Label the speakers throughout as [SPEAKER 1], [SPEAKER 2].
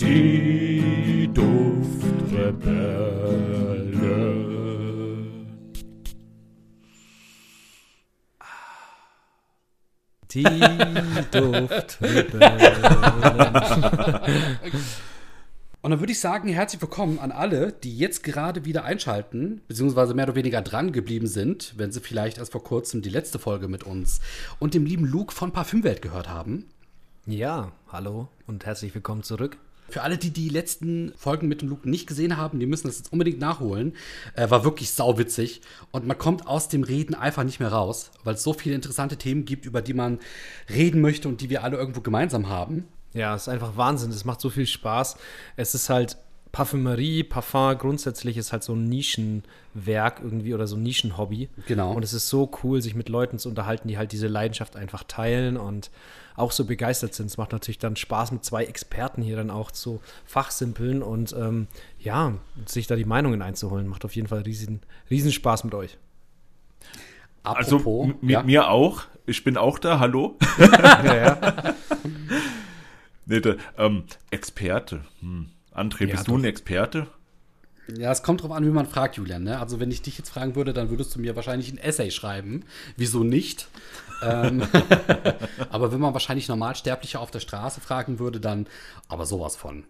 [SPEAKER 1] Die Duftrebellen.
[SPEAKER 2] Die Duftrebellen.
[SPEAKER 3] Und dann würde ich sagen, herzlich willkommen an alle, die jetzt gerade wieder einschalten, beziehungsweise mehr oder weniger dran geblieben sind, wenn sie vielleicht erst vor kurzem die letzte Folge mit uns und dem lieben Luke von Parfümwelt gehört haben.
[SPEAKER 2] Ja, hallo und herzlich willkommen zurück.
[SPEAKER 3] Für alle, die die letzten Folgen mit dem Luke nicht gesehen haben, die müssen das jetzt unbedingt nachholen. Äh, war wirklich sauwitzig. Und man kommt aus dem Reden einfach nicht mehr raus, weil es so viele interessante Themen gibt, über die man reden möchte und die wir alle irgendwo gemeinsam haben.
[SPEAKER 2] Ja, es ist einfach Wahnsinn. Es macht so viel Spaß. Es ist halt Parfümerie, Parfum grundsätzlich ist halt so ein Nischenwerk irgendwie oder so ein Nischenhobby.
[SPEAKER 3] Genau.
[SPEAKER 2] Und es ist so cool, sich mit Leuten zu unterhalten, die halt diese Leidenschaft einfach teilen und auch so begeistert sind. Es macht natürlich dann Spaß, mit zwei Experten hier dann auch zu fachsimpeln und ähm, ja, sich da die Meinungen einzuholen. Macht auf jeden Fall riesen, riesen Spaß mit euch.
[SPEAKER 1] Also
[SPEAKER 3] Apropos,
[SPEAKER 1] m- mit
[SPEAKER 3] ja.
[SPEAKER 1] mir auch. Ich bin auch da. Hallo.
[SPEAKER 2] ja, ja.
[SPEAKER 1] nee, der, ähm, Experte. Hm. André,
[SPEAKER 2] Ja,
[SPEAKER 1] bist du
[SPEAKER 2] doch.
[SPEAKER 1] ein Experte?
[SPEAKER 3] Ja, es kommt drauf an, wie man fragt, Julian. Ne? Also, wenn ich dich jetzt fragen würde, dann würdest du mir wahrscheinlich ein Essay schreiben. Wieso nicht? ähm, aber wenn man wahrscheinlich Normalsterbliche auf der Straße fragen würde, dann aber sowas von.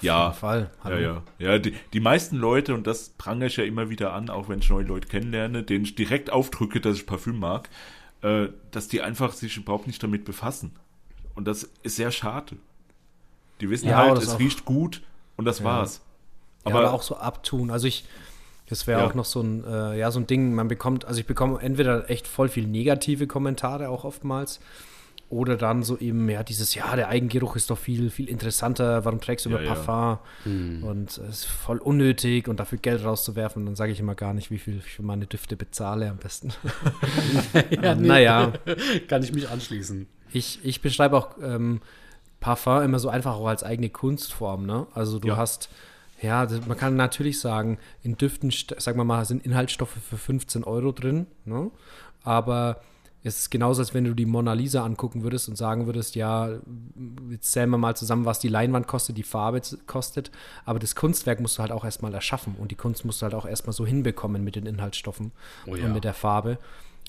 [SPEAKER 1] Ja.
[SPEAKER 2] jeden Fall. Hallo.
[SPEAKER 1] Ja, ja. Ja, die, die meisten Leute, und das prangere ich ja immer wieder an, auch wenn ich neue Leute kennenlerne, denen ich direkt aufdrücke, dass ich Parfüm mag, äh, dass die einfach sich überhaupt nicht damit befassen. Und das ist sehr schade. Die wissen
[SPEAKER 2] Ja,
[SPEAKER 1] halt, es
[SPEAKER 2] auch-
[SPEAKER 1] riecht gut und das war's.
[SPEAKER 2] Ja, aber auch so abtun. Also ich, das wäre
[SPEAKER 1] Ja.
[SPEAKER 2] auch noch so ein, äh, ja, so ein Ding, man bekommt, also ich bekomme entweder echt voll viel negative Kommentare auch oftmals. Oder dann so eben, ja, dieses, ja, der Eigengeruch ist doch viel, viel interessanter, warum trägst du immer
[SPEAKER 1] Ja, ja.
[SPEAKER 2] Parfum? Und es ist voll unnötig und dafür Geld rauszuwerfen. Und dann sage ich immer gar nicht, wie viel ich für meine Düfte bezahle am besten.
[SPEAKER 3] ja,
[SPEAKER 2] Naja.
[SPEAKER 3] Kann ich mich anschließen.
[SPEAKER 2] Ich, ich beschreibe auch ähm, Parfum immer so einfach auch als eigene Kunstform. Ne? Also du
[SPEAKER 1] Ja.
[SPEAKER 2] hast, ja, das, man kann natürlich sagen, in Düften, sagen wir mal, sind Inhaltsstoffe für 15 Euro drin. Ne? Aber es ist genauso, als wenn du die Mona Lisa angucken würdest und sagen würdest, ja, jetzt zählen wir mal zusammen, was die Leinwand kostet, die Farbe kostet. Aber das Kunstwerk musst du halt auch erstmal erschaffen und die Kunst musst du halt auch erstmal so hinbekommen mit den Inhaltsstoffen
[SPEAKER 3] Oh ja.
[SPEAKER 2] und mit der Farbe.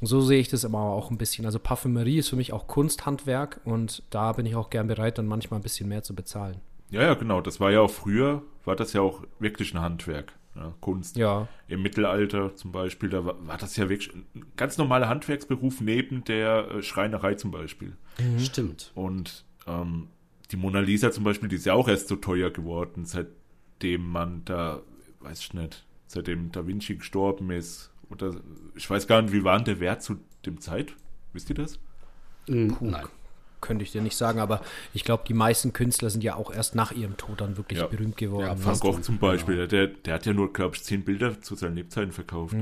[SPEAKER 2] Und so sehe ich das immer auch ein bisschen. Also Parfümerie ist für mich auch Kunsthandwerk und da bin ich auch gern bereit, dann manchmal ein bisschen mehr zu bezahlen.
[SPEAKER 1] Ja, ja, genau. Das war ja auch früher, war das ja auch wirklich ein Handwerk. Ja, Kunst.
[SPEAKER 2] Ja,
[SPEAKER 1] Im Mittelalter zum Beispiel, da war, war das ja wirklich ein ganz normaler Handwerksberuf neben der äh, Schreinerei zum Beispiel.
[SPEAKER 3] Stimmt.
[SPEAKER 1] Und ähm, die Mona Lisa zum Beispiel, die ist ja auch erst so teuer geworden, seitdem man da, weiß ich nicht, seitdem Da Vinci gestorben ist. Oder ich weiß gar nicht, wie war denn der Wert zu dem Zeit? Wisst ihr das?
[SPEAKER 3] Mm, Nein.
[SPEAKER 2] könnte ich dir nicht sagen, aber ich glaube, die meisten Künstler sind ja auch erst nach ihrem Tod dann wirklich
[SPEAKER 1] Ja.
[SPEAKER 2] berühmt geworden.
[SPEAKER 3] Ja,
[SPEAKER 2] ne?
[SPEAKER 1] Van Gogh zum Beispiel, der, der hat ja nur, glaube ich, zehn Bilder zu seinen Lebzeiten verkauft.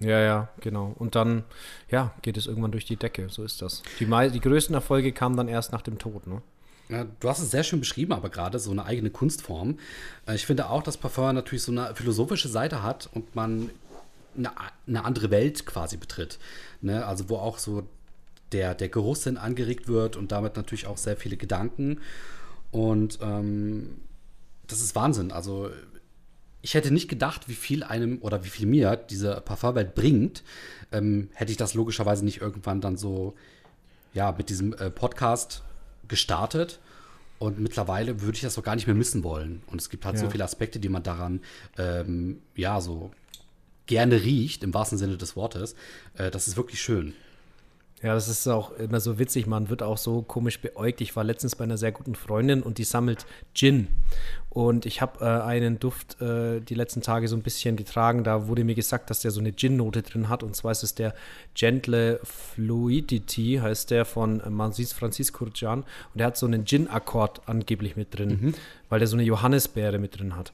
[SPEAKER 2] Ja, ja, genau. Und dann, ja, geht es irgendwann durch die Decke. So ist das. Die, die größten Erfolge kamen dann erst nach dem Tod, ne?
[SPEAKER 3] Ja, du hast es sehr schön beschrieben, aber gerade so eine eigene Kunstform. Äh, Ich finde auch, dass Parfum natürlich so eine philosophische Seite hat und man eine, eine andere Welt quasi betritt. Ne? Also wo auch so der, der Geruchssinn angeregt wird und damit natürlich auch sehr viele Gedanken. Und ähm, das ist Wahnsinn. Also ich hätte nicht gedacht, wie viel einem oder wie viel mir diese Parfumwelt bringt. Ähm, hätte ich das logischerweise nicht irgendwann dann so ja, mit diesem äh, Podcast gestartet. Und mittlerweile würde ich das doch gar nicht mehr missen wollen. Und es gibt halt so
[SPEAKER 2] Ja.
[SPEAKER 3] viele Aspekte, die man daran, ähm, ja, so gerne riecht, im wahrsten Sinne des Wortes. Äh, das ist wirklich schön.
[SPEAKER 2] Ja, das ist auch immer so witzig. Man wird auch so komisch beäugt. Ich war letztens bei einer sehr guten Freundin und die sammelt Gin. Und ich habe äh, einen Duft äh, die letzten Tage so ein bisschen getragen. Da wurde mir gesagt, dass der so eine Gin-Note drin hat. Und zwar ist es der Gentle Fluidity, heißt der von Mansis Francis Kurjan. Und der hat so einen Gin-Akkord angeblich mit drin, weil der so eine Johannisbeere mit drin hat.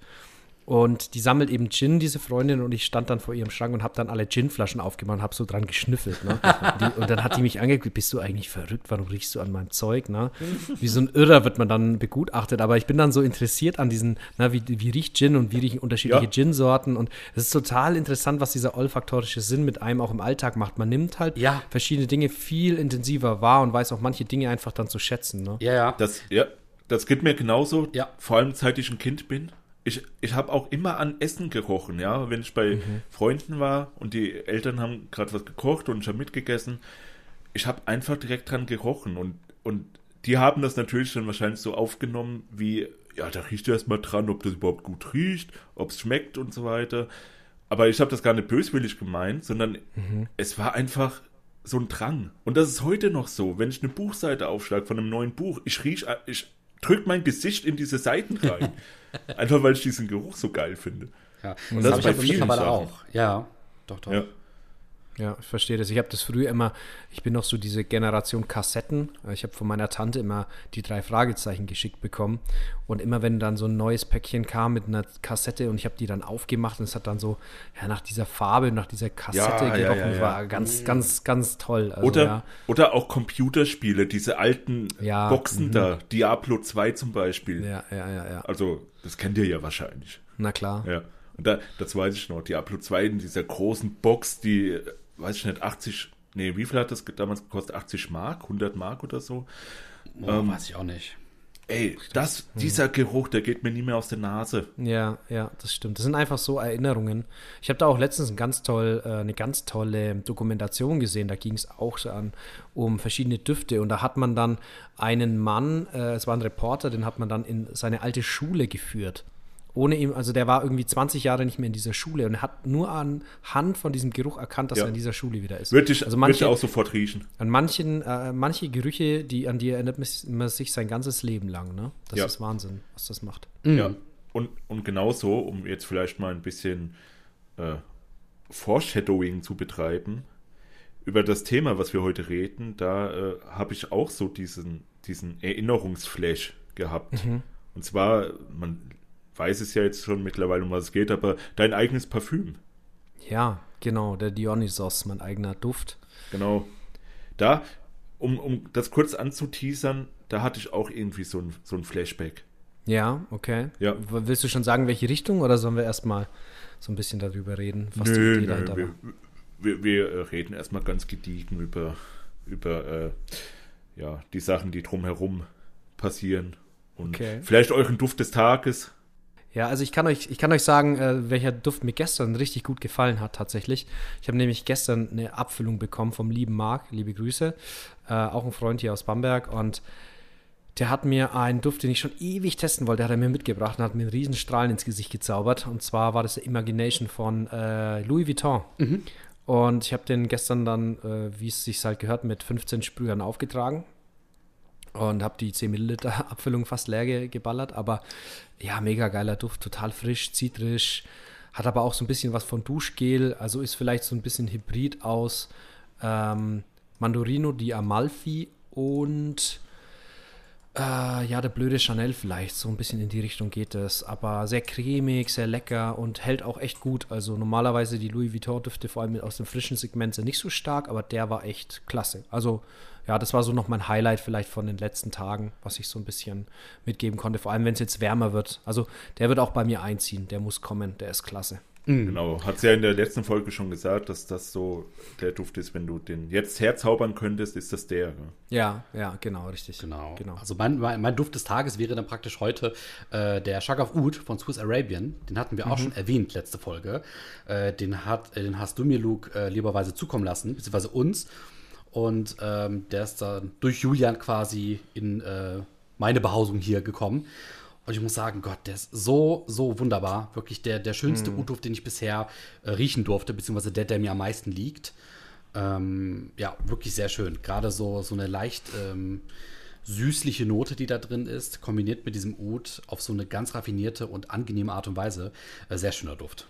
[SPEAKER 2] Und die sammelt eben Gin, diese Freundin, und ich stand dann vor ihrem Schrank und habe dann alle Ginflaschen aufgemacht und habe so dran geschnüffelt. Ne? Und, die, und dann hat die mich angeguckt, bist du eigentlich verrückt, warum riechst du an meinem Zeug? Ne? Wie so ein Irrer wird man dann begutachtet, aber ich bin dann so interessiert an diesen, na, wie, wie riecht Gin und wie riechen unterschiedliche
[SPEAKER 1] Ja.
[SPEAKER 2] Gin-Sorten und es ist total interessant, was dieser olfaktorische Sinn mit einem auch im Alltag macht. Man nimmt halt
[SPEAKER 3] Ja.
[SPEAKER 2] verschiedene Dinge viel intensiver wahr und weiß auch manche Dinge einfach dann zu schätzen. Ne?
[SPEAKER 3] Ja, ja.
[SPEAKER 1] Das, ja, das geht mir genauso,
[SPEAKER 3] Ja.
[SPEAKER 1] vor allem seit ich ein Kind bin. Ich, ich habe auch immer an Essen gerochen, ja. Wenn ich bei Freunden war und die Eltern haben gerade was gekocht und ich habe mitgegessen, ich habe einfach direkt dran gerochen und, und die haben das natürlich dann wahrscheinlich so aufgenommen wie, ja, da riecht du erst mal dran, ob das überhaupt gut riecht, ob es schmeckt und so weiter. Aber ich habe das gar nicht böswillig gemeint, sondern es war einfach so ein Drang. Und das ist heute noch so, wenn ich eine Buchseite aufschlage von einem neuen Buch, ich riech, ich drück mein Gesicht in diese Seiten rein. einfach weil ich diesen Geruch so geil finde.
[SPEAKER 3] Ja,
[SPEAKER 1] Und
[SPEAKER 3] das
[SPEAKER 1] das
[SPEAKER 3] habe ich
[SPEAKER 1] bei vielen Sachen.
[SPEAKER 3] auch. Ja, doch, doch.
[SPEAKER 1] Ja.
[SPEAKER 2] Ja, ich verstehe das. Ich habe das früher immer, ich bin noch so diese Generation Kassetten. Ich habe von meiner Tante immer die drei Fragezeichen geschickt bekommen. Und immer wenn dann so ein neues Päckchen kam mit einer Kassette und ich habe die dann aufgemacht und es hat dann so, ja, nach dieser Farbe, nach dieser Kassette
[SPEAKER 1] Ja, ja,
[SPEAKER 2] gerochen,
[SPEAKER 1] ja, ja.
[SPEAKER 2] war ganz, ganz, ganz toll. Also,
[SPEAKER 1] Oder,
[SPEAKER 2] ja.
[SPEAKER 1] oder auch Computerspiele, diese alten
[SPEAKER 2] Ja,
[SPEAKER 1] Boxen
[SPEAKER 2] mhm.
[SPEAKER 1] da, Diablo 2 zum Beispiel.
[SPEAKER 2] Ja, ja, ja, ja.
[SPEAKER 1] Also, das kennt ihr ja wahrscheinlich.
[SPEAKER 2] Na klar.
[SPEAKER 1] Ja. Und da, das weiß ich noch, Diablo 2 in dieser großen Box, die, weiß ich nicht, 80, nee, wie viel hat das damals gekostet? 80 Mark, 100 Mark oder so?
[SPEAKER 3] Oh,
[SPEAKER 1] Ähm,
[SPEAKER 3] weiß ich auch nicht.
[SPEAKER 1] Ey, das, dieser Geruch, der geht mir nie mehr aus der Nase.
[SPEAKER 2] Ja, ja, das stimmt. Das sind einfach so Erinnerungen. Ich habe da auch letztens ein ganz toll, äh, eine ganz tolle Dokumentation gesehen. Da ging es auch so an, um verschiedene Düfte. Und da hat man dann einen Mann, äh, es war ein Reporter, den hat man dann in seine alte Schule geführt. Ohne ihm, also der war irgendwie 20 Jahre nicht mehr in dieser Schule und hat nur anhand von diesem Geruch erkannt, dass
[SPEAKER 1] Ja.
[SPEAKER 2] er in dieser Schule wieder ist.
[SPEAKER 1] Würde ich,
[SPEAKER 2] also manche,
[SPEAKER 1] ich auch sofort riechen.
[SPEAKER 2] an manchen, äh, manche Gerüche, die, an die erinnert man sich sein ganzes Leben lang. Ne? Das
[SPEAKER 1] Ja.
[SPEAKER 2] ist Wahnsinn, was das macht.
[SPEAKER 1] Ja. Und, und genauso, um jetzt vielleicht mal ein bisschen äh, Foreshadowing zu betreiben, über das Thema, was wir heute reden, da äh, habe ich auch so diesen, diesen Erinnerungsflash gehabt. Und zwar, man weiß es ja jetzt schon mittlerweile, um was es geht, aber dein eigenes Parfüm.
[SPEAKER 2] Ja, genau, der Dionysos, mein eigener Duft.
[SPEAKER 1] Genau. Da, um, um das kurz anzuteasern, da hatte ich auch irgendwie so ein, so ein Flashback.
[SPEAKER 2] Ja, okay.
[SPEAKER 1] Ja.
[SPEAKER 2] Willst du schon sagen, welche Richtung oder sollen wir erstmal so ein bisschen darüber reden, was
[SPEAKER 1] Nö, nö, wir, wir, wir äh, reden erstmal ganz gediegen über, über äh, ja, die Sachen, die drumherum passieren. Und
[SPEAKER 2] Okay.
[SPEAKER 1] vielleicht euren Duft des Tages.
[SPEAKER 2] Ja, also ich kann euch, ich kann euch sagen, äh, welcher Duft mir gestern richtig gut gefallen hat tatsächlich. Ich habe nämlich gestern eine Abfüllung bekommen vom lieben Marc, liebe Grüße, äh, auch ein Freund hier aus Bamberg und der hat mir einen Duft, den ich schon ewig testen wollte, hat er mir mitgebracht und hat mir einen riesen Strahlen ins Gesicht gezaubert. Und zwar war das der Imagination von äh, Louis Vuitton. Und ich habe den gestern dann, äh, wie es sich halt gehört, mit 15 Sprühern aufgetragen und habe die 10 Milliliter Abfüllung fast leer ge geballert. Aber ja, mega geiler Duft, total frisch, zitrisch. Hat aber auch so ein bisschen was von Duschgel, also ist vielleicht so ein bisschen Hybrid aus ähm, Mandorino di Amalfi und äh, ja, der blöde Chanel vielleicht. So ein bisschen in die Richtung geht es. Aber sehr cremig, sehr lecker und hält auch echt gut. Also normalerweise die Louis Vuitton-Düfte, vor allem aus dem frischen Segment, sind nicht so stark, aber der war echt klasse. Also ja, das war so noch mein Highlight vielleicht von den letzten Tagen, was ich so ein bisschen mitgeben konnte. Vor allem, wenn es jetzt wärmer wird. Also der wird auch bei mir einziehen. Der muss kommen. Der ist klasse.
[SPEAKER 1] Genau. Hat ja in der letzten Folge schon gesagt, dass das so der Duft ist, wenn du den jetzt herzaubern könntest, ist das der. Ne?
[SPEAKER 2] Ja, ja, genau, richtig.
[SPEAKER 3] Genau.
[SPEAKER 2] genau.
[SPEAKER 3] Also mein, mein, mein Duft des Tages wäre dann praktisch heute äh, der Shagaf Oud von Swiss Arabian. Den hatten wir auch schon erwähnt, letzte Folge. Äh, den, hat, äh, den hast du mir, Luke, äh, lieberweise zukommen lassen, beziehungsweise uns. Und ähm, der ist dann durch Julian quasi in äh, meine Behausung hier gekommen. Und ich muss sagen, Gott, der ist so, so wunderbar. Wirklich der, der schönste Oud-Duft, den ich bisher äh, riechen durfte, beziehungsweise der, der mir am meisten liegt. Ähm, ja, wirklich sehr schön. Gerade so, so eine leicht ähm, süßliche Note, die da drin ist, kombiniert mit diesem Oud auf so eine ganz raffinierte und angenehme Art und Weise. Äh, sehr schöner Duft.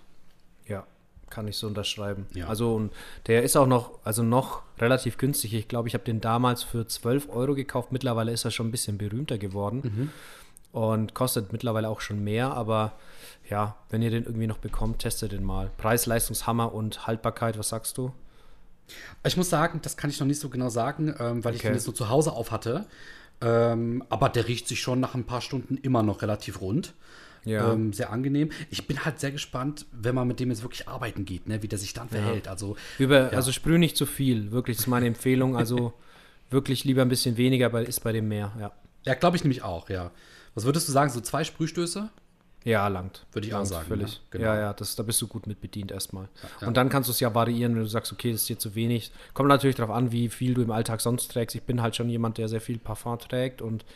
[SPEAKER 2] Kann ich so unterschreiben.
[SPEAKER 3] Ja.
[SPEAKER 2] Also und der ist auch noch, also noch relativ günstig. Ich glaube, ich habe den damals für 12 Euro gekauft. Mittlerweile ist er schon ein bisschen berühmter geworden und kostet mittlerweile auch schon mehr. Aber ja, wenn ihr den irgendwie noch bekommt, testet den mal. Preis, Leistungshammer und Haltbarkeit, was sagst du?
[SPEAKER 3] Ich muss sagen, das kann ich noch nicht so genau sagen, ähm, weil ich
[SPEAKER 2] Okay.
[SPEAKER 3] den jetzt nur zu Hause auf hatte. Ähm, aber der riecht sich schon nach ein paar Stunden immer noch relativ rund.
[SPEAKER 2] Ja.
[SPEAKER 3] Ähm, sehr angenehm. Ich bin halt sehr gespannt, wenn man mit dem jetzt wirklich arbeiten geht, ne, wie der sich dann verhält. Also
[SPEAKER 2] Über,
[SPEAKER 3] Ja.
[SPEAKER 2] Also sprüh nicht zu viel, wirklich, das ist meine Empfehlung. Also wirklich lieber ein bisschen weniger, aber ist bei dem mehr, ja.
[SPEAKER 3] Ja, glaube ich nämlich auch, ja. Was würdest du sagen, so zwei Sprühstöße?
[SPEAKER 2] Ja, langt.
[SPEAKER 3] Würde ich auch
[SPEAKER 2] Langt
[SPEAKER 3] sagen,
[SPEAKER 2] Völlig.
[SPEAKER 3] ja, genau.
[SPEAKER 2] Ja, ja, das, da bist du gut mit bedient erstmal.
[SPEAKER 3] ja.
[SPEAKER 2] Und dann kannst du es ja variieren, wenn du sagst, okay, das ist dir zu wenig. Kommt natürlich darauf an, wie viel du im Alltag sonst trägst. Ich bin halt schon jemand, der sehr viel Parfum trägt und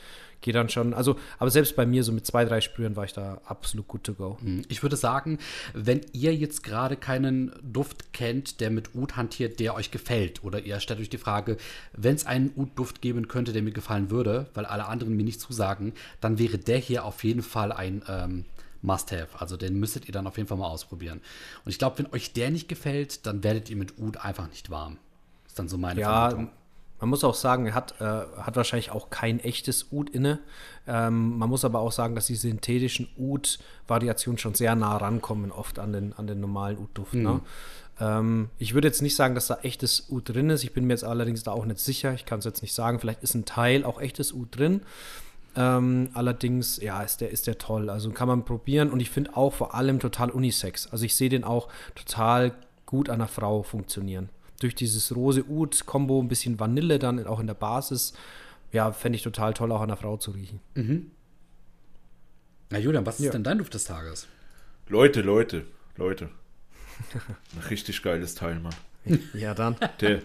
[SPEAKER 2] gehe dann schon, also, aber selbst bei mir, so mit zwei, drei Sprühen war ich da absolut good to go.
[SPEAKER 3] Ich würde sagen, wenn ihr jetzt gerade keinen Duft kennt, der mit Oud hantiert, der euch gefällt, oder ihr stellt euch die Frage, wenn es einen Oud-Duft geben könnte, der mir gefallen würde, weil alle anderen mir nicht zusagen, dann wäre der hier auf jeden Fall ein ähm, Must-Have. Also den müsstet ihr dann auf jeden Fall mal ausprobieren. Und ich glaube, wenn euch der nicht gefällt, dann werdet ihr mit Oud einfach nicht warm. Ist dann so meine
[SPEAKER 2] Ja,
[SPEAKER 3] Vermutung.
[SPEAKER 2] Man muss auch sagen, er hat, äh, hat wahrscheinlich auch kein echtes Oud inne. Ähm, man muss aber auch sagen, dass die synthetischen Oud-Variationen schon sehr nah rankommen, oft an den, an den normalen Oud-Duft. Ne? Ähm, ich würde jetzt nicht sagen, dass da echtes Oud drin ist. Ich bin mir jetzt allerdings da auch nicht sicher. Ich kann es jetzt nicht sagen. Vielleicht ist ein Teil auch echtes Oud drin. Ähm, allerdings, ja, ist der, ist der toll. Also kann man probieren und ich finde auch vor allem total unisex. Also ich sehe den auch total gut an einer Frau funktionieren. Durch dieses Rose-Ud-Kombo, ein bisschen Vanille dann auch in der Basis. Ja, fände ich total toll, auch an einer Frau zu riechen.
[SPEAKER 3] Na Julian, was ist
[SPEAKER 2] Ja.
[SPEAKER 3] denn dein Duft des Tages?
[SPEAKER 1] Leute, Leute, Leute. Ein richtig geiles Teil, Mann.
[SPEAKER 2] Ja, dann.
[SPEAKER 1] Der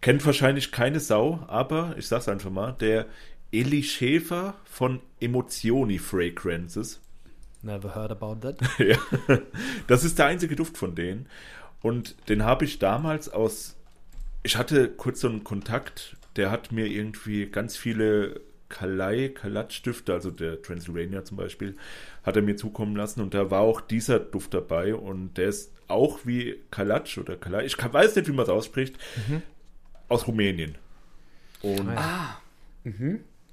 [SPEAKER 1] kennt wahrscheinlich keine Sau, aber ich sag's einfach mal, der Eli Schäfer von Emotioni Fragrances.
[SPEAKER 2] Never heard about that.
[SPEAKER 1] ja, das ist der einzige Duft von denen. Und den habe ich damals aus. Ich hatte kurz so einen Kontakt, der hat mir irgendwie ganz viele Kalai, Kalatsch-Stifte, also der Transylvania zum Beispiel, hat er mir zukommen lassen und da war auch dieser Duft dabei und der ist auch wie Kalatsch oder Kalai, ich weiß nicht, wie man es ausspricht, aus Rumänien. Und
[SPEAKER 2] Ah,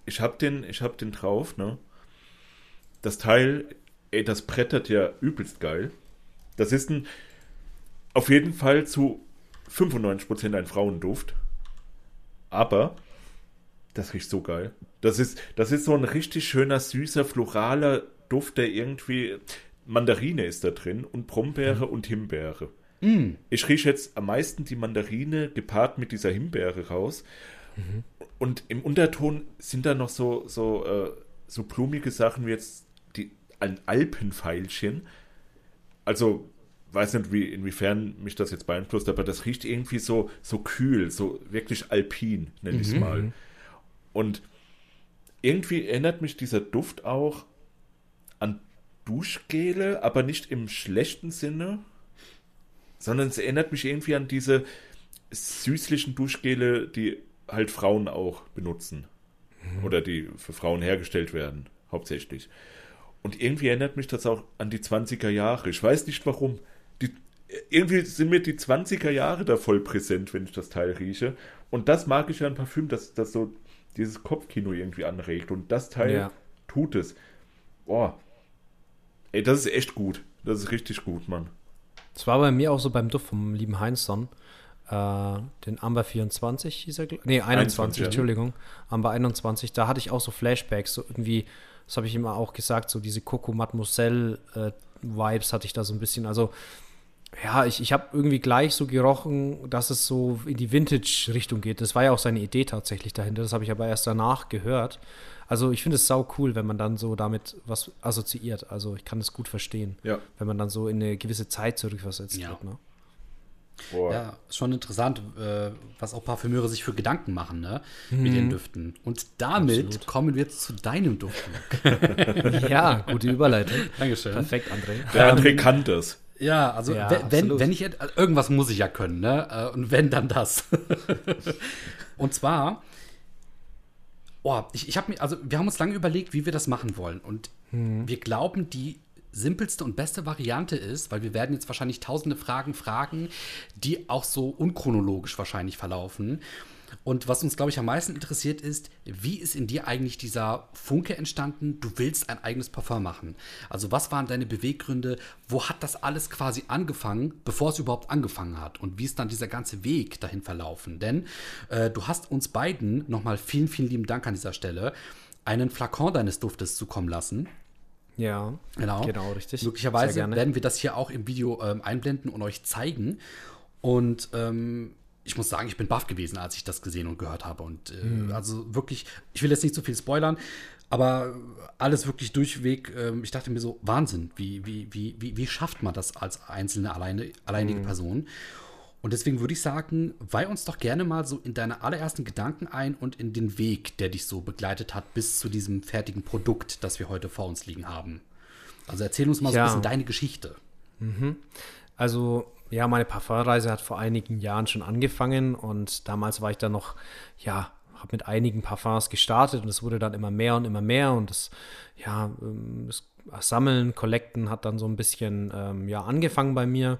[SPEAKER 1] ich hab den, ich hab den drauf, ne? Das Teil, ey, das brettert ja übelst geil. Das ist ein, auf jeden Fall zu 95% ein Frauenduft. Aber das riecht so geil. Das ist, das ist so ein richtig schöner, süßer, floraler Duft, der irgendwie, Mandarine ist da drin und Brombeere und Himbeere. Ich rieche jetzt am meisten die Mandarine gepaart mit dieser Himbeere raus. Und im Unterton sind da noch so, so, äh, so blumige Sachen wie jetzt die, ein Alpenpfeilchen. Also, weiß nicht, wie, inwiefern mich das jetzt beeinflusst, aber das riecht irgendwie so, so kühl, so wirklich alpin, nenne ich es mal. Und irgendwie erinnert mich dieser Duft auch an Duschgele, aber nicht im schlechten Sinne, sondern es erinnert mich irgendwie an diese süßlichen Duschgele, die halt Frauen auch benutzen. Oder die für Frauen hergestellt werden, hauptsächlich. Und irgendwie erinnert mich das auch an die 20er Jahre. Ich weiß nicht warum. Irgendwie sind mir die 20er Jahre da voll präsent, wenn ich das Teil rieche. Und das mag ich ja an Parfüm, dass das so dieses Kopfkino irgendwie anregt. Und das Teil
[SPEAKER 2] Ja.
[SPEAKER 1] tut es. Boah. Ey, das ist echt gut. Das ist richtig gut, Mann.
[SPEAKER 2] Das war bei mir auch so beim Duft vom lieben Heinzson. Äh, den Amber 24 hieß er, nee, 21,
[SPEAKER 1] 21, ja.
[SPEAKER 2] Entschuldigung. Amber 21, da hatte ich auch so Flashbacks, so irgendwie, das habe ich immer auch gesagt, so diese Coco Mademoiselle äh, Vibes hatte ich da so ein bisschen. Also, ja, ich, ich habe irgendwie gleich so gerochen, dass es so in die Vintage-Richtung geht. Das war ja auch seine Idee tatsächlich dahinter. Das habe ich aber erst danach gehört. Also ich finde es sau cool, wenn man dann so damit was assoziiert. Also ich kann es gut verstehen,
[SPEAKER 1] Ja.
[SPEAKER 2] wenn man dann so in eine gewisse Zeit zurückversetzt
[SPEAKER 3] Ja.
[SPEAKER 2] wird. Ne?
[SPEAKER 1] Boah.
[SPEAKER 3] Ja, schon interessant, äh, was auch Parfümeure sich für Gedanken machen, ne? Mit den Düften. Und damit
[SPEAKER 2] Absolut.
[SPEAKER 3] kommen wir jetzt zu deinem Duft.
[SPEAKER 2] Ja, gute Überleitung.
[SPEAKER 3] Dankeschön.
[SPEAKER 2] Perfekt, André.
[SPEAKER 1] Der André kann das.
[SPEAKER 3] Ja, also
[SPEAKER 2] Ja,
[SPEAKER 3] wenn, wenn,
[SPEAKER 2] absolut.
[SPEAKER 3] wenn ich also irgendwas muss ich ja können, ne? Äh, Und wenn dann das. und zwar, oh, ich, ich habe mir, also wir haben uns lange überlegt, wie wir das machen wollen. Und wir glauben, die simpelste und beste Variante ist, weil wir werden jetzt wahrscheinlich tausende Fragen fragen, die auch so unchronologisch wahrscheinlich verlaufen. Und was uns, glaube ich, am meisten interessiert ist, wie ist in dir eigentlich dieser Funke entstanden, du willst ein eigenes Parfum machen? Also was waren deine Beweggründe? Wo hat das alles quasi angefangen, bevor es überhaupt angefangen hat? Und wie ist dann dieser ganze Weg dahin verlaufen? Denn äh, du hast uns beiden, nochmal vielen, vielen lieben Dank an dieser Stelle, einen Flakon deines Duftes zukommen lassen.
[SPEAKER 2] Ja,
[SPEAKER 3] Genau.
[SPEAKER 2] Genau, richtig.
[SPEAKER 3] Möglicherweise werden wir das hier auch im Video ähm, einblenden und euch zeigen. Und ähm, ich muss sagen, ich bin baff gewesen, als ich das gesehen und gehört habe. Und äh, mhm. also wirklich, ich will jetzt nicht zu so viel spoilern, aber alles wirklich durchweg. Äh, ich dachte mir so, Wahnsinn, wie, wie, wie, wie, wie schafft man das als einzelne alleine, alleinige mhm. Person? Und deswegen würde ich sagen, weih uns doch gerne mal so in deine allerersten Gedanken ein und in den Weg, der dich so begleitet hat, bis zu diesem fertigen Produkt, das wir heute vor uns liegen haben. Also erzähl uns mal ja. so ein bisschen deine Geschichte.
[SPEAKER 2] Mhm. Also ja, meine Parfumreise hat vor einigen Jahren schon angefangen und damals war ich dann noch, ja, habe mit einigen Parfums gestartet und es wurde dann immer mehr und immer mehr und das, ja, ähm, das Sammeln, Collecten hat dann so ein bisschen, ähm, ja, angefangen bei mir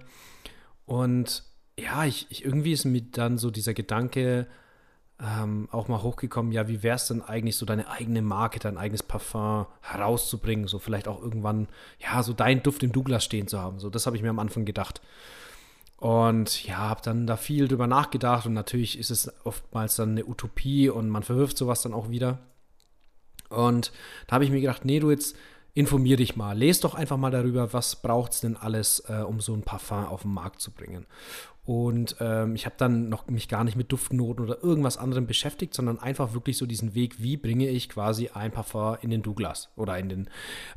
[SPEAKER 2] und ja, ich, ich, irgendwie ist mir dann so dieser Gedanke ähm, auch mal hochgekommen, ja, wie wäre es denn eigentlich so deine eigene Marke, dein eigenes Parfum herauszubringen, so vielleicht auch irgendwann, ja, so deinen Duft im Douglas stehen zu haben, so das habe ich mir am Anfang gedacht. Und ja, habe dann da viel drüber nachgedacht und natürlich ist es oftmals dann eine Utopie und man verwirft sowas dann auch wieder. Und da habe ich mir gedacht, nee, du jetzt informier dich mal, lest doch einfach mal darüber, was braucht es denn alles, äh, um so ein Parfum auf den Markt zu bringen. Und ähm, ich habe dann noch mich gar nicht mit Duftnoten oder irgendwas anderem beschäftigt, sondern einfach wirklich so diesen Weg, wie bringe ich quasi ein Parfum in den Douglas oder in den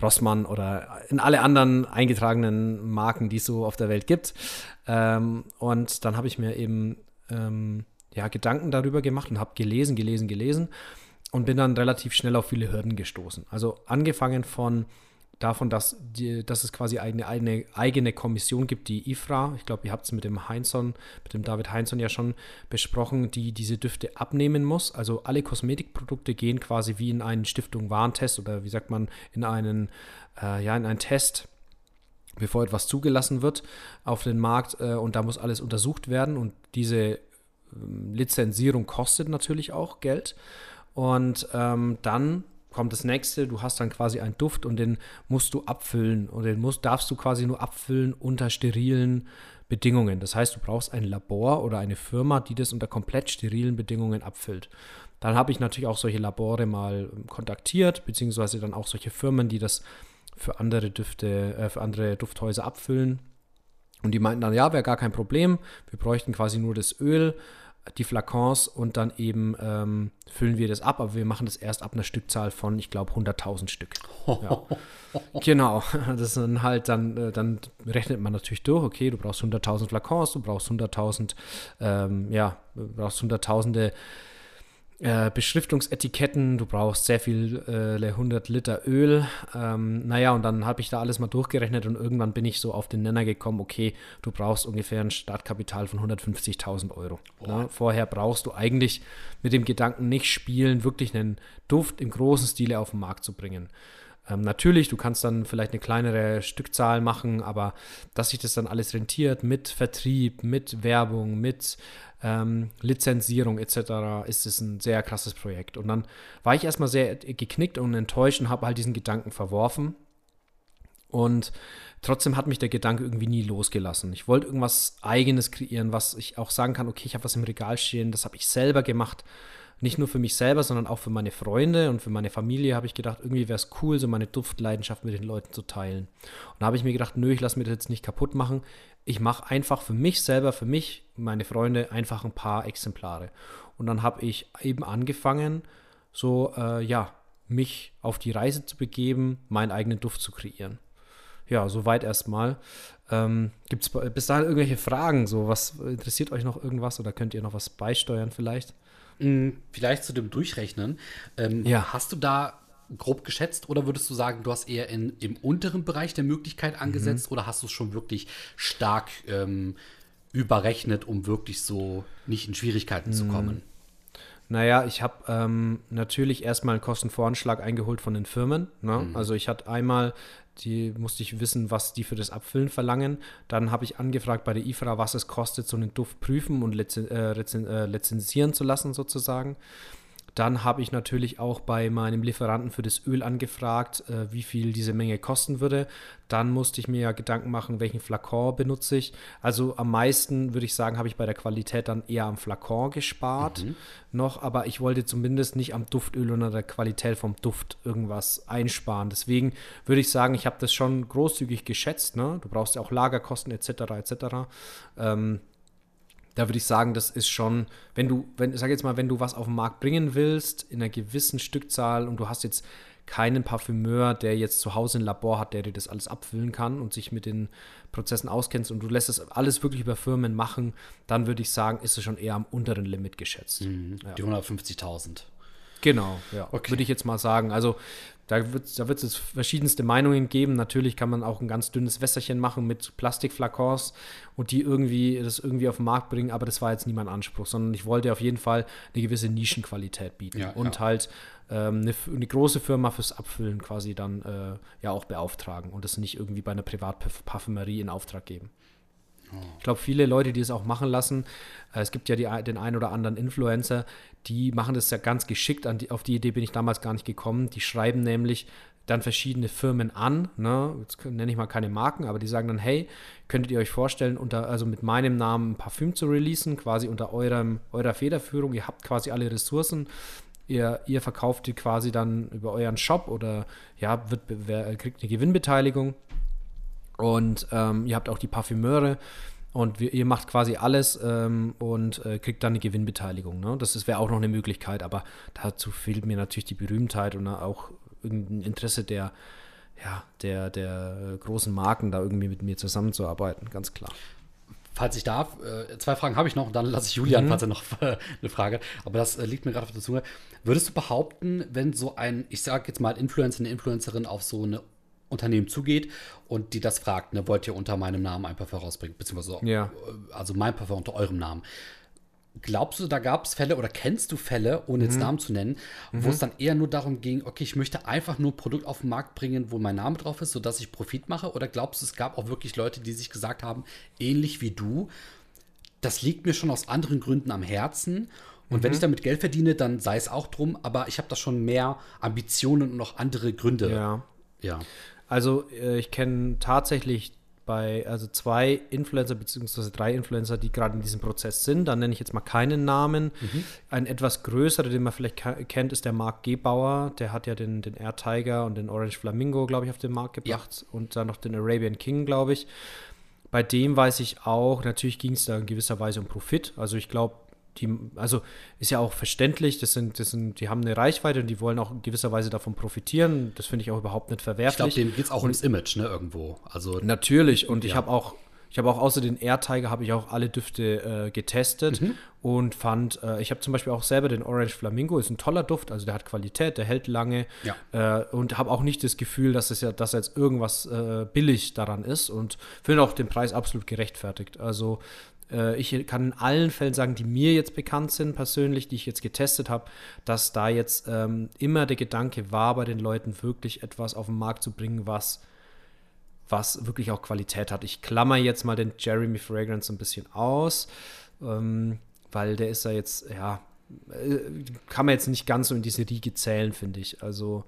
[SPEAKER 2] Rossmann oder in alle anderen eingetragenen Marken, die es so auf der Welt gibt. Ähm, und dann habe ich mir eben ähm, ja, Gedanken darüber gemacht und habe gelesen, gelesen, gelesen und bin dann relativ schnell auf viele Hürden gestoßen. Also angefangen von davon, dass, die, dass es quasi eine, eine eigene Kommission gibt, die IFRA, ich glaube, ihr habt es mit dem Heinzon, mit dem David Heinzon ja schon besprochen, die diese Düfte abnehmen muss. Also alle Kosmetikprodukte gehen quasi wie in einen Stiftung Warentest oder wie sagt man, in einen, äh, ja, in einen Test bevor etwas zugelassen wird auf den Markt äh, und da muss alles untersucht werden und diese äh, Lizenzierung kostet natürlich auch Geld und ähm, dann kommt das nächste, du hast dann quasi einen Duft und den musst du abfüllen und den musst, darfst du quasi nur abfüllen unter sterilen Bedingungen. Das heißt, du brauchst ein Labor oder eine Firma, die das unter komplett sterilen Bedingungen abfüllt. Dann habe ich natürlich auch solche Labore mal kontaktiert, beziehungsweise dann auch solche Firmen, die das für andere Düfte, äh, für andere Dufthäuser abfüllen. Und die meinten dann, ja, wäre gar kein Problem. Wir bräuchten quasi nur das Öl die Flakons und dann eben ähm, füllen wir das ab, aber wir machen das erst ab einer Stückzahl von, ich glaube, 100.000 Stück. Ja. genau, das sind halt dann, äh, dann rechnet man natürlich durch, okay, du brauchst 100.000 Flakons, du brauchst 100.000, ähm, ja, du brauchst hunderttausende äh, Beschriftungsetiketten, du brauchst sehr viel, äh, 100 Liter Öl. Ähm, naja, und dann habe ich da alles mal durchgerechnet und irgendwann bin ich so auf den Nenner gekommen, okay, du brauchst ungefähr ein Startkapital von 150.000 Euro. Ne? Vorher brauchst du eigentlich mit dem Gedanken nicht spielen, wirklich einen Duft im großen Stile auf den Markt zu bringen. Ähm, natürlich, du kannst dann vielleicht eine kleinere Stückzahl machen, aber dass sich das dann alles rentiert mit Vertrieb, mit Werbung, mit ähm, Lizenzierung etc., ist es ein sehr krasses Projekt. Und dann war ich erstmal sehr geknickt und enttäuscht und habe halt diesen Gedanken verworfen. Und trotzdem hat mich der Gedanke irgendwie nie losgelassen. Ich wollte irgendwas Eigenes kreieren, was ich auch sagen kann, okay, ich habe was im Regal stehen, das habe ich selber gemacht nicht nur für mich selber, sondern auch für meine Freunde und für meine Familie habe ich gedacht, irgendwie wäre es cool, so meine Duftleidenschaft mit den Leuten zu teilen. Und da habe ich mir gedacht, nö, ich lasse mir das jetzt nicht kaputt machen. Ich mache einfach für mich selber, für mich, meine Freunde, einfach ein paar Exemplare. Und dann habe ich eben angefangen, so, äh, ja, mich auf die Reise zu begeben, meinen eigenen Duft zu kreieren. Ja, soweit erstmal. Ähm, Gibt es bis dahin irgendwelche Fragen? So, was interessiert euch noch irgendwas oder könnt ihr noch was beisteuern vielleicht?
[SPEAKER 3] Vielleicht zu dem Durchrechnen. Ähm, ja. Hast du da grob geschätzt oder würdest du sagen, du hast eher in, im unteren Bereich der Möglichkeit angesetzt mhm. oder hast du es schon wirklich stark ähm, überrechnet, um wirklich so nicht in Schwierigkeiten mhm. zu kommen?
[SPEAKER 2] Naja, ich habe ähm, natürlich erstmal einen Kostenvoranschlag eingeholt von den Firmen. Ne? Mhm. Also ich hatte einmal die musste ich wissen, was die für das Abfüllen verlangen. Dann habe ich angefragt bei der IFRA, was es kostet, so einen Duft prüfen und lizen äh, äh, lizenzieren zu lassen, sozusagen. Dann habe ich natürlich auch bei meinem Lieferanten für das Öl angefragt, äh, wie viel diese Menge kosten würde. Dann musste ich mir ja Gedanken machen, welchen Flakon benutze ich. Also am meisten würde ich sagen, habe ich bei der Qualität dann eher am Flakon gespart mhm. noch, aber ich wollte zumindest nicht am Duftöl oder der Qualität vom Duft irgendwas einsparen. Deswegen würde ich sagen, ich habe das schon großzügig geschätzt. Ne? Du brauchst ja auch Lagerkosten etc. etc. Ähm, da würde ich sagen, das ist schon, wenn du, wenn, sag jetzt mal, wenn du was auf den Markt bringen willst, in einer gewissen Stückzahl und du hast jetzt keinen Parfümeur, der jetzt zu Hause ein Labor hat, der dir das alles abfüllen kann und sich mit den Prozessen auskennt und du lässt es alles wirklich über Firmen machen, dann würde ich sagen, ist es schon eher am unteren Limit geschätzt.
[SPEAKER 3] Mhm, ja. Die 150.000.
[SPEAKER 2] Genau, ja. Okay. Würde ich jetzt mal sagen. Also da wird da es verschiedenste Meinungen geben. Natürlich kann man auch ein ganz dünnes Wässerchen machen mit Plastikflakons und die irgendwie das irgendwie auf den Markt bringen, aber das war jetzt nie mein Anspruch, sondern ich wollte auf jeden Fall eine gewisse Nischenqualität bieten ja, und ja. halt ähm, eine, eine, große Firma fürs Abfüllen quasi dann äh, ja auch beauftragen und das nicht irgendwie bei einer Privatparfümerie in Auftrag geben. Ich glaube, viele Leute, die es auch machen lassen, äh, es gibt ja die, den einen oder anderen Influencer, die machen das ja ganz geschickt. Die, auf die Idee bin ich damals gar nicht gekommen. Die schreiben nämlich dann verschiedene Firmen an, ne? jetzt nenne ich mal keine Marken, aber die sagen dann, hey, könntet ihr euch vorstellen, unter, also mit meinem Namen ein Parfüm zu releasen, quasi unter eurem, eurer Federführung, ihr habt quasi alle Ressourcen, ihr, ihr verkauft die quasi dann über euren Shop oder ja, wird, wer, kriegt eine Gewinnbeteiligung und ähm, ihr habt auch die Parfümeure und wir, ihr macht quasi alles ähm, und äh, kriegt dann eine Gewinnbeteiligung. Ne? Das wäre auch noch eine Möglichkeit, aber dazu fehlt mir natürlich die Berühmtheit und auch irgendein Interesse der, ja, der, der großen Marken, da irgendwie mit mir zusammenzuarbeiten, ganz klar.
[SPEAKER 3] Falls ich darf, äh, zwei Fragen habe ich noch und dann lasse ich Julian, mhm. falls er noch äh, eine Frage. Aber das äh, liegt mir gerade auf der Zunge. Würdest du behaupten, wenn so ein, ich sage jetzt mal Influencer, eine Influencerin auf so eine Unternehmen zugeht und die das fragt, ne, wollt ihr unter meinem Namen ein Parfum rausbringen, beziehungsweise
[SPEAKER 2] ja.
[SPEAKER 3] Äh, also mein Parfum unter eurem Namen. Glaubst du, da gab es Fälle oder kennst du Fälle, ohne jetzt mhm. Namen zu nennen, mhm. wo es dann eher nur darum ging, okay, ich möchte einfach nur ein Produkt auf den Markt bringen, wo mein Name drauf ist, sodass ich Profit mache? Oder glaubst du, es gab auch wirklich Leute, die sich gesagt haben, ähnlich wie du, das liegt mir schon aus anderen Gründen am Herzen und mhm. wenn ich damit Geld verdiene, dann sei es auch drum, aber ich habe da schon mehr Ambitionen und noch andere Gründe.
[SPEAKER 2] Ja. Ja. Also äh, ich kenne tatsächlich bei, also zwei Influencer beziehungsweise drei Influencer, die gerade in diesem Prozess sind. Da nenne ich jetzt mal keinen Namen. Mhm. Ein etwas größerer, den man vielleicht kennt, ist der Marc Gebauer. Der hat ja den, den Air Tiger und den Orange Flamingo, glaube ich, auf den Markt gebracht. Ja. Und dann noch den Arabian King, glaube ich. Bei dem weiß ich auch, natürlich ging es da in gewisser Weise um Profit. Also ich glaube, die, also ist ja auch verständlich, das sind, das sind, die haben eine Reichweite und die wollen auch in gewisser Weise davon profitieren. Das finde ich auch überhaupt nicht verwerflich.
[SPEAKER 3] Ich glaube, denen geht es auch und, ums Image, ne, irgendwo. Also,
[SPEAKER 2] natürlich, und ja. ich habe auch, ich habe auch außer den Air Tiger habe ich auch alle Düfte äh, getestet mhm. und fand, äh, ich habe zum Beispiel auch selber den Orange Flamingo, ist ein toller Duft, also der hat Qualität, der hält lange ja. äh, und habe auch nicht das Gefühl, dass es ja, dass jetzt irgendwas äh, billig daran ist und finde auch den Preis absolut gerechtfertigt. Also ich kann in allen Fällen sagen, die mir jetzt bekannt sind, persönlich, die ich jetzt getestet habe, dass da jetzt ähm, immer der Gedanke war, bei den Leuten wirklich etwas auf den Markt zu bringen, was, was wirklich auch Qualität hat. Ich klammer jetzt mal den Jeremy Fragrance ein bisschen aus, ähm, weil der ist ja jetzt, ja, äh, kann man jetzt nicht ganz so in diese Riege zählen, finde ich. Also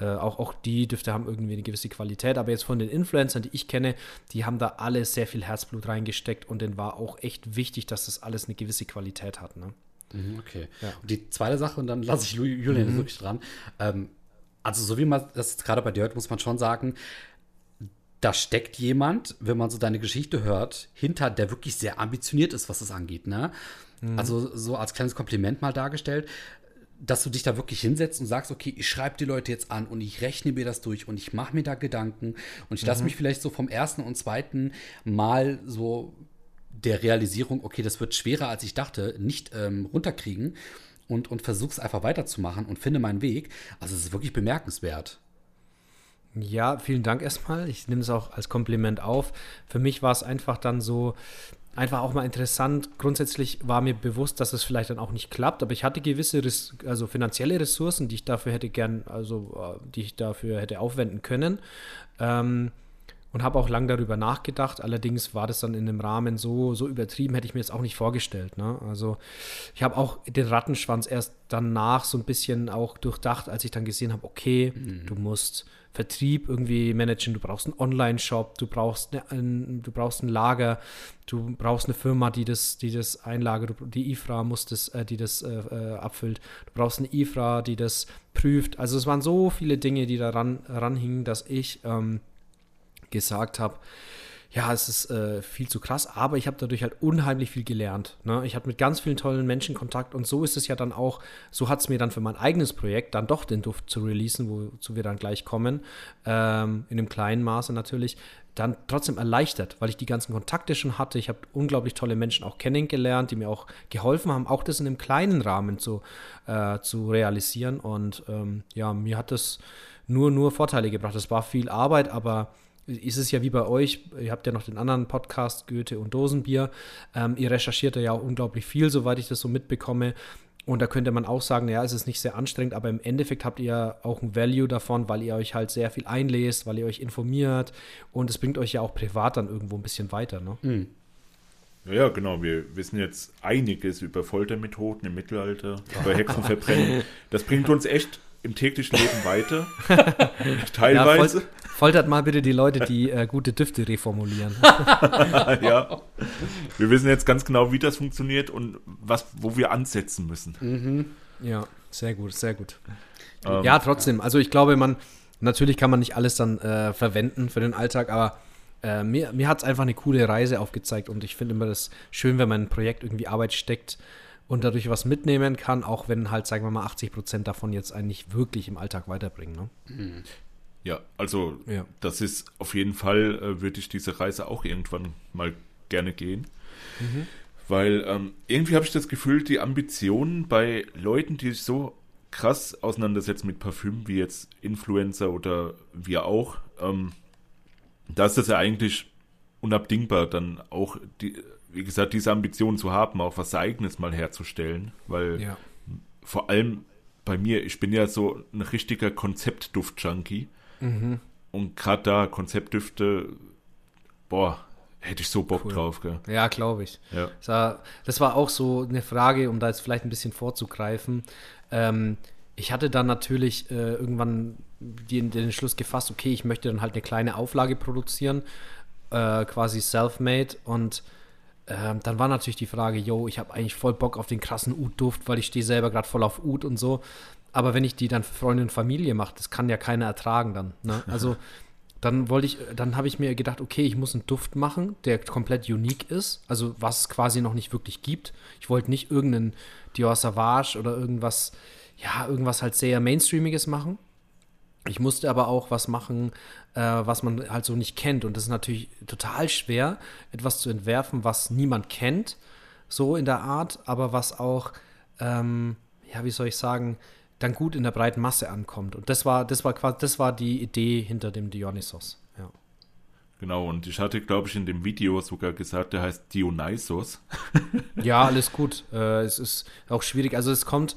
[SPEAKER 2] ja. äh, auch, auch die Düfte haben irgendwie eine gewisse Qualität, aber jetzt von den Influencern, die ich kenne, die haben da alle sehr viel Herzblut reingesteckt und denen war auch echt wichtig, dass das alles eine gewisse Qualität hat. Ne?
[SPEAKER 3] Mhm, okay. Ja. Und die zweite Sache, und dann lasse ich Julian mhm. wirklich dran. Ähm, also, so wie man das jetzt gerade bei dir hört, muss man schon sagen, da steckt jemand, wenn man so deine Geschichte hört, hinter, der wirklich sehr ambitioniert ist, was das angeht. Ne? Mhm. Also so als kleines Kompliment mal dargestellt, dass du dich da wirklich hinsetzt und sagst, okay, ich schreibe die Leute jetzt an und ich rechne mir das durch und ich mache mir da Gedanken und ich lasse mhm. mich vielleicht so vom ersten und zweiten Mal so der Realisierung, okay, das wird schwerer als ich dachte, nicht ähm, runterkriegen und, und versuch's einfach weiterzumachen und finde meinen Weg. Also es ist wirklich bemerkenswert.
[SPEAKER 2] Ja, vielen Dank erstmal. Ich nehme es auch als Kompliment auf. Für mich war es einfach dann so, einfach auch mal interessant. Grundsätzlich war mir bewusst, dass es vielleicht dann auch nicht klappt, aber ich hatte gewisse, also finanzielle Ressourcen, die ich dafür hätte gern, also äh, die ich dafür hätte aufwenden können. Ähm, und habe auch lang darüber nachgedacht. Allerdings war das dann in dem Rahmen so, so übertrieben, hätte ich mir jetzt auch nicht vorgestellt. Ne? Also ich habe auch den Rattenschwanz erst danach so ein bisschen auch durchdacht, als ich dann gesehen habe, okay, mhm. du musst Vertrieb irgendwie managen, du brauchst einen Online-Shop, du brauchst eine, ein, du brauchst ein Lager, du brauchst eine Firma, die das, die das einlagert, die IFRA muss das, äh, die das äh, äh, abfüllt, du brauchst eine IFRA, die das prüft. Also es waren so viele Dinge, die daran ranhingen, dass ich ähm, gesagt habe, ja, es ist äh, viel zu krass, aber ich habe dadurch halt unheimlich viel gelernt. Ne? Ich hatte mit ganz vielen tollen Menschen Kontakt und so ist es ja dann auch, so hat es mir dann für mein eigenes Projekt dann doch den Duft zu releasen, wozu wir dann gleich kommen, ähm, in einem kleinen Maße natürlich, dann trotzdem erleichtert, weil ich die ganzen Kontakte schon hatte. Ich habe unglaublich tolle Menschen auch kennengelernt, die mir auch geholfen haben, auch das in einem kleinen Rahmen zu, äh, zu realisieren. Und ähm, ja, mir hat das nur, nur Vorteile gebracht. Es war viel Arbeit, aber ist es ja wie bei euch, ihr habt ja noch den anderen Podcast, Goethe und Dosenbier. Ähm, ihr recherchiert ja auch unglaublich viel, soweit ich das so mitbekomme. Und da könnte man auch sagen, ja, es ist nicht sehr anstrengend, aber im Endeffekt habt ihr auch ein Value davon, weil ihr euch halt sehr viel einlest, weil ihr euch informiert und es bringt euch ja auch privat dann irgendwo ein bisschen weiter. Ne? Mhm.
[SPEAKER 1] Ja, genau. Wir wissen jetzt einiges über Foltermethoden im Mittelalter, über Hexenverbrennung. Das bringt uns echt im täglichen Leben weiter. Teilweise.
[SPEAKER 2] Ja, foltert mal bitte die Leute, die äh, gute Düfte reformulieren.
[SPEAKER 1] ja. Wir wissen jetzt ganz genau, wie das funktioniert und was, wo wir ansetzen müssen.
[SPEAKER 2] Mhm. Ja, sehr gut, sehr gut. Ähm, ja, trotzdem. Also ich glaube, man, natürlich kann man nicht alles dann äh, verwenden für den Alltag, aber äh, mir, mir hat es einfach eine coole Reise aufgezeigt und ich finde immer das schön, wenn man ein Projekt irgendwie Arbeit steckt und dadurch was mitnehmen kann, auch wenn halt, sagen wir mal, 80 Prozent davon jetzt eigentlich wirklich im Alltag weiterbringen. Ne?
[SPEAKER 1] Mhm. Ja, also ja. das ist auf jeden Fall, äh, würde ich diese Reise auch irgendwann mal gerne gehen. Mhm. Weil ähm, irgendwie habe ich das Gefühl, die Ambitionen bei Leuten, die sich so krass auseinandersetzen mit Parfüm, wie jetzt Influencer oder wir auch, ähm, da ist das ja eigentlich unabdingbar, dann auch die, wie gesagt, diese Ambition zu haben, auch was Eigenes mal herzustellen, weil ja. vor allem bei mir, ich bin ja so ein richtiger Konzeptduft-Junkie mhm. und gerade da Konzeptdüfte, boah, hätte ich so Bock cool. drauf. Gell?
[SPEAKER 2] Ja, glaube ich. Ja. Das, war, das war auch so eine Frage, um da jetzt vielleicht ein bisschen vorzugreifen. Ähm, ich hatte dann natürlich äh, irgendwann den, den Schluss gefasst, okay, ich möchte dann halt eine kleine Auflage produzieren, äh, quasi self-made und ähm, dann war natürlich die Frage, yo, ich habe eigentlich voll Bock auf den krassen Ud-Duft, weil ich stehe selber gerade voll auf Ud und so. Aber wenn ich die dann für Freunde und Familie mache, das kann ja keiner ertragen dann. Ne? Also dann wollte ich, dann habe ich mir gedacht, okay, ich muss einen Duft machen, der komplett unique ist, also was es quasi noch nicht wirklich gibt. Ich wollte nicht irgendeinen Dior Savage oder irgendwas, ja, irgendwas halt sehr Mainstreamiges machen. Ich musste aber auch was machen, äh, was man halt so nicht kennt. Und das ist natürlich total schwer, etwas zu entwerfen, was niemand kennt, so in der Art, aber was auch, ähm, ja, wie soll ich sagen, dann gut in der breiten Masse ankommt. Und das war, das war quasi, das war die Idee hinter dem Dionysos. Ja.
[SPEAKER 1] Genau, und ich hatte, glaube ich, in dem Video sogar gesagt, der heißt Dionysos.
[SPEAKER 2] ja, alles gut. Äh, es ist auch schwierig. Also es kommt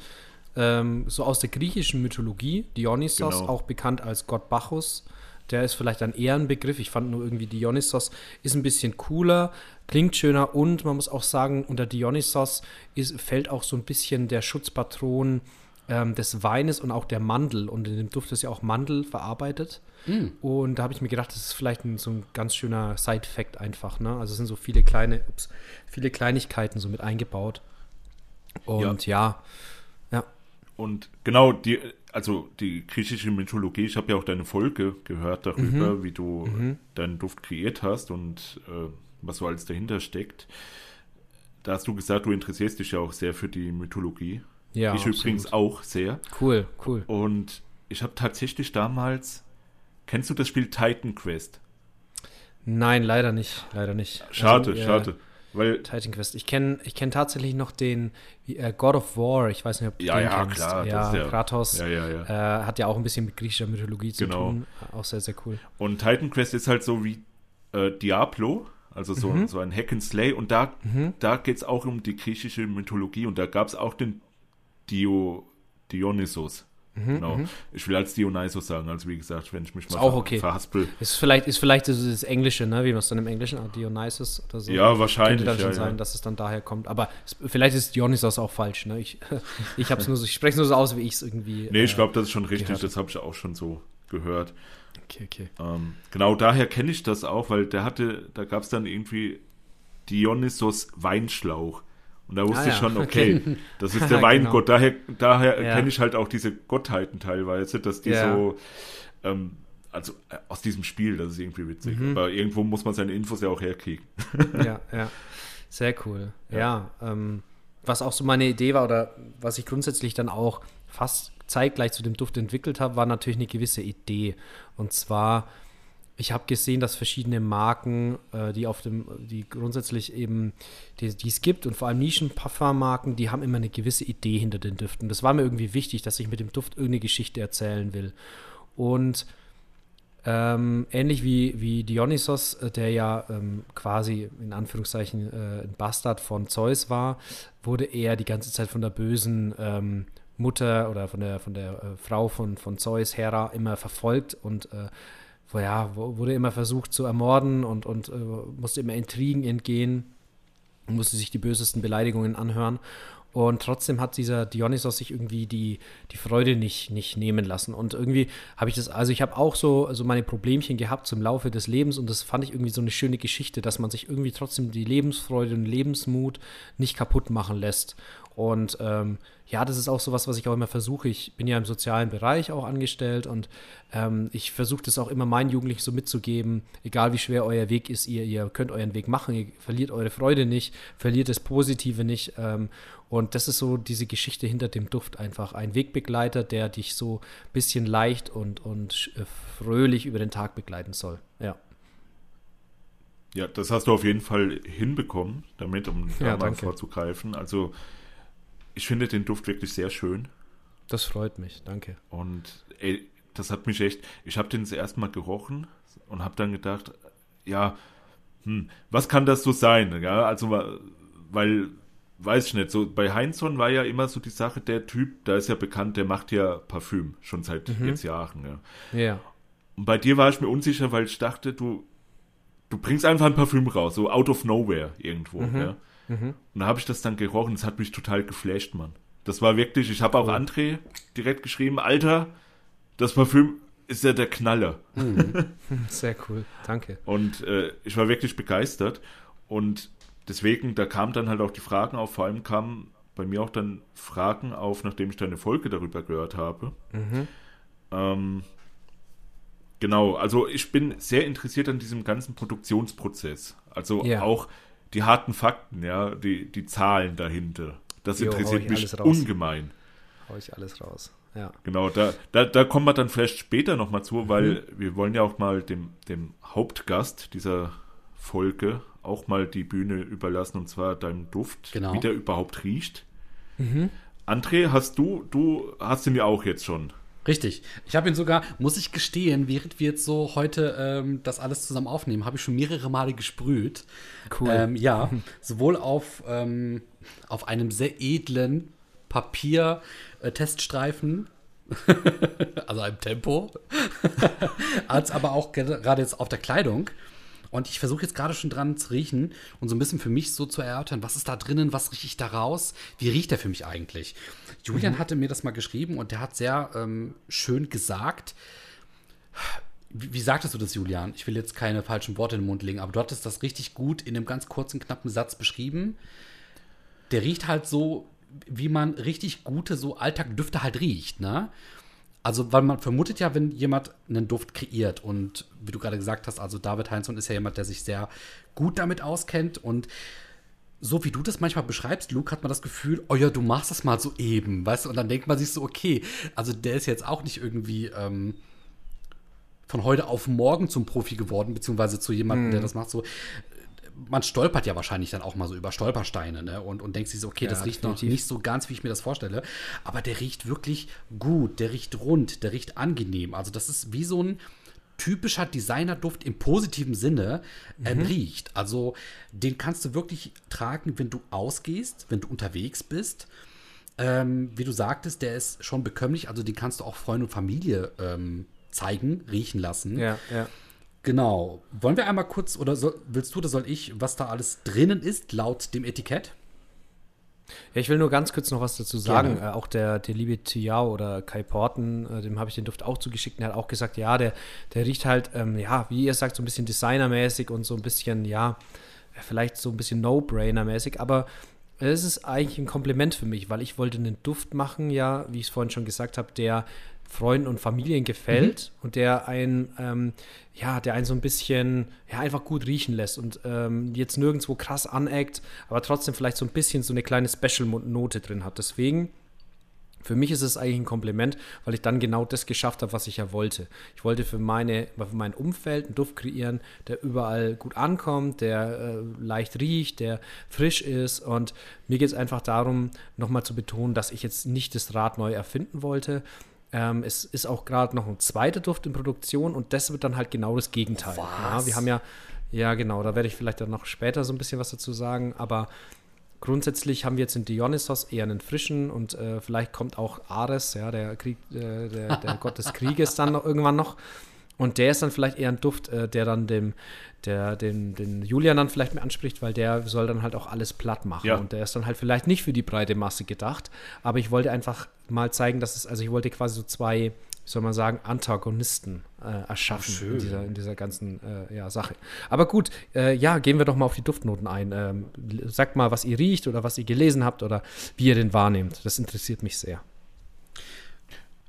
[SPEAKER 2] ähm, so aus der griechischen Mythologie. Dionysos, genau. auch bekannt als Gott Bacchus. Der ist vielleicht ein Ehrenbegriff. Ich fand nur irgendwie Dionysos ist ein bisschen cooler, klingt schöner und man muss auch sagen, unter Dionysos ist, fällt auch so ein bisschen der Schutzpatron ähm, des Weines und auch der Mandel. Und in dem Duft ist ja auch Mandel verarbeitet. Mm. Und da habe ich mir gedacht, das ist vielleicht ein, so ein ganz schöner Side-Fact einfach. Ne? Also es sind so viele kleine, ups, viele Kleinigkeiten so mit eingebaut. Und ja, ja.
[SPEAKER 1] Und genau, die, also die griechische Mythologie, ich habe ja auch deine Folge gehört darüber, mhm. wie du mhm. deinen Duft kreiert hast und äh, was so alles dahinter steckt. Da hast du gesagt, du interessierst dich ja auch sehr für die Mythologie. Ja, ich absolut. übrigens auch sehr.
[SPEAKER 2] Cool, cool.
[SPEAKER 1] Und ich habe tatsächlich damals, kennst du das Spiel Titan Quest?
[SPEAKER 2] Nein, leider nicht, leider nicht.
[SPEAKER 1] Schade, also, schade.
[SPEAKER 2] Weil, Titan Quest. Ich kenne ich kenn tatsächlich noch den äh, God of War. Ich weiß nicht, ob du
[SPEAKER 1] ja,
[SPEAKER 2] den
[SPEAKER 1] ja,
[SPEAKER 2] kennst.
[SPEAKER 1] Klar,
[SPEAKER 2] ja,
[SPEAKER 1] ja,
[SPEAKER 2] Kratos.
[SPEAKER 1] Ja, ja.
[SPEAKER 2] Äh, hat ja auch ein bisschen mit griechischer Mythologie zu genau. tun. Auch sehr, sehr cool.
[SPEAKER 1] Und Titan Quest ist halt so wie äh, Diablo. Also so, mhm. so ein Hack and Slay. Und da, mhm. da geht es auch um die griechische Mythologie. Und da gab es auch den Dio, Dionysos. Mhm, genau. Mhm. Ich will als Dionysos sagen, also wie gesagt, wenn ich mich mal
[SPEAKER 2] ist auch okay. verhaspel. Ist vielleicht, ist vielleicht das, das Englische, ne? wie man es dann im Englischen, ah, Dionysos oder so.
[SPEAKER 1] Ja, wahrscheinlich.
[SPEAKER 2] Könnte dann
[SPEAKER 1] ja,
[SPEAKER 2] schon
[SPEAKER 1] ja.
[SPEAKER 2] sein, dass es dann daher kommt. Aber es, vielleicht ist Dionysos auch falsch. Ne? Ich, ich, hab's nur so, ich spreche es nur so aus, wie ich es irgendwie.
[SPEAKER 1] Nee, ich glaube, das ist schon richtig. Gehört. Das habe ich auch schon so gehört.
[SPEAKER 2] Okay, okay.
[SPEAKER 1] Ähm, genau daher kenne ich das auch, weil der hatte, da gab es dann irgendwie Dionysos Weinschlauch. Und da wusste ah, ich schon, okay, okay. das ist der Weingott. genau. Daher, daher ja. kenne ich halt auch diese Gottheiten teilweise, dass die ja. so ähm, also äh, aus diesem Spiel, das ist irgendwie witzig. Mhm. Aber irgendwo muss man seine Infos ja auch herkriegen.
[SPEAKER 2] ja, ja. Sehr cool. Ja, ja ähm, was auch so meine Idee war oder was ich grundsätzlich dann auch fast zeitgleich zu dem Duft entwickelt habe, war natürlich eine gewisse Idee. Und zwar, ich habe gesehen, dass verschiedene Marken, äh, die auf dem, die grundsätzlich eben, die, die es gibt und vor allem Nischen-Parfum-Marken, die haben immer eine gewisse Idee hinter den Düften. Das war mir irgendwie wichtig, dass ich mit dem Duft irgendeine Geschichte erzählen will. Und ähm, ähnlich wie, wie Dionysos, äh, der ja ähm, quasi in Anführungszeichen äh, ein Bastard von Zeus war, wurde er die ganze Zeit von der bösen ähm, Mutter oder von der, von der äh, Frau von, von Zeus, Hera, immer verfolgt und äh, wo, ja, wurde immer versucht zu ermorden und, und äh, musste immer Intrigen entgehen musste sich die bösesten Beleidigungen anhören. Und trotzdem hat dieser Dionysos sich irgendwie die, die Freude nicht, nicht nehmen lassen. Und irgendwie habe ich das, also ich habe auch so, so meine Problemchen gehabt zum Laufe des Lebens und das fand ich irgendwie so eine schöne Geschichte, dass man sich irgendwie trotzdem die Lebensfreude und Lebensmut nicht kaputt machen lässt. Und ähm, ja, das ist auch so was, was ich auch immer versuche. Ich bin ja im sozialen Bereich auch angestellt und ähm, ich versuche das auch immer meinen Jugendlichen so mitzugeben. Egal wie schwer euer Weg ist, ihr, ihr könnt euren Weg machen, ihr verliert eure Freude nicht, verliert das Positive nicht. Ähm, und das ist so diese Geschichte hinter dem Duft einfach. Ein Wegbegleiter, der dich so ein bisschen leicht und, und äh, fröhlich über den Tag begleiten soll. Ja.
[SPEAKER 1] Ja, das hast du auf jeden Fall hinbekommen, damit, um ja, da mal vorzugreifen. Also ich finde den Duft wirklich sehr schön.
[SPEAKER 2] Das freut mich, danke.
[SPEAKER 1] Und ey, das hat mich echt, ich habe den das erste Mal gerochen und habe dann gedacht, ja, hm, was kann das so sein? Ja, also, weil, weiß ich nicht, so bei Heinzson war ja immer so die Sache, der Typ, da ist ja bekannt, der macht ja Parfüm, schon seit mhm. jetzt Jahren. Ja. ja. Und bei dir war ich mir unsicher, weil ich dachte, du, du bringst einfach ein Parfüm raus, so out of nowhere irgendwo. Mhm. Ja. Mhm. Und da habe ich das dann gerochen, das hat mich total geflasht, Mann. Das war wirklich, ich habe auch cool. André direkt geschrieben, Alter, das Parfüm ist ja der Knaller.
[SPEAKER 2] Mhm. Sehr cool, danke.
[SPEAKER 1] Und äh, ich war wirklich begeistert. Und deswegen, da kamen dann halt auch die Fragen auf, vor allem kamen bei mir auch dann Fragen auf, nachdem ich deine Folge darüber gehört habe. Mhm. Ähm, genau, also ich bin sehr interessiert an diesem ganzen Produktionsprozess. Also ja. auch die harten Fakten, ja, die, die Zahlen dahinter. Das jo, interessiert mich ungemein.
[SPEAKER 2] Hau ich alles raus. Ja.
[SPEAKER 1] Genau, da, da, da kommen wir dann vielleicht später nochmal zu, weil mhm. wir wollen ja auch mal dem, dem Hauptgast dieser Folge auch mal die Bühne überlassen, und zwar deinem Duft, genau. wie der überhaupt riecht. Mhm. André, hast du, du hast ihn ja auch jetzt schon.
[SPEAKER 3] Richtig. Ich habe ihn sogar, muss ich gestehen, während wir jetzt so heute ähm, das alles zusammen aufnehmen, habe ich schon mehrere Male gesprüht. Cool. Ähm, ja, sowohl auf, ähm, auf einem sehr edlen Papier-Teststreifen, äh, also einem Tempo, als aber auch gerade jetzt auf der Kleidung. Und ich versuche jetzt gerade schon dran zu riechen und so ein bisschen für mich so zu erörtern, was ist da drinnen, was rieche ich da raus, wie riecht der für mich eigentlich? Julian mhm. hatte mir das mal geschrieben und der hat sehr ähm, schön gesagt, wie, wie, sagtest du das, Julian? Ich will jetzt keine falschen Worte in den Mund legen, aber du hattest das richtig gut in einem ganz kurzen, knappen Satz beschrieben. Der riecht halt so, wie man richtig gute, so Alltagdüfte halt riecht, ne? Also, weil man vermutet ja, wenn jemand einen Duft kreiert und wie du gerade gesagt hast, also David Heinzson ist ja jemand, der sich sehr gut damit auskennt und so wie du das manchmal beschreibst, Luke, hat man das Gefühl, oh ja, du machst das mal so eben, weißt du, und dann denkt man sich so, okay, also der ist jetzt auch nicht irgendwie ähm, von heute auf morgen zum Profi geworden, beziehungsweise zu jemandem, hm. der das macht, so man stolpert ja wahrscheinlich dann auch mal so über Stolpersteine ne? und, und denkt sich so, okay, ja, das riecht definitiv. noch nicht so ganz, wie ich mir das vorstelle. Aber der riecht wirklich gut, der riecht rund, der riecht angenehm. Also das ist wie so ein typischer Designerduft im positiven Sinne äh, mhm. riecht. Also den kannst du wirklich tragen, wenn du ausgehst, wenn du unterwegs bist. Ähm, wie du sagtest, der ist schon bekömmlich, also den kannst du auch Freunde und Familie ähm, zeigen, riechen lassen.
[SPEAKER 2] Ja, ja.
[SPEAKER 3] Genau. Wollen wir einmal kurz, oder soll, willst du oder soll ich, was da alles drinnen ist, laut dem Etikett?
[SPEAKER 2] Ja, ich will nur ganz kurz noch was dazu sagen. Äh, auch der, der liebe Tiao oder Kai Porten, äh, dem habe ich den Duft auch zugeschickt, der hat auch gesagt, ja, der, der riecht halt, ähm, ja, wie ihr sagt, so ein bisschen designermäßig und so ein bisschen, ja, vielleicht so ein bisschen No-Brainer-mäßig, aber es ist eigentlich ein Kompliment für mich, weil ich wollte einen Duft machen, ja, wie ich es vorhin schon gesagt habe, der Freunden und Familien gefällt mhm. und der ein, ähm, ja, der einen so ein bisschen, ja, einfach gut riechen lässt und ähm, jetzt nirgendwo krass aneckt, aber trotzdem vielleicht so ein bisschen so eine kleine Special-Note drin hat. Deswegen für mich ist es eigentlich ein Kompliment, weil ich dann genau das geschafft habe, was ich ja wollte. Ich wollte für, meine, für mein Umfeld einen Duft kreieren, der überall gut ankommt, der äh, leicht riecht, der frisch ist. Und mir geht es einfach darum, nochmal zu betonen, dass ich jetzt nicht das Rad neu erfinden wollte. Ähm, es ist auch gerade noch ein zweiter Duft in Produktion und das wird dann halt genau das Gegenteil. Ja, wir haben ja, ja genau, da werde ich vielleicht dann noch später so ein bisschen was dazu sagen, aber Grundsätzlich haben wir jetzt in Dionysos eher einen frischen und äh, vielleicht kommt auch Ares, ja, der, Krieg, äh, der, der Gott des Krieges dann noch irgendwann noch. Und der ist dann vielleicht eher ein Duft, äh, der dann dem, der, den, den Julian dann vielleicht mehr anspricht, weil der soll dann halt auch alles platt machen. Ja. Und der ist dann halt vielleicht nicht für die breite Masse gedacht. Aber ich wollte einfach mal zeigen, dass es, also ich wollte quasi so zwei wie soll man sagen, Antagonisten äh, erschaffen in dieser, in, dieser, ganzen äh, ja, Sache. Aber gut, äh, ja, gehen wir doch mal auf die Duftnoten ein. Ähm, sagt mal, was ihr riecht oder was ihr gelesen habt oder wie ihr den wahrnehmt. Das interessiert mich sehr.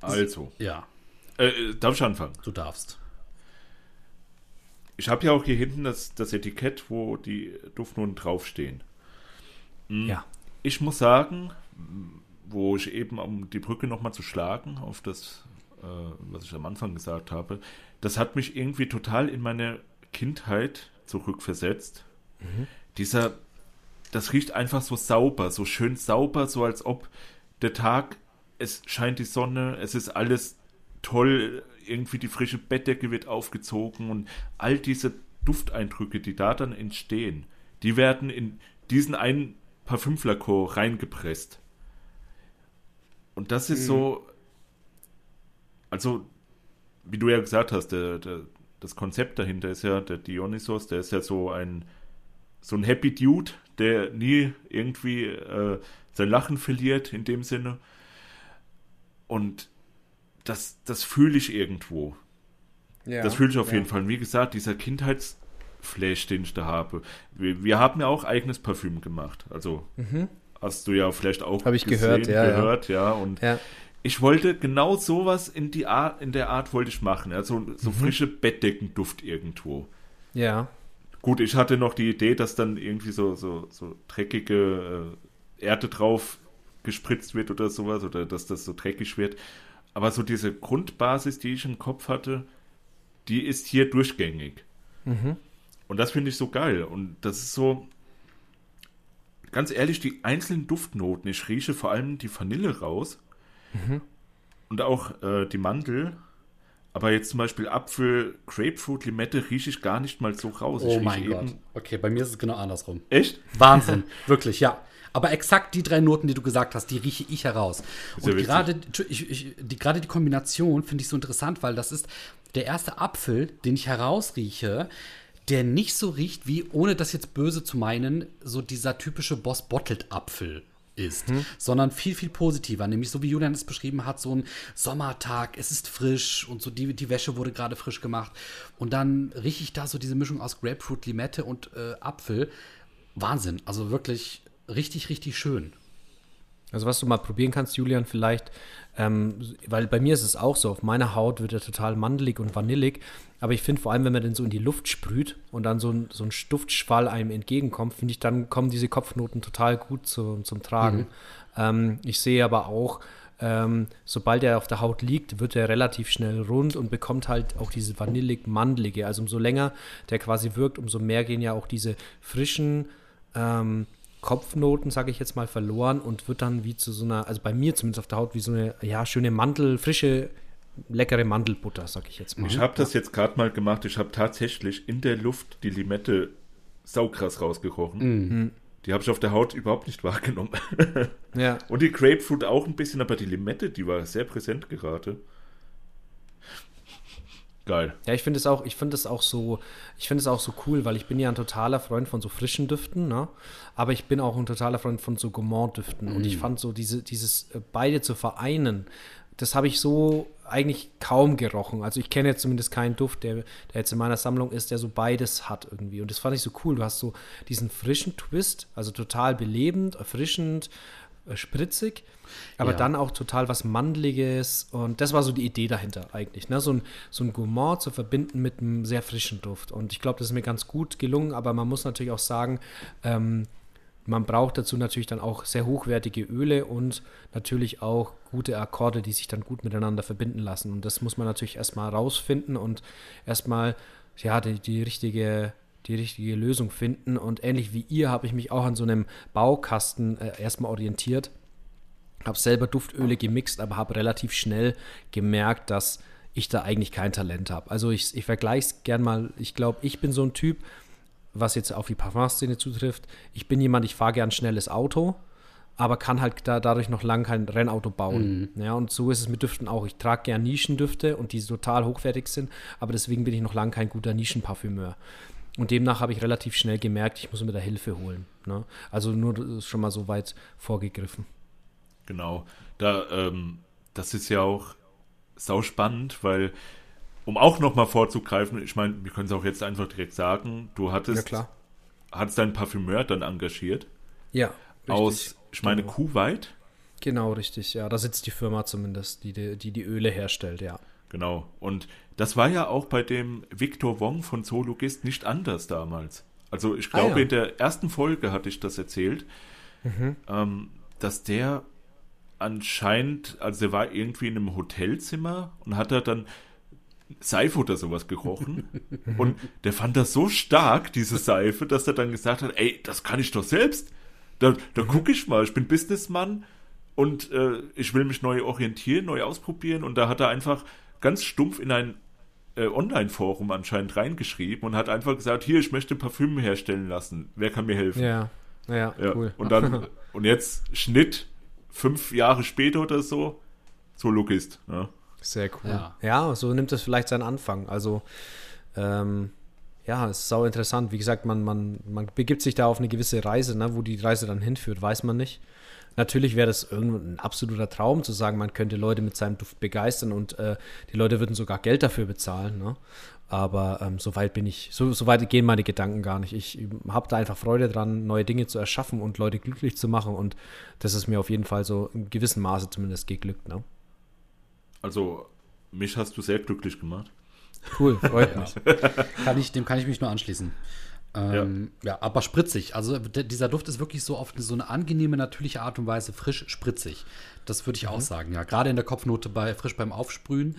[SPEAKER 1] Also.
[SPEAKER 3] Ja.
[SPEAKER 1] Äh, äh, darf ich anfangen?
[SPEAKER 3] Du darfst.
[SPEAKER 1] Ich habe ja auch hier hinten das, das Etikett, wo die Duftnoten draufstehen.
[SPEAKER 2] Mhm. Ja.
[SPEAKER 1] Ich muss sagen, wo ich eben, um die Brücke nochmal zu schlagen, auf das äh, was ich am Anfang gesagt habe, das hat mich irgendwie total in meine Kindheit zurückversetzt. Mhm. Dieser, das riecht einfach so sauber, so schön sauber, so als ob der Tag, es scheint die Sonne, es ist alles toll, irgendwie die frische Bettdecke wird aufgezogen und all diese Dufteindrücke, die da dann entstehen, die werden in diesen einen Parfümflakon reingepresst. Und das ist mhm. so, also, wie du ja gesagt hast, der, der, das Konzept dahinter ist ja, der Dionysos, der ist ja so ein, so ein Happy Dude, der nie irgendwie äh, sein Lachen verliert in dem Sinne. Und das, das fühle ich irgendwo. Ja, das fühle ich auf ja. jeden Fall. Wie gesagt, dieser Kindheitsflash, den ich da habe. Wir, wir haben ja auch eigenes Parfüm gemacht. Also mhm. hast du ja vielleicht auch
[SPEAKER 2] Habe ich gesehen, gehört, ja.
[SPEAKER 1] Gehört, ja. ja. Und ich wollte genau sowas in, die Art, in der Art wollte ich machen. Also so mhm. frische Bettdeckenduft irgendwo.
[SPEAKER 2] Ja.
[SPEAKER 1] Gut, ich hatte noch die Idee, dass dann irgendwie so, so, so dreckige äh, Erde drauf gespritzt wird oder sowas oder dass das so dreckig wird. Aber so diese Grundbasis, die ich im Kopf hatte, die ist hier durchgängig. Mhm. Und das finde ich so geil. Und das ist so, ganz ehrlich, die einzelnen Duftnoten, ich rieche vor allem die Vanille raus Mhm. Und auch äh, die Mandel. Aber jetzt zum Beispiel Apfel, Grapefruit, Limette rieche ich gar nicht mal so raus.
[SPEAKER 3] Oh mein Gott. Okay, bei mir ist es genau andersrum.
[SPEAKER 1] Echt?
[SPEAKER 3] Wahnsinn. Wirklich, ja. Aber exakt die drei Noten, die du gesagt hast, die rieche ich heraus. Und gerade, ich, ich, die, gerade die Kombination finde ich so interessant, weil das ist der erste Apfel, den ich herausrieche, der nicht so riecht wie, ohne das jetzt böse zu meinen, so dieser typische Boss-Bottled-Apfel ist, hm. sondern viel, viel positiver. Nämlich so wie Julian es beschrieben hat, so ein Sommertag, es ist frisch und so die, die Wäsche wurde gerade frisch gemacht. Und dann rieche ich da so diese Mischung aus Grapefruit, Limette und äh, Apfel. Wahnsinn. Also wirklich richtig, richtig schön.
[SPEAKER 2] Also was du mal probieren kannst, Julian, vielleicht, ähm, weil bei mir ist es auch so, auf meiner Haut wird er total mandelig und vanillig, aber ich finde vor allem, wenn man den so in die Luft sprüht und dann so ein, so ein Duftschwall einem entgegenkommt, finde ich, dann kommen diese Kopfnoten total gut zu, zum Tragen. Mhm. Ähm, ich sehe aber auch, ähm, sobald er auf der Haut liegt, wird er relativ schnell rund und bekommt halt auch diese vanillig-mandelige. Also umso länger der quasi wirkt, umso mehr gehen ja auch diese frischen, ähm, Kopfnoten, sage ich jetzt mal, verloren und wird dann wie zu so einer, also bei mir zumindest auf der Haut, wie so eine ja, schöne Mantel, frische, leckere Mandelbutter, sage ich jetzt mal.
[SPEAKER 1] Ich habe das jetzt gerade mal gemacht. Ich habe tatsächlich in der Luft die Limette saukrass rausgekochen. Mhm. Die habe ich auf der Haut überhaupt nicht wahrgenommen.
[SPEAKER 2] ja.
[SPEAKER 1] Und die Grapefruit auch ein bisschen, aber die Limette, die war sehr präsent gerade. Geil.
[SPEAKER 2] Ja, ich finde es auch, ich finde es auch so, ich finde es auch so cool, weil ich bin ja ein totaler Freund von so frischen Düften, ne? Aber ich bin auch ein totaler Freund von so Gourmand-Düften. Mm. Und ich mm. fand so diese, dieses äh, beide zu vereinen, das habe ich so eigentlich kaum gerochen. Also ich kenne jetzt zumindest keinen Duft, der, der jetzt in meiner Sammlung ist, der so beides hat irgendwie. Und das fand ich so cool. Du hast so diesen frischen Twist, also total belebend, erfrischend, spritzig, aber
[SPEAKER 3] Ja.
[SPEAKER 2] dann auch total was Mandeliges und das war so die Idee dahinter eigentlich. Ne? So, ein, so ein Gourmand zu verbinden mit einem sehr frischen Duft. Und ich glaube, das ist mir ganz gut gelungen, aber man muss natürlich auch sagen, ähm, man braucht dazu natürlich dann auch sehr hochwertige Öle und natürlich auch gute Akkorde, die sich dann gut miteinander verbinden lassen. Und das muss man natürlich erstmal rausfinden und erstmal ja, die, die, richtige, die richtige Lösung finden. Und ähnlich wie ihr habe ich mich auch an so einem Baukasten äh, erstmal orientiert. Habe selber Duftöle gemixt, aber habe relativ schnell gemerkt, dass ich da eigentlich kein Talent habe. Also ich, ich vergleiche es gern mal. Ich glaube, ich bin so ein Typ, was jetzt auf die Parfumszene zutrifft. Ich bin jemand, ich fahre gern schnelles Auto, aber kann halt da, dadurch noch lange kein Rennauto bauen. Ja, und so ist es mit Düften auch. Ich trage gern Nischendüfte und die total hochwertig sind, aber deswegen bin ich noch lange kein guter Nischenparfümeur. Und demnach habe ich relativ schnell gemerkt, ich muss mir da Hilfe holen. Ne? Also nur schon mal so weit vorgegriffen.
[SPEAKER 1] Genau. Da, ähm, das ist ja auch sau spannend, weil, um auch nochmal vorzugreifen, ich meine, wir können es auch jetzt einfach direkt sagen, du hattest, hattest deinen Parfümeur dann engagiert
[SPEAKER 2] Ja.
[SPEAKER 1] aus, ich meine,
[SPEAKER 2] Genau.
[SPEAKER 1] Kuwait.
[SPEAKER 2] Genau, richtig. Ja, da sitzt die Firma zumindest, die die, die, die Öle herstellt, ja.
[SPEAKER 1] Genau. Und das war ja auch bei dem Victor Wong von Zoologist nicht anders damals. Also ich
[SPEAKER 2] Ah,
[SPEAKER 1] glaube,
[SPEAKER 2] ja.
[SPEAKER 1] in der ersten Folge hatte ich das erzählt,
[SPEAKER 2] Mhm.
[SPEAKER 1] ähm, dass der anscheinend, also der war irgendwie in einem Hotelzimmer und hat da dann Seife oder sowas gerochen. und der fand das so stark, diese Seife, dass er dann gesagt hat, ey, das kann ich doch selbst. Da, da
[SPEAKER 2] Mhm.
[SPEAKER 1] gucke ich mal, ich bin Businessmann und äh, ich will mich neu orientieren, neu ausprobieren. Und da hat er einfach ganz stumpf in ein äh, Online-Forum anscheinend reingeschrieben und hat einfach gesagt, hier, ich möchte Parfüm herstellen lassen. Wer kann mir helfen?
[SPEAKER 2] Ja, ja,
[SPEAKER 1] Ja,
[SPEAKER 2] cool.
[SPEAKER 1] Und dann, und jetzt Schnitt, fünf Jahre später oder so, Zoologist. Ja.
[SPEAKER 2] Sehr cool.
[SPEAKER 3] Ja.
[SPEAKER 2] Ja. so nimmt es vielleicht seinen Anfang. Also, ähm, ja, es ist sau interessant. Wie gesagt, man, man, man begibt sich da auf eine gewisse Reise, ne? wo die Reise dann hinführt, weiß man nicht. Natürlich wäre das irgendwo ein absoluter Traum zu sagen, man könnte Leute mit seinem Duft begeistern und äh, die Leute würden sogar Geld dafür bezahlen. Ne? Aber ähm, so weit bin ich, so, so weit gehen meine Gedanken gar nicht. Ich habe da einfach Freude dran, neue Dinge zu erschaffen und Leute glücklich zu machen. Und das ist mir auf jeden Fall so in gewissem Maße zumindest geglückt. Ne?
[SPEAKER 1] Also, mich hast du sehr glücklich gemacht.
[SPEAKER 2] Cool, freut mich.
[SPEAKER 3] Kann ich, dem kann ich mich nur anschließen. Ähm, ja. aber spritzig. Also dieser Duft ist wirklich so auf so eine angenehme, natürliche Art und Weise frisch spritzig. Das würde ich auch sagen. Ja, gerade in der Kopfnote bei frisch beim Aufsprühen.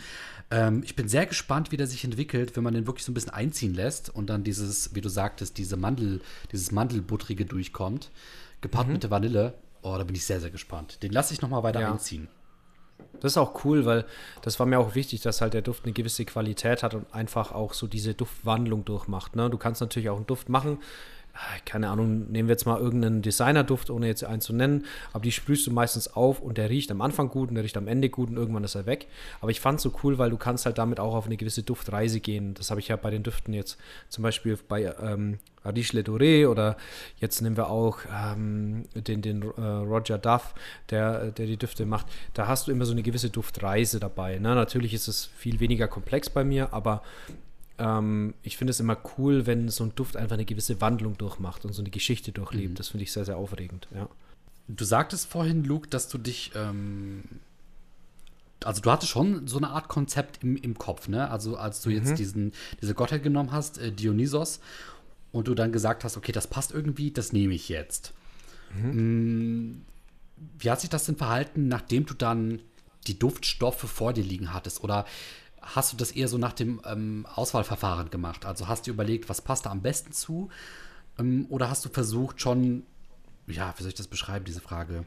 [SPEAKER 3] Ähm, ich bin sehr gespannt, wie der sich entwickelt, wenn man den wirklich so ein bisschen einziehen lässt und dann dieses, wie du sagtest, diese Mandel, dieses Mandelbuttrige durchkommt, gepaart mit der Vanille. Oh, da bin ich sehr, sehr gespannt. Den lasse ich noch mal weiter
[SPEAKER 2] Ja.
[SPEAKER 3] einziehen.
[SPEAKER 2] Das ist auch cool, weil das war mir auch wichtig, dass halt der Duft eine gewisse Qualität hat und einfach auch so diese Duftwandlung durchmacht. Ne? Du kannst natürlich auch einen Duft machen. Ah, Keine Ahnung, nehmen wir jetzt mal irgendeinen Designerduft, ohne jetzt einen zu nennen, aber die sprühst du meistens auf und der riecht am Anfang gut und der riecht am Ende gut und irgendwann ist er weg. Aber ich fand es so cool, weil du kannst halt damit auch auf eine gewisse Duftreise gehen. Das habe ich ja bei den Düften jetzt zum Beispiel bei ähm, Arish Le Doré oder jetzt nehmen wir auch ähm, den, den äh, Roger Duff, der, der die Düfte macht. Da hast du immer so eine gewisse Duftreise dabei. Ne? Natürlich ist es viel weniger komplex bei mir, aber ähm, ich finde es immer cool, wenn so ein Duft einfach eine gewisse Wandlung durchmacht und so eine Geschichte durchlebt. Das finde ich sehr, sehr aufregend. Ja.
[SPEAKER 3] Du sagtest vorhin, Luke, dass du dich, ähm, also du hattest schon so eine Art Konzept im, im Kopf, ne? Also als du jetzt diesen, diese Gottheit genommen hast, äh, Dionysos, und du dann gesagt hast, okay, das passt irgendwie, das nehme ich jetzt. Mm, Wie hat sich das denn verhalten, nachdem du dann die Duftstoffe vor dir liegen hattest? Oder hast du das eher so nach dem ähm, Auswahlverfahren gemacht? Also hast du überlegt, was passt da am besten zu? Ähm, oder hast du versucht schon, ja, wie soll ich das beschreiben, diese Frage?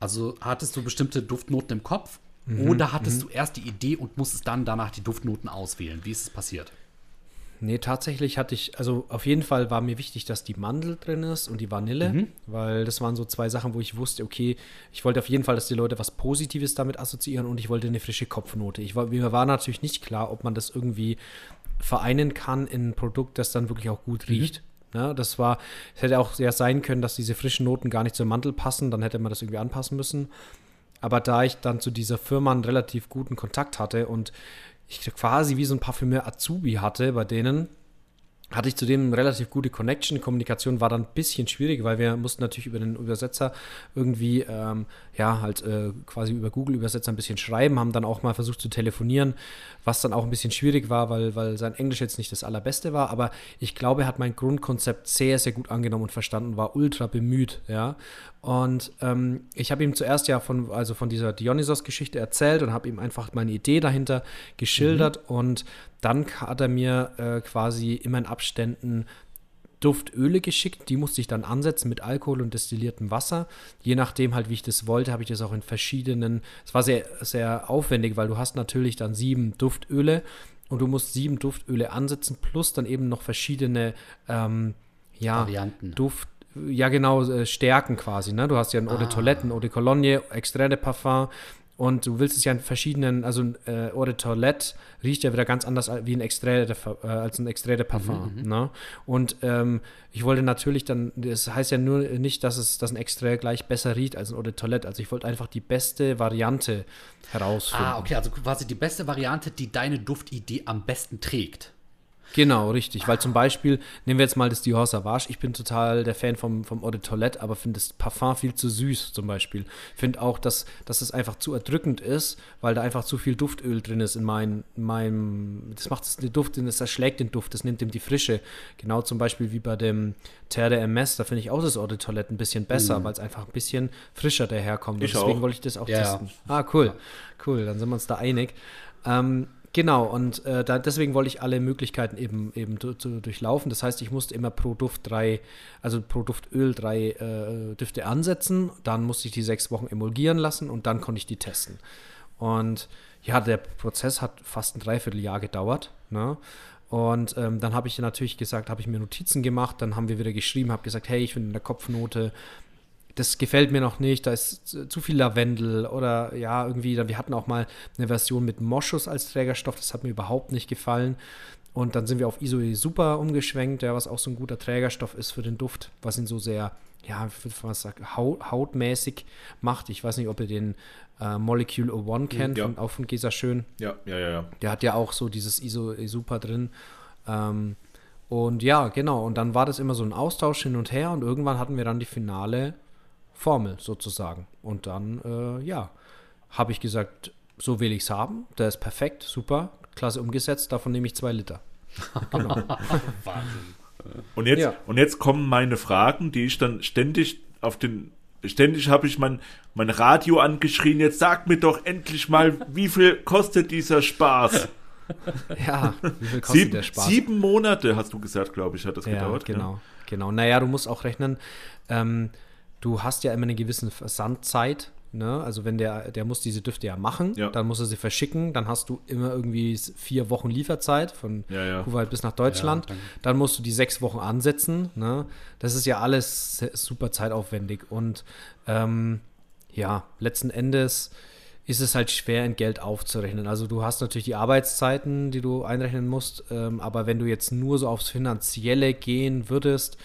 [SPEAKER 3] Also hattest du bestimmte Duftnoten im Kopf? oder hattest du erst die Idee und musstest dann danach die Duftnoten auswählen? Wie ist es passiert?
[SPEAKER 2] Nee, tatsächlich hatte ich, also auf jeden Fall war mir wichtig, dass die Mandel drin ist und die Vanille, weil das waren so zwei Sachen, wo ich wusste, okay, ich wollte auf jeden Fall, dass die Leute was Positives damit assoziieren und ich wollte eine frische Kopfnote. Ich war, mir war natürlich nicht klar, ob man das irgendwie vereinen kann in ein Produkt, das dann wirklich auch gut riecht. Ja, das war, es hätte auch sehr sein können, dass diese frischen Noten gar nicht zur Mandel passen, dann hätte man das irgendwie anpassen müssen. Aber da ich dann zu dieser Firma einen relativ guten Kontakt hatte und ich quasi wie so ein Parfümeur Azubi hatte bei denen, hatte ich zudem relativ gute Connection. Kommunikation war dann ein bisschen schwierig, weil wir mussten natürlich über den Übersetzer irgendwie, ähm, ja, halt äh, quasi über Google-Übersetzer ein bisschen schreiben, haben dann auch mal versucht zu telefonieren, was dann auch ein bisschen schwierig war, weil, weil sein Englisch jetzt nicht das allerbeste war. Aber ich glaube, er hat mein Grundkonzept sehr, sehr gut angenommen und verstanden, war ultra bemüht, ja. Und ähm, ich habe ihm zuerst ja von, also von dieser Dionysos-Geschichte erzählt und habe ihm einfach meine Idee dahinter geschildert. Mhm. Und dann hat er mir äh, quasi immer in Abständen Duftöle geschickt, die musste ich dann ansetzen mit Alkohol und destilliertem Wasser. Je nachdem halt, wie ich das wollte, habe ich das auch in verschiedenen, es war sehr, sehr aufwendig, weil du hast natürlich dann sieben Duftöle und du musst sieben Duftöle ansetzen, plus dann eben noch verschiedene ähm, ja,
[SPEAKER 3] Varianten.
[SPEAKER 2] Duft, ja genau, äh, Stärken quasi. Ne? Du hast ja ein Eau de ah. Toilette, ein Eau de Cologne, Extrait de Parfum und du willst es ja in verschiedenen, also äh, Eau de Toilette riecht ja wieder ganz anders wie ein Extrait de, äh, als ein Extrait de Parfum. Mhm, mhm, ne? Und ähm, ich wollte natürlich dann, das heißt ja nur nicht, dass es dass ein Extrait gleich besser riecht als ein Eau de Toilette. Also ich wollte einfach die beste Variante herausfinden.
[SPEAKER 3] Ah, okay, also quasi die beste Variante, die deine Duftidee am besten trägt.
[SPEAKER 2] Genau, richtig. Weil zum Beispiel, nehmen wir jetzt mal das Dior Savage. Ich bin total der Fan vom, vom Eau de Toilette, aber finde das Parfum viel zu süß zum Beispiel. Finde auch, dass, dass es einfach zu erdrückend ist, weil da einfach zu viel Duftöl drin ist in mein, meinem. Das macht den Duft, das erschlägt den Duft, das nimmt ihm die Frische. Genau zum Beispiel wie bei dem Terre de MS, da finde ich auch das Eau de Toilette ein bisschen besser, mhm. weil es einfach ein bisschen frischer daherkommt. Ich deswegen wollte ich das auch ja, testen. Ah, cool. Cool, dann sind wir uns da einig. Ähm, Genau, und äh, da, deswegen wollte ich alle Möglichkeiten eben, eben du, du, durchlaufen. Das heißt, ich musste immer pro Duft drei, also pro Duftöl drei äh, Düfte ansetzen. Dann musste ich die sechs Wochen emulgieren lassen und dann konnte ich die testen. Und ja, der Prozess hat fast ein Dreivierteljahr gedauert. Ne? Und ähm, dann habe ich natürlich gesagt, habe ich mir Notizen gemacht, dann haben wir wieder geschrieben, habe gesagt, hey, ich finde in der Kopfnote das gefällt mir noch nicht, da ist zu viel Lavendel oder ja, irgendwie, wir hatten auch mal eine Version mit Moschus als Trägerstoff, das hat mir überhaupt nicht gefallen. Und dann sind wir auf Isoe Super umgeschwenkt, ja, was auch so ein guter Trägerstoff ist für den Duft, was ihn so sehr, ja, mal sagen, haut, hautmäßig macht. Ich weiß nicht, ob ihr den äh, Molecule 01 kennt, ja. von, auch von Gesa Schön.
[SPEAKER 1] Ja, ja, ja, ja.
[SPEAKER 2] Der hat ja auch so dieses Isoe Super drin. Ähm, und ja, genau. Und dann war das immer so ein Austausch hin und her und irgendwann hatten wir dann die finale Formel sozusagen. Und dann, äh, ja, habe ich gesagt, so will ich es haben. Der ist perfekt, super, klasse umgesetzt. Davon nehme ich zwei Liter.
[SPEAKER 1] Genau. Wahnsinn. Und jetzt, ja. und jetzt kommen meine Fragen, die ich dann ständig auf den ständig habe ich mein, mein Radio angeschrien, jetzt sag mir doch endlich mal, wie viel kostet dieser Spaß?
[SPEAKER 2] Ja,
[SPEAKER 1] wie viel kostet sieben, der Spaß? Sieben Monate, hast du gesagt, glaube ich, hat das
[SPEAKER 2] ja,
[SPEAKER 1] gedauert.
[SPEAKER 2] Genau, ja. genau. Naja, du musst auch rechnen, ähm, du hast ja immer eine gewisse Versandzeit. Ne? Also wenn der, der muss diese Düfte ja machen, ja. dann muss er sie verschicken, dann hast du immer irgendwie vier Wochen Lieferzeit von ja, ja. Kuwait bis nach Deutschland. Dann, dann, musst du die sechs Wochen ansetzen. Ne? Das ist ja alles super zeitaufwendig. Und ähm, ja, letzten Endes ist es halt schwer in Geld aufzurechnen. Also du hast natürlich die Arbeitszeiten, die du einrechnen musst, ähm, aber wenn du jetzt nur so aufs Finanzielle gehen würdest,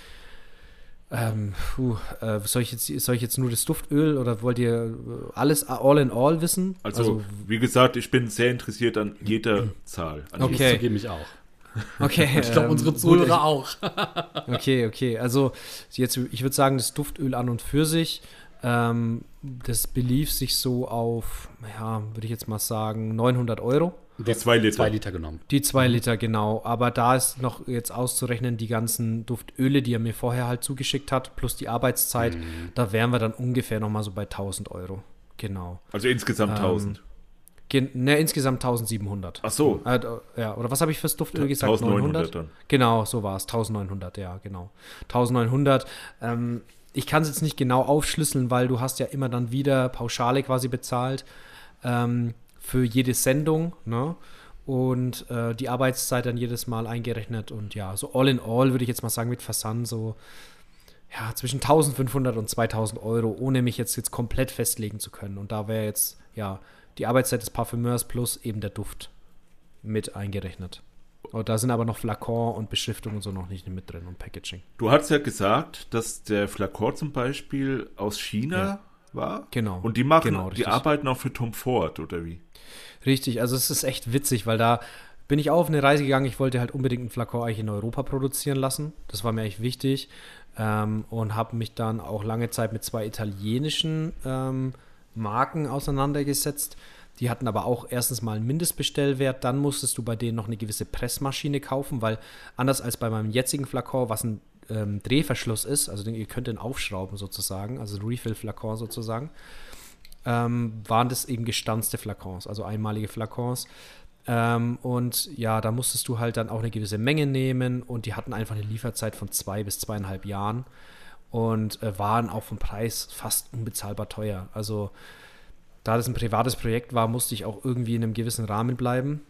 [SPEAKER 2] ähm, puh, äh, soll, ich jetzt, soll ich jetzt nur das Duftöl oder wollt ihr äh, alles all in all wissen?
[SPEAKER 1] Also, also wie gesagt, ich bin sehr interessiert an jeder Zahl. An
[SPEAKER 2] okay.
[SPEAKER 3] Ich mich auch.
[SPEAKER 2] Okay.
[SPEAKER 3] ich glaube, unsere ähm, Zuhörer auch.
[SPEAKER 2] okay, okay. Also jetzt, ich würde sagen, das Duftöl an und für sich, ähm, das belief sich so auf, ja, würde ich jetzt mal sagen, 900 Euro.
[SPEAKER 3] Die zwei Liter. zwei Liter genommen.
[SPEAKER 2] Die zwei. Liter, genau. Aber da ist noch jetzt auszurechnen, die ganzen Duftöle, die er mir vorher halt zugeschickt hat, plus die Arbeitszeit, mhm. da wären wir dann ungefähr nochmal so bei 1000 Euro. Genau.
[SPEAKER 1] Also insgesamt ähm, 1000.
[SPEAKER 2] Ne, insgesamt 1700.
[SPEAKER 1] Ach so.
[SPEAKER 2] Äh, ja, oder was habe ich fürs Duftöl gesagt?
[SPEAKER 1] 1900 dann.
[SPEAKER 2] Genau, so war es. 1900, ja, genau. 1900. Ähm, ich kann es jetzt nicht genau aufschlüsseln, weil du hast ja immer dann wieder Pauschale quasi bezahlt. Ähm, für jede Sendung, ne? Und äh, die Arbeitszeit dann jedes Mal eingerechnet. Und ja, so all in all würde ich jetzt mal sagen, mit Versand so ja, zwischen 1500 und 2000 Euro, ohne mich jetzt, jetzt komplett festlegen zu können. Und da wäre jetzt ja die Arbeitszeit des Parfümeurs plus eben der Duft mit eingerechnet. Und da sind aber noch Flakon und Beschriftung und so noch nicht mit drin und Packaging.
[SPEAKER 1] Du hast ja gesagt, dass der Flakon zum Beispiel aus China ja. war.
[SPEAKER 2] Genau.
[SPEAKER 1] Und die machen, genau, die arbeiten auch für Tom Ford, oder wie?
[SPEAKER 2] Richtig, also es ist echt witzig, weil da bin ich auch auf eine Reise gegangen. Ich wollte halt unbedingt einen Flakon eigentlich in Europa produzieren lassen. Das war mir echt wichtig. Ähm, und habe mich dann auch lange Zeit mit zwei italienischen ähm, Marken auseinandergesetzt. Die hatten aber auch erstens mal einen Mindestbestellwert, dann musstest du bei denen noch eine gewisse Pressmaschine kaufen, weil anders als bei meinem jetzigen Flakon, was ein ähm, Drehverschluss ist, also ihr könnt den aufschrauben sozusagen, also ein Refill-Flakon sozusagen, ähm, waren das eben gestanzte Flakons, also einmalige Flakons. Ähm, und ja, da musstest du halt dann auch eine gewisse Menge nehmen und die hatten einfach eine Lieferzeit von zwei bis zweieinhalb Jahren und äh, waren auch vom Preis fast unbezahlbar teuer. Also da das ein privates Projekt war, musste ich auch irgendwie in einem gewissen Rahmen bleiben.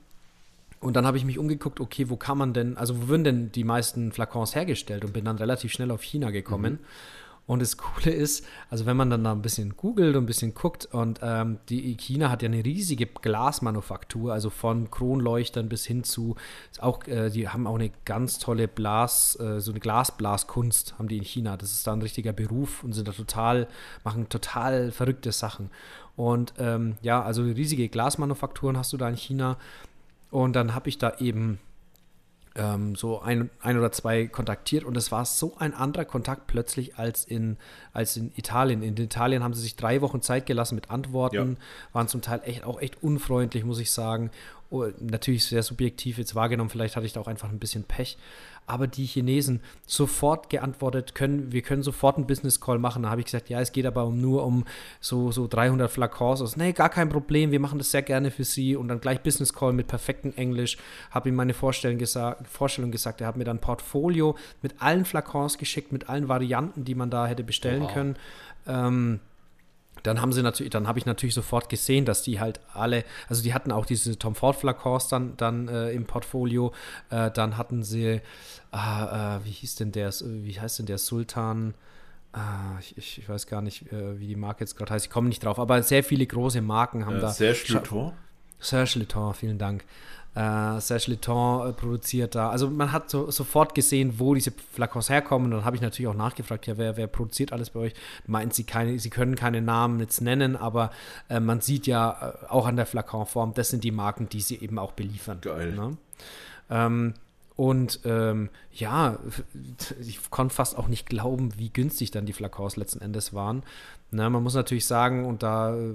[SPEAKER 2] Und dann habe ich mich umgeguckt, okay, wo kann man denn, also wo würden denn die meisten Flakons hergestellt und bin dann relativ schnell auf China gekommen. Mhm. Und das Coole ist, also wenn man dann da ein bisschen googelt und ein bisschen guckt und ähm, die China hat ja eine riesige Glasmanufaktur, also von Kronleuchtern bis hin zu, auch, äh, die haben auch eine ganz tolle Blas, äh, so eine Glasblaskunst haben die in China. Das ist da ein richtiger Beruf und sind da total, machen total verrückte Sachen. Und ähm, ja, also riesige Glasmanufakturen hast du da in China. Und dann habe ich da eben ähm, so ein, ein oder zwei kontaktiert und es war so ein anderer Kontakt plötzlich als in, als in Italien. In Italien haben sie sich drei Wochen Zeit gelassen mit Antworten, ja. waren zum Teil echt auch echt unfreundlich, muss ich sagen. Oh, natürlich sehr subjektiv jetzt wahrgenommen, vielleicht hatte ich da auch einfach ein bisschen Pech aber die Chinesen sofort geantwortet können, wir können sofort einen Business Call machen. Da habe ich gesagt, ja, es geht aber um, nur um so, so 300 Flakons. Also, nee, gar kein Problem, wir machen das sehr gerne für Sie und dann gleich Business Call mit perfektem Englisch. Habe ihm meine Vorstellung, gesa Vorstellung gesagt, er hat mir dann ein Portfolio mit allen Flakons geschickt, mit allen Varianten, die man da hätte bestellen wow. können. Ähm, dann haben sie natürlich, dann habe ich natürlich sofort gesehen, dass die halt alle, also die hatten auch diese Tom Ford Flakons dann, dann äh, im Portfolio, äh, dann hatten sie, äh, wie hieß denn der, wie heißt denn der Sultan? Ah, ich, ich, weiß gar nicht, äh, wie die Marke jetzt gerade heißt. Ich komme nicht drauf, aber sehr viele große Marken haben äh, da.
[SPEAKER 1] Serge Luton.
[SPEAKER 2] Serge Luton, vielen Dank äh, Serge Letton äh, produziert da. Also man hat so, sofort gesehen, wo diese Flakons herkommen. Und dann habe ich natürlich auch nachgefragt, ja, wer, wer produziert alles bei euch? Meint sie keine, sie können keine Namen jetzt nennen, aber äh, man sieht ja äh, auch an der Flakonform, das sind die Marken, die sie eben auch beliefern.
[SPEAKER 1] Geil.
[SPEAKER 2] Ne? Ähm, und ähm, ja, ich konnte fast auch nicht glauben, wie günstig dann die Flakons letzten Endes waren. Na, man muss natürlich sagen, und da äh,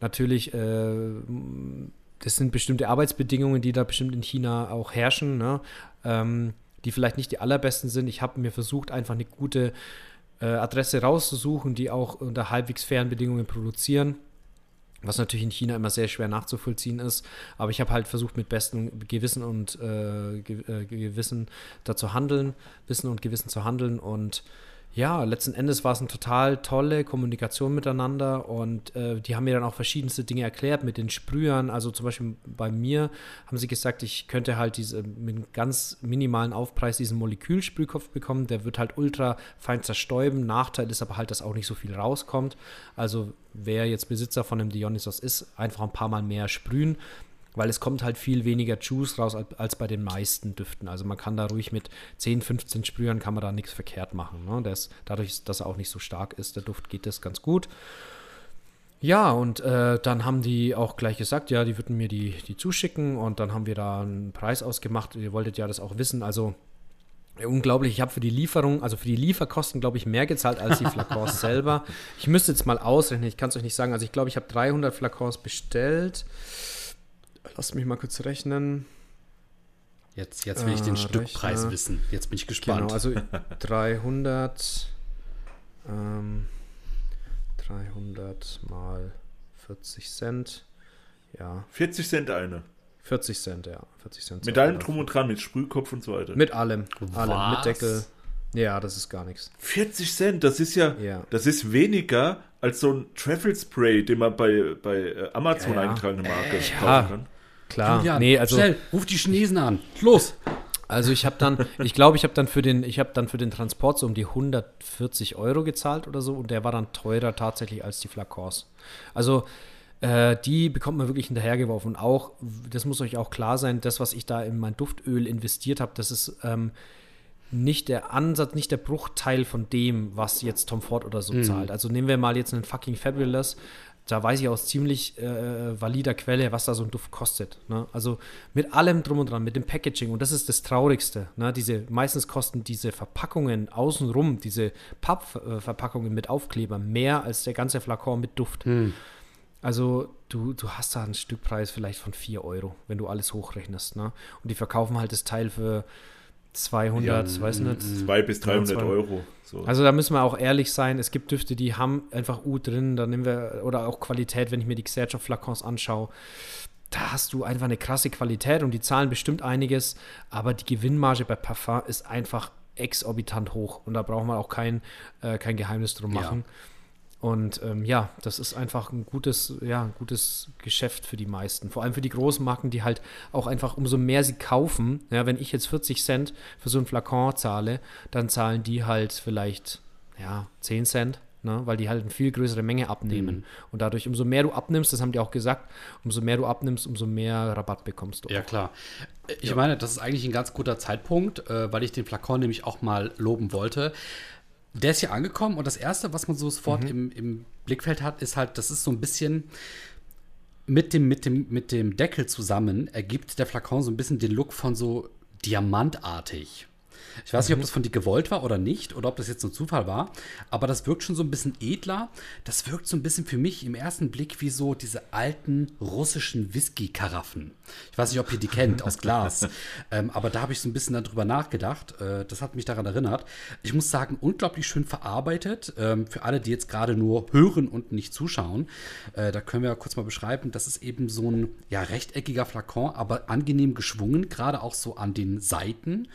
[SPEAKER 2] natürlich äh, das sind bestimmte Arbeitsbedingungen, die da bestimmt in China auch herrschen, ne? ähm, die vielleicht nicht die allerbesten sind. Ich habe mir versucht, einfach eine gute äh, Adresse rauszusuchen, die auch unter halbwegs fairen Bedingungen produzieren. Was natürlich in China immer sehr schwer nachzuvollziehen ist. Aber ich habe halt versucht, mit bestem Gewissen und äh, äh Gewissen da zu handeln, Wissen und Gewissen zu handeln und ja, letzten Endes war es eine total tolle Kommunikation miteinander und äh, die haben mir dann auch verschiedenste Dinge erklärt mit den Sprühern. Also zum Beispiel bei mir haben sie gesagt, ich könnte halt diese mit einem ganz minimalen Aufpreis diesen Molekülsprühkopf bekommen. Der wird halt ultra fein zerstäuben. Nachteil ist aber halt, dass auch nicht so viel rauskommt. Also wer jetzt Besitzer von einem Dionysos ist, einfach ein paar Mal mehr sprühen weil es kommt halt viel weniger Juice raus als, bei den meisten Düften. Also man kann da ruhig mit 10, 15 Sprühern kann man da nichts verkehrt machen. Ne? Das, dadurch, dass er auch nicht so stark ist, der Duft geht das ganz gut. Ja, und äh, dann haben die auch gleich gesagt, ja, die würden mir die, die zuschicken und dann haben wir da einen Preis ausgemacht. Ihr wolltet ja das auch wissen. Also unglaublich, ich habe für die Lieferung, also für die Lieferkosten, glaube ich, mehr gezahlt als die Flakons selber. Ich müsste jetzt mal ausrechnen, ich kann es euch nicht sagen. Also ich glaube, ich habe 300 Flakons bestellt. Lass mich mal kurz rechnen.
[SPEAKER 3] Jetzt, jetzt will ich den äh, Stückpreis Rechner. wissen. Jetzt bin ich gespannt. Genau,
[SPEAKER 2] also 300, ähm, 300 mal 40 Cent. Ja.
[SPEAKER 1] 40 Cent eine.
[SPEAKER 2] 40 Cent, ja. 40 Cent.
[SPEAKER 1] Mit allem drum und dran, mit Sprühkopf und so weiter.
[SPEAKER 2] Mit allem. Allem. Mit Deckel. Ja, das ist gar nichts.
[SPEAKER 1] 40 Cent, das ist ja, ja, das ist weniger als so ein Travel Spray, den man bei, bei äh, Amazon ja, ja. eingetragene Marke äh, kaufen kann.
[SPEAKER 2] Klar, Julian, nee, also schnell,
[SPEAKER 3] ruf die Chinesen an. Los.
[SPEAKER 2] Also ich habe dann, ich glaube, ich habe dann für den, ich habe dann für den Transport so um die 140 Euro gezahlt oder so und der war dann teurer tatsächlich als die Flakons. Also äh, die bekommt man wirklich hinterhergeworfen. Und auch, das muss euch auch klar sein, das, was ich da in mein Duftöl investiert habe, das ist ähm, nicht der Ansatz, nicht der Bruchteil von dem, was jetzt Tom Ford oder so mhm. zahlt. Also nehmen wir mal jetzt einen fucking Fabulous da weiß ich aus ziemlich äh, valider Quelle, was da so ein Duft kostet. Ne? Also mit allem drum und dran, mit dem Packaging. Und das ist das Traurigste. Ne? Diese, meistens kosten diese Verpackungen außenrum, diese Pappverpackungen mit Aufkleber, mehr als der ganze Flakon mit Duft. Hm. Also du, du hast da einen Stückpreis vielleicht von 4 Euro, wenn du alles hochrechnest. Ne? Und die verkaufen halt das Teil für 200, ja, weiß nicht.
[SPEAKER 1] 2 bis 300 200. Euro.
[SPEAKER 2] So. Also da müssen wir auch ehrlich sein. Es gibt Düfte, die haben einfach U drin. Da nehmen wir, oder auch Qualität, wenn ich mir die Xerjoff Flakons anschaue. Da hast du einfach eine krasse Qualität und die zahlen bestimmt einiges, aber die Gewinnmarge bei Parfum ist einfach exorbitant hoch und da brauchen wir auch kein, äh, kein Geheimnis drum machen. Ja. Und ähm, ja, das ist einfach ein gutes, ja, ein gutes Geschäft für die meisten. Vor allem für die großen Marken, die halt auch einfach, umso mehr sie kaufen, ja, wenn ich jetzt 40 Cent für so ein Flakon zahle, dann zahlen die halt vielleicht, ja, 10 Cent, ne, weil die halt eine viel größere Menge abnehmen. Mhm. Und dadurch, umso mehr du abnimmst, das haben die auch gesagt, umso mehr du abnimmst, umso mehr Rabatt bekommst du.
[SPEAKER 3] Ja, klar. Ich ja. meine, das ist eigentlich ein ganz guter Zeitpunkt, äh, weil ich den Flakon nämlich auch mal loben wollte. Der ist hier angekommen und das Erste, was man so sofort mhm. im, im Blickfeld hat, ist halt, das ist so ein bisschen mit dem, mit, dem, mit dem Deckel zusammen ergibt der Flakon so ein bisschen den Look von so diamantartig. Ich weiß nicht, ob mhm. das von dir gewollt war oder nicht, oder ob das jetzt ein Zufall war, aber das wirkt schon so ein bisschen edler. Das wirkt so ein bisschen für mich im ersten Blick wie so diese alten russischen Whisky-Karaffen. Ich weiß nicht, ob ihr die kennt, aus Glas. ähm, aber da habe ich so ein bisschen darüber nachgedacht. Äh, das hat mich daran erinnert. Ich muss sagen, unglaublich schön verarbeitet. Ähm, für alle, die jetzt gerade nur hören und nicht zuschauen, äh, da können wir kurz mal beschreiben, das ist eben so ein ja, rechteckiger Flakon, aber angenehm geschwungen, gerade auch so an den Seiten.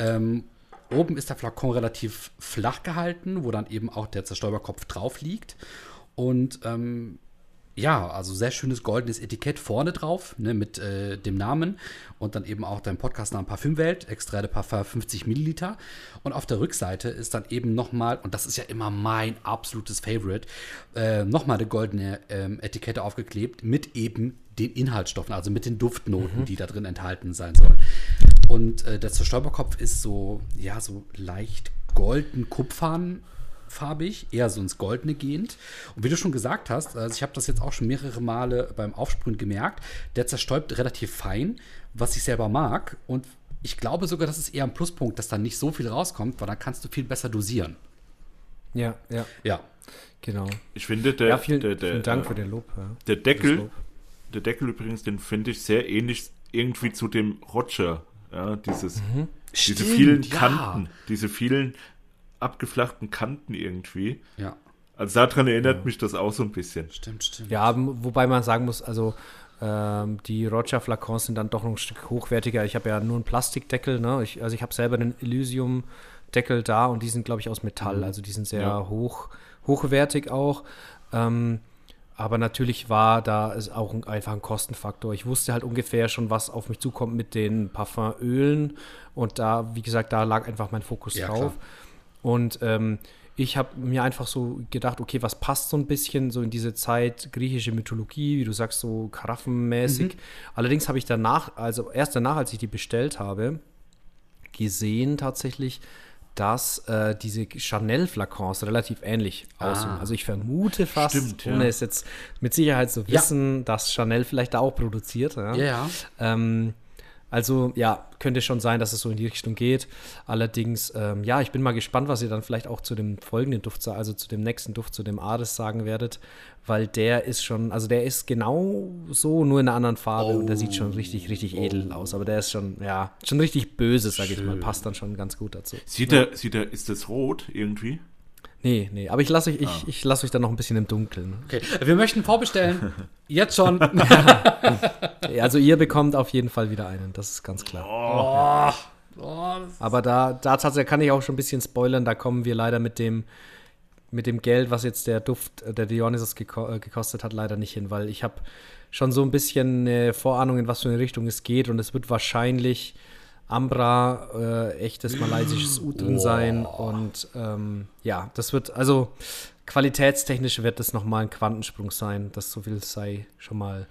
[SPEAKER 3] Ähm, oben ist der Flakon relativ flach gehalten, wo dann eben auch der Zerstäuberkopf drauf liegt. Und ähm, ja, also sehr schönes goldenes Etikett vorne drauf, ne, mit äh, dem Namen und dann eben auch dein Podcastnamen Parfümwelt, Extrait de Parfum 50 Milliliter. Und auf der Rückseite ist dann eben nochmal, und das ist ja immer mein absolutes Favorite, äh, nochmal eine goldene ähm, Etikette aufgeklebt mit eben den Inhaltsstoffen, also mit den Duftnoten, mhm. die da drin enthalten sein sollen. Und äh, der Zerstäuberkopf ist so, ja, so leicht golden kupfern farbig, eher so ins Goldene gehend. Und wie du schon gesagt hast, also ich habe das jetzt auch schon mehrere Male beim Aufsprühen gemerkt, der zerstäubt relativ fein, was ich selber mag. Und ich glaube sogar, das ist eher ein Pluspunkt, dass da nicht so viel rauskommt, weil dann kannst du viel besser dosieren.
[SPEAKER 2] Ja, ja.
[SPEAKER 3] Ja.
[SPEAKER 2] Genau.
[SPEAKER 1] Ich finde, der, ja,
[SPEAKER 2] vielen,
[SPEAKER 1] der, der,
[SPEAKER 2] vielen Dank für den Lob. Ja.
[SPEAKER 1] Der Deckel, der Deckel übrigens, den finde ich sehr ähnlich irgendwie zu dem Roger ja, dieses, mhm. diese Stimmt, vielen Kanten, ja. diese vielen abgeflachten Kanten irgendwie.
[SPEAKER 3] Ja.
[SPEAKER 1] Also daran erinnert ja. mich das auch so ein bisschen.
[SPEAKER 3] Stimmt, stimmt.
[SPEAKER 2] Ja, wobei man sagen muss, also ähm, die Roger Flakons sind dann doch noch ein Stück hochwertiger. Ich habe ja nur einen Plastikdeckel, ne? Ich, also ich habe selber einen Elysium Deckel da und die sind, glaube ich, aus Metall. Mhm. Also die sind sehr ja. hoch, hochwertig auch. Ähm, aber natürlich war da auch ein, einfach ein Kostenfaktor. Ich wusste halt ungefähr schon, was auf mich zukommt mit den Parfumölen. Und da, wie gesagt, da lag einfach mein Fokus ja, drauf. Klar. Und ähm, ich habe mir einfach so gedacht, okay, was passt so ein bisschen so in diese Zeit griechische Mythologie, wie du sagst, so karaffenmäßig. Mhm. Allerdings habe ich danach, also erst danach, als ich die bestellt habe, gesehen tatsächlich, dass äh, diese Chanel-Flakons relativ ähnlich ah. aussehen. Also ich vermute fast, Stimmt, ohne es jetzt mit Sicherheit zu wissen, ja. dass Chanel vielleicht da auch produziert. Ja.
[SPEAKER 3] ja.
[SPEAKER 2] Ähm, also ja, könnte schon sein, dass es so in die Richtung geht. Allerdings, ähm, ja, ich bin mal gespannt, was ihr dann vielleicht auch zu dem folgenden Duft, also zu dem nächsten Duft, zu dem Ares sagen werdet, weil der ist schon, also der ist genau so, nur in einer anderen Farbe oh. und der sieht schon richtig, richtig edel oh. aus. Aber der ist schon, ja, schon richtig böse, sag ich mal. Passt dann schon ganz gut dazu.
[SPEAKER 1] Sieht
[SPEAKER 2] ja.
[SPEAKER 1] er, sieht er, ist das rot irgendwie?
[SPEAKER 2] Nee, nee, aber ich lasse euch, ich, ah. ich lass euch dann noch ein bisschen im Dunkeln.
[SPEAKER 3] Okay, wir möchten vorbestellen. Jetzt schon.
[SPEAKER 2] also ihr bekommt auf jeden Fall wieder einen, das ist ganz klar. Oh. Oh, aber da, da tatsächlich kann ich auch schon ein bisschen spoilern, da kommen wir leider mit dem, mit dem Geld, was jetzt der Duft, der Dionysus geko äh, gekostet hat, leider nicht hin, weil ich habe schon so ein bisschen äh, Vorahnung, in was für eine Richtung es geht und es wird wahrscheinlich Ambra, äh, echtes malaysisches U drin sein. Und ähm, ja, das wird, also qualitätstechnisch wird das nochmal ein Quantensprung sein. Das so viel sei schon mal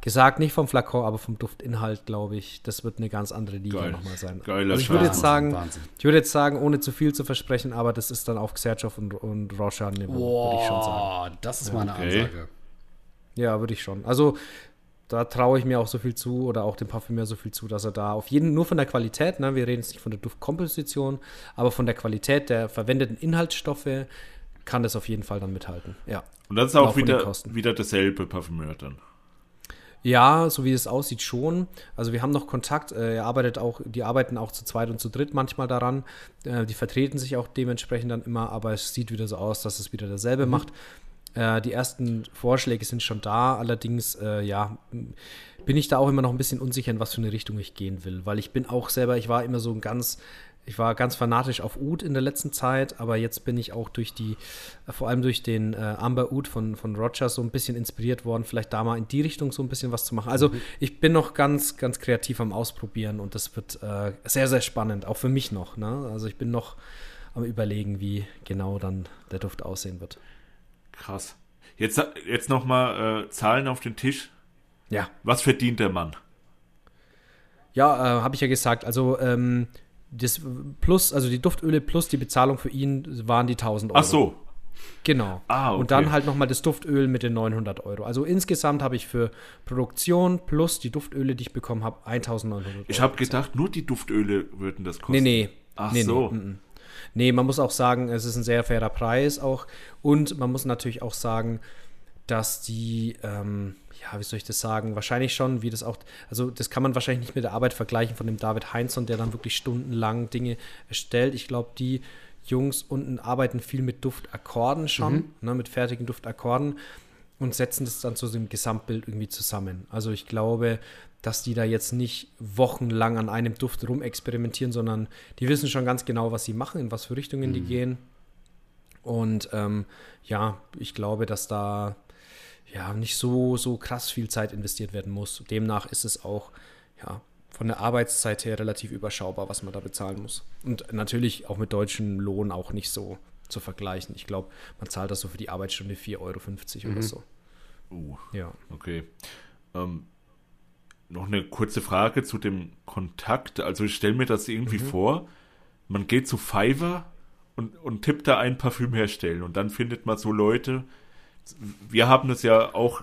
[SPEAKER 2] gesagt. Nicht vom Flakon, aber vom Duftinhalt, glaube ich. Das wird eine ganz andere Liga nochmal sein.
[SPEAKER 1] Geiler
[SPEAKER 2] also ich würde jetzt sagen, ich würde jetzt sagen, ohne zu viel zu versprechen, aber das ist dann auf Xerchov und, und Roshan-Niveau,
[SPEAKER 3] würde ich schon sagen. Das ist meine okay. Ansage.
[SPEAKER 2] Ja, würde ich schon. Also da traue ich mir auch so viel zu oder auch dem Parfümeur so viel zu, dass er da auf jeden, nur von der Qualität, ne, wir reden jetzt nicht von der Duftkomposition, aber von der Qualität der verwendeten Inhaltsstoffe kann das auf jeden Fall dann mithalten. Ja.
[SPEAKER 1] Und das ist auch, auch wieder, wieder dasselbe Parfümeur dann.
[SPEAKER 2] Ja, so wie es aussieht schon. Also wir haben noch Kontakt. Äh, er arbeitet auch, die arbeiten auch zu zweit und zu dritt manchmal daran. Äh, die vertreten sich auch dementsprechend dann immer, aber es sieht wieder so aus, dass es wieder dasselbe mhm. macht. Äh, die ersten Vorschläge sind schon da, allerdings, äh, ja, bin ich da auch immer noch ein bisschen unsicher, in was für eine Richtung ich gehen will, weil ich bin auch selber, ich war immer so ein ganz, ich war ganz fanatisch auf Oud in der letzten Zeit, aber jetzt bin ich auch durch die, vor allem durch den äh, Amber Oud von, von Rogers so ein bisschen inspiriert worden, vielleicht da mal in die Richtung so ein bisschen was zu machen. Also mhm. ich bin noch ganz, ganz kreativ am Ausprobieren und das wird äh, sehr, sehr spannend, auch für mich noch. Ne? Also ich bin noch am überlegen, wie genau dann der Duft aussehen wird.
[SPEAKER 1] Krass. Jetzt, jetzt nochmal äh, Zahlen auf den Tisch.
[SPEAKER 2] Ja.
[SPEAKER 1] Was verdient der Mann?
[SPEAKER 2] Ja, äh, habe ich ja gesagt. Also ähm, das plus, also die Duftöle plus die Bezahlung für ihn waren die 1000 Euro.
[SPEAKER 1] Ach so.
[SPEAKER 2] Genau. Ah, okay. Und dann halt nochmal das Duftöl mit den 900 Euro. Also insgesamt habe ich für Produktion plus die Duftöle, die ich bekommen habe, 1900 Euro.
[SPEAKER 1] Ich habe gedacht, nur die Duftöle würden das kosten. Nee,
[SPEAKER 2] nee.
[SPEAKER 1] Ach
[SPEAKER 2] nee,
[SPEAKER 1] so.
[SPEAKER 2] Nee, mm, mm. Nee, man muss auch sagen, es ist ein sehr fairer Preis auch. Und man muss natürlich auch sagen, dass die, ähm, ja, wie soll ich das sagen, wahrscheinlich schon, wie das auch, also das kann man wahrscheinlich nicht mit der Arbeit vergleichen von dem David Heinzson, der dann wirklich stundenlang Dinge erstellt. Ich glaube, die Jungs unten arbeiten viel mit Duftakkorden schon, mhm. ne, mit fertigen Duftakkorden und setzen das dann zu so einem Gesamtbild irgendwie zusammen. Also ich glaube, dass die da jetzt nicht wochenlang an einem Duft rumexperimentieren, sondern die wissen schon ganz genau, was sie machen, in was für Richtungen mhm. die gehen. Und ähm, ja, ich glaube, dass da ja nicht so, so krass viel Zeit investiert werden muss. Demnach ist es auch ja, von der Arbeitszeit her relativ überschaubar, was man da bezahlen muss. Und natürlich auch mit deutschem Lohn auch nicht so zu vergleichen. Ich glaube, man zahlt das so für die Arbeitsstunde 4,50 Euro mhm. oder so.
[SPEAKER 1] Uh, ja. Okay. Ähm, noch eine kurze Frage zu dem Kontakt. Also ich stelle mir das irgendwie mhm. vor, man geht zu Fiverr und, und tippt da ein Parfüm herstellen und dann findet man so Leute. Wir haben das ja auch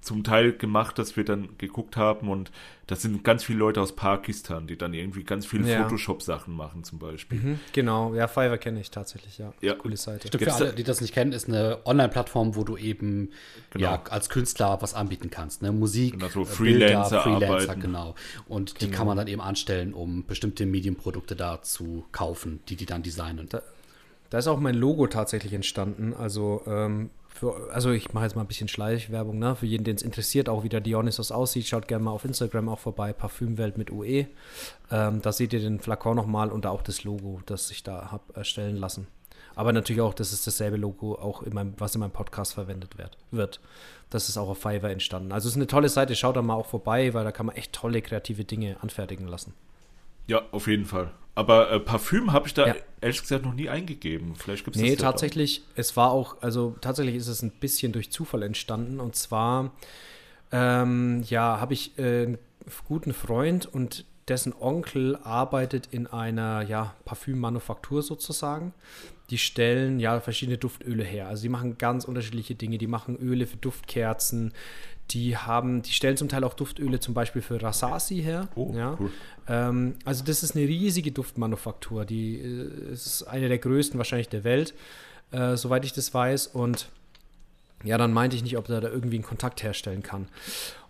[SPEAKER 1] zum Teil gemacht, dass wir dann geguckt haben und das sind ganz viele Leute aus Pakistan, die dann irgendwie ganz viele ja. Photoshop-Sachen machen zum Beispiel.
[SPEAKER 2] Mhm, genau, ja, Fiverr kenne ich tatsächlich, ja.
[SPEAKER 1] ja.
[SPEAKER 2] Coole Seite.
[SPEAKER 3] Stimmt, für alle, die das nicht kennen, ist eine Online-Plattform, wo du eben genau. ja, als Künstler was anbieten kannst. Ne? Musik,
[SPEAKER 1] genau, so Freelancer,
[SPEAKER 3] Bilder, Freelancer, genau. Und die genau. kann man dann eben anstellen, um bestimmte Medienprodukte da zu kaufen, die die dann designen.
[SPEAKER 2] Da, da ist auch mein Logo tatsächlich entstanden. Also ähm, für, also ich mache jetzt mal ein bisschen Schleichwerbung, ne? Für jeden, den es interessiert, auch wie der Dionysos aussieht, schaut gerne mal auf Instagram auch vorbei, Parfümwelt mit UE. Ähm, da seht ihr den Flakon nochmal und auch das Logo, das ich da habe erstellen lassen. Aber natürlich auch, das ist dasselbe Logo, auch in meinem, was in meinem Podcast verwendet wird. wird. Das ist auch auf Fiverr entstanden. Also es ist eine tolle Seite, schaut da mal auch vorbei, weil da kann man echt tolle kreative Dinge anfertigen lassen.
[SPEAKER 1] Ja, auf jeden Fall. Aber äh, Parfüm habe ich da ja. ehrlich gesagt noch nie eingegeben. Vielleicht gibt
[SPEAKER 2] es Nee, tatsächlich, auch. es war auch, also tatsächlich ist es ein bisschen durch Zufall entstanden. Und zwar, ähm, ja, habe ich äh, einen guten Freund und dessen Onkel arbeitet in einer ja, Parfümmanufaktur sozusagen. Die stellen ja verschiedene Duftöle her. Also die machen ganz unterschiedliche Dinge. Die machen Öle für Duftkerzen, die haben, die stellen zum Teil auch Duftöle zum Beispiel für Rasasi her. Oh, ja. cool. Ähm, also das ist eine riesige Duftmanufaktur. Die äh, ist eine der größten wahrscheinlich der Welt, äh, soweit ich das weiß. Und ja, dann meinte ich nicht, ob er da irgendwie einen Kontakt herstellen kann.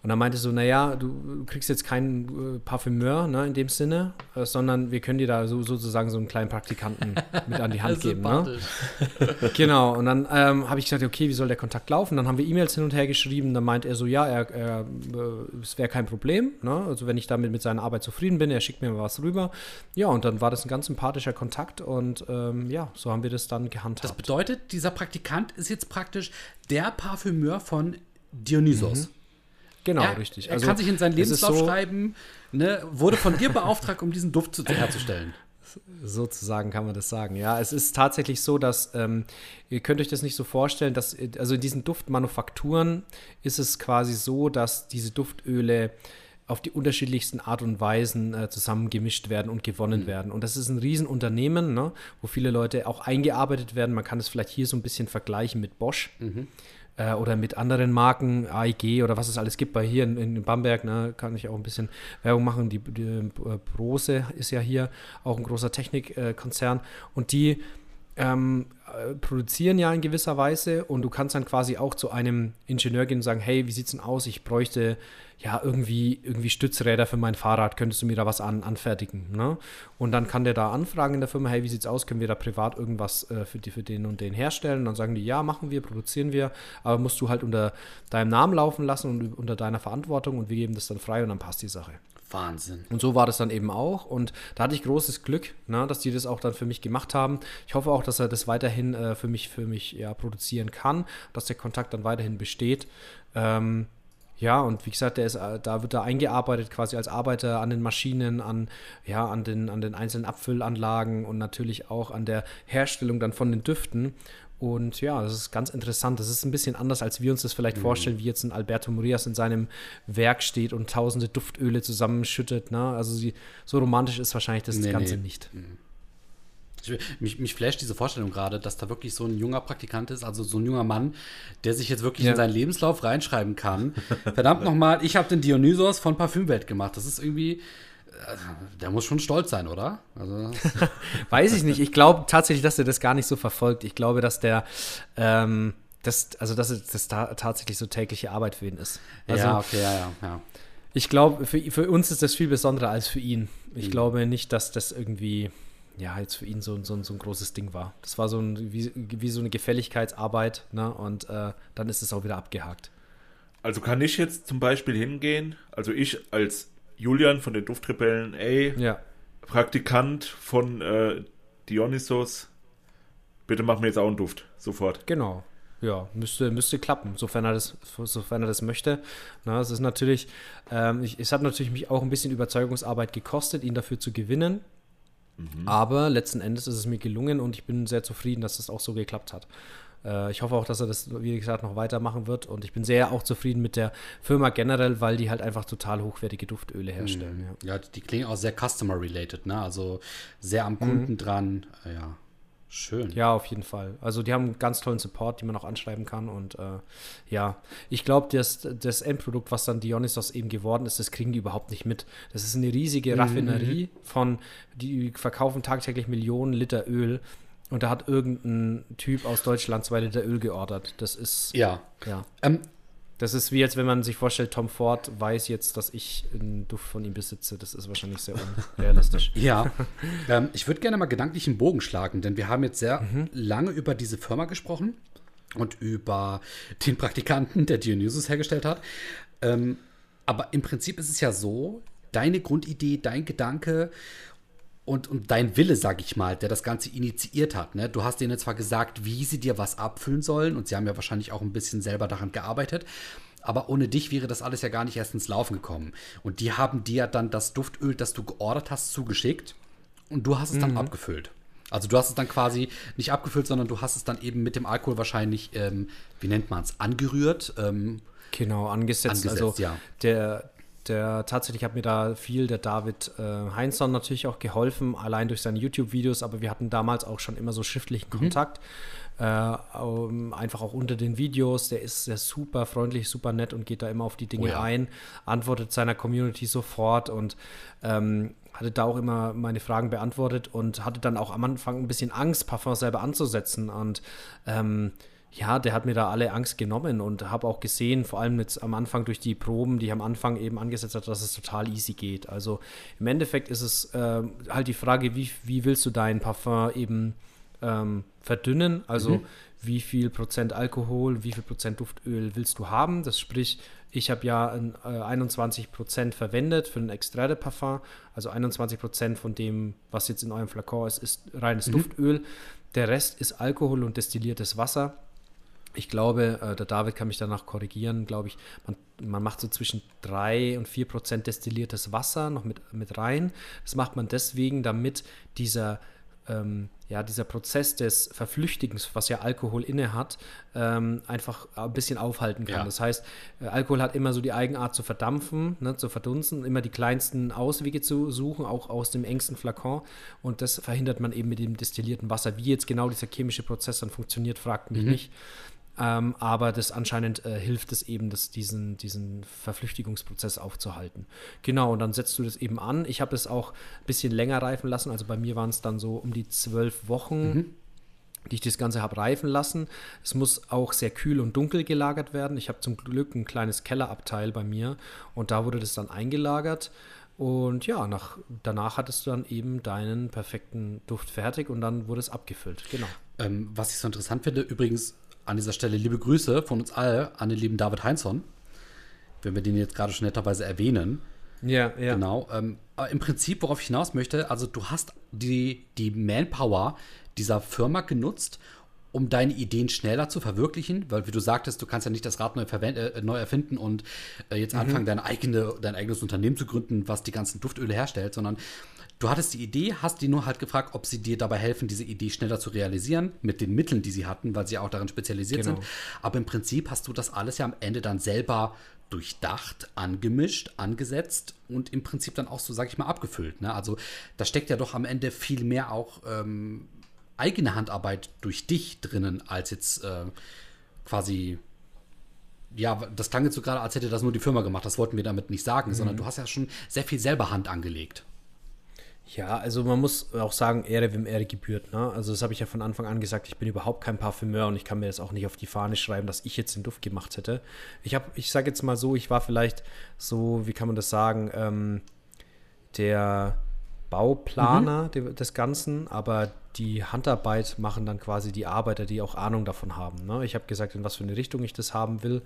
[SPEAKER 2] Und dann meinte so, naja, du kriegst jetzt keinen äh, Parfümeur ne, in dem Sinne, äh, sondern wir können dir da so, sozusagen so einen kleinen Praktikanten mit an die Hand geben. Ne? genau, und dann ähm, habe ich gesagt, okay, wie soll der Kontakt laufen? Dann haben wir E-Mails hin und her geschrieben, dann meint er so, ja, er, er äh, es wäre kein Problem, ne? also wenn ich damit mit seiner Arbeit zufrieden bin, er schickt mir was rüber. Ja, und dann war das ein ganz sympathischer Kontakt und ähm, ja, so haben wir das dann gehandhabt.
[SPEAKER 3] Das bedeutet, dieser Praktikant ist jetzt praktisch der Parfümeur von Dionysos. Mhm.
[SPEAKER 2] Genau,
[SPEAKER 3] er,
[SPEAKER 2] richtig.
[SPEAKER 3] Er also, kann sich in seinen Lebenslauf so, schreiben, ne, wurde von dir beauftragt, um diesen Duft zu, herzustellen.
[SPEAKER 2] Sozusagen kann man das sagen. Ja, es ist tatsächlich so, dass ähm, ihr könnt euch das nicht so vorstellen, dass also in diesen Duftmanufakturen ist es quasi so, dass diese Duftöle auf die unterschiedlichsten Art und Weisen äh, zusammengemischt werden und gewonnen mhm. werden. Und das ist ein Riesenunternehmen, ne, wo viele Leute auch eingearbeitet werden. Man kann es vielleicht hier so ein bisschen vergleichen mit Bosch. Mhm äh, oder mit anderen Marken, AIG oder was es alles gibt. Bei hier in, in Bamberg ne, kann ich auch ein bisschen Werbung machen. Die, die äh, Brose ist ja hier auch ein großer Technikkonzern und die ähm, äh, produzieren ja in gewisser Weise und du kannst dann quasi auch zu einem Ingenieur gehen und sagen, hey, wie sieht's denn aus? Ich bräuchte ja irgendwie, irgendwie Stützräder für mein Fahrrad, könntest du mir da was an, anfertigen? Ne? Und dann kann der da anfragen in der Firma, hey, wie sieht's aus? Können wir da privat irgendwas äh, für, die, für den und den herstellen? Und dann sagen die, ja, machen wir, produzieren wir, aber musst du halt unter deinem Namen laufen lassen und unter deiner Verantwortung und wir geben das dann frei und dann passt die Sache.
[SPEAKER 3] Wahnsinn.
[SPEAKER 2] Und so war das dann eben auch. Und da hatte ich großes Glück, ne, dass die das auch dann für mich gemacht haben. Ich hoffe auch, dass er das weiterhin äh, für mich, für mich ja, produzieren kann, dass der Kontakt dann weiterhin besteht. Ähm, ja, und wie gesagt, der ist, äh, da wird er eingearbeitet quasi als Arbeiter an den Maschinen, an, ja, an, den, an den einzelnen Abfüllanlagen und natürlich auch an der Herstellung dann von den Düften. Und ja, das ist ganz interessant. Das ist ein bisschen anders, als wir uns das vielleicht mhm. vorstellen, wie jetzt ein Alberto Murias in seinem Werk steht und tausende Duftöle zusammenschüttet. Ne? Also sie, so romantisch ist wahrscheinlich das nee, Ganze nee. nicht. Mhm.
[SPEAKER 3] Ich, mich, mich flasht diese Vorstellung gerade, dass da wirklich so ein junger Praktikant ist, also so ein junger Mann, der sich jetzt wirklich ja. in seinen Lebenslauf reinschreiben kann. Verdammt nochmal, ich habe den Dionysos von Parfümwelt gemacht. Das ist irgendwie, der muss schon stolz sein, oder? Also.
[SPEAKER 2] Weiß ich nicht. Ich glaube tatsächlich, dass er das gar nicht so verfolgt. Ich glaube, dass der, ähm, das, also dass das ta tatsächlich so tägliche Arbeit für ihn ist. Also,
[SPEAKER 3] ja, okay, ja, ja. ja.
[SPEAKER 2] Ich glaube, für, für uns ist das viel besonderer als für ihn. Ich mhm. glaube nicht, dass das irgendwie, ja, jetzt für ihn so, so, so ein großes Ding war. Das war so ein, wie, wie so eine Gefälligkeitsarbeit, ne? Und äh, dann ist es auch wieder abgehakt.
[SPEAKER 1] Also kann ich jetzt zum Beispiel hingehen, also ich als Julian von den Duftrebellen ey,
[SPEAKER 2] ja.
[SPEAKER 1] Praktikant von äh, Dionysos, bitte mach mir jetzt auch einen Duft, sofort.
[SPEAKER 2] Genau. Ja, müsste, müsste klappen, sofern er das, sofern er das möchte. Na, es ist natürlich, ähm, ich, es hat natürlich mich auch ein bisschen Überzeugungsarbeit gekostet, ihn dafür zu gewinnen. Mhm. Aber letzten Endes ist es mir gelungen und ich bin sehr zufrieden, dass es auch so geklappt hat. Äh, ich hoffe auch, dass er das, wie gesagt, noch weitermachen wird. Und ich bin sehr auch zufrieden mit der Firma generell, weil die halt einfach total hochwertige Duftöle herstellen.
[SPEAKER 3] Mhm. Ja. ja. die klingen auch sehr customer-related, ne? Also sehr am Kunden mhm. dran. Äh, ja. Schön.
[SPEAKER 2] Ja, auf jeden Fall. Also die haben einen ganz tollen Support, den man auch anschreiben kann. Und äh, ja, ich glaube, das, das Endprodukt, was dann Dionysos eben geworden ist, das kriegen die überhaupt nicht mit. Das ist eine riesige mhm. Raffinerie mhm. von, die verkaufen tagtäglich Millionen Liter Öl. Und da hat irgendein Typ aus Deutschland zwei Liter Öl geordert. Das ist.
[SPEAKER 3] Ja.
[SPEAKER 2] Ja. Ähm, das ist wie jetzt, wenn man sich vorstellt, Tom Ford weiß jetzt, dass ich einen Duft von ihm besitze. Das ist wahrscheinlich sehr unrealistisch.
[SPEAKER 3] ja. ähm, ich würde gerne mal gedanklich einen Bogen schlagen, denn wir haben jetzt sehr mhm. lange über diese Firma gesprochen und über den Praktikanten, der Dionysus hergestellt hat. Ähm, aber im Prinzip ist es ja so, deine Grundidee, dein Gedanke und, und dein Wille, sag ich mal, der das Ganze initiiert hat. Ne? Du hast denen zwar gesagt, wie sie dir was abfüllen sollen und sie haben ja wahrscheinlich auch ein bisschen selber daran gearbeitet, aber ohne dich wäre das alles ja gar nicht erst ins Laufen gekommen. Und die haben dir dann das Duftöl, das du geordert hast, zugeschickt und du hast es dann mhm. abgefüllt. Also du hast es dann quasi nicht abgefüllt, sondern du hast es dann eben mit dem Alkohol wahrscheinlich, ähm, wie nennt man es, angerührt. Ähm,
[SPEAKER 2] genau, angesetzt. angesetzt also ja. der, der tatsächlich hat mir da viel der David äh, Heinzson natürlich auch geholfen, allein durch seine YouTube-Videos, aber wir hatten damals auch schon immer so schriftlichen mhm. Kontakt. Äh, um, einfach auch unter den Videos. Der ist, sehr super freundlich, super nett und geht da immer auf die Dinge oh ja. ein, antwortet seiner Community sofort und ähm, hatte da auch immer meine Fragen beantwortet und hatte dann auch am Anfang ein bisschen Angst, Parfum selber anzusetzen und ähm, ja, der hat mir da alle Angst genommen und habe auch gesehen, vor allem jetzt am Anfang durch die Proben, die ich am Anfang eben angesetzt hat, dass es total easy geht. Also im Endeffekt ist es äh, halt die Frage, wie, wie willst du dein Parfum eben ähm, verdünnen? Also mhm. wie viel Prozent Alkohol, wie viel Prozent Duftöl willst du haben? Das sprich, ich habe ja ein, äh, 21 Prozent verwendet für ein Extrait de Parfum. Also 21 Prozent von dem, was jetzt in eurem Flakon ist, ist reines mhm. Duftöl. Der Rest ist Alkohol und destilliertes Wasser ich glaube, äh, der David kann mich danach korrigieren, glaube ich, man, man macht so zwischen 3 und 4 Prozent destilliertes Wasser noch mit, mit rein. Das macht man deswegen, damit dieser, ähm, ja, dieser Prozess des Verflüchtigens, was ja Alkohol inne hat, ähm, einfach ein bisschen aufhalten kann. Ja. Das heißt, äh, Alkohol hat immer so die Eigenart zu verdampfen, ne, zu verdunsten, immer die kleinsten Auswege zu suchen, auch aus dem engsten Flakon. Und das verhindert man eben mit dem destillierten Wasser. Wie jetzt genau dieser chemische Prozess dann funktioniert, fragt mich mhm. nicht. Ähm, aber das anscheinend äh, hilft es eben, das, diesen, diesen Verflüchtigungsprozess aufzuhalten. Genau, und dann setzt du das eben an. Ich habe es auch ein bisschen länger reifen lassen. Also bei mir waren es dann so um die zwölf Wochen. Mhm die ich das Ganze habe reifen lassen. Es muss auch sehr kühl und dunkel gelagert werden. Ich habe zum Glück ein kleines Kellerabteil bei mir und da wurde das dann eingelagert. Und ja, nach, danach hattest du dann eben deinen perfekten Duft fertig und dann wurde es abgefüllt. Genau.
[SPEAKER 3] Ähm, was ich so interessant finde, übrigens an dieser Stelle liebe Grüße von uns alle an den lieben David Heinzson, wenn wir den jetzt gerade schon netterweise erwähnen.
[SPEAKER 2] Ja, ja.
[SPEAKER 3] Genau. Ähm, aber im Prinzip, worauf ich hinaus möchte, also du hast die, die Manpower dieser Firma genutzt, um deine Ideen schneller zu verwirklichen, weil wie du sagtest, du kannst ja nicht das Rad neu, äh, neu erfinden und äh, jetzt mhm. anfangen, deine eigene, dein eigenes Unternehmen zu gründen, was die ganzen Duftöle herstellt, sondern du hattest die Idee, hast die nur halt gefragt, ob sie dir dabei helfen, diese Idee schneller zu realisieren, mit den Mitteln, die sie hatten, weil sie auch darin spezialisiert genau. sind. Aber im Prinzip hast du das alles ja am Ende dann selber durchdacht, angemischt, angesetzt und im Prinzip dann auch so, sag ich mal, abgefüllt. Ne? Also da steckt ja doch am Ende viel mehr auch ähm, eigene Handarbeit durch dich drinnen, als jetzt äh, quasi. Ja, das klang jetzt so gerade, als hätte das nur die Firma gemacht. Das wollten wir damit nicht sagen, mhm. sondern du hast ja schon sehr viel selber Hand angelegt.
[SPEAKER 2] Ja, also man muss auch sagen, Ehre, wem Ehre gebührt. Ne? Also das habe ich ja von Anfang an gesagt, ich bin überhaupt kein Parfümeur und ich kann mir das auch nicht auf die Fahne schreiben, dass ich jetzt den Duft gemacht hätte. Ich habe, ich sage jetzt mal so, ich war vielleicht so, wie kann man das sagen, ähm, der Bauplaner mhm. des Ganzen, aber die Handarbeit machen dann quasi die Arbeiter, die auch Ahnung davon haben. Ne? Ich habe gesagt, in was für eine Richtung ich das haben will.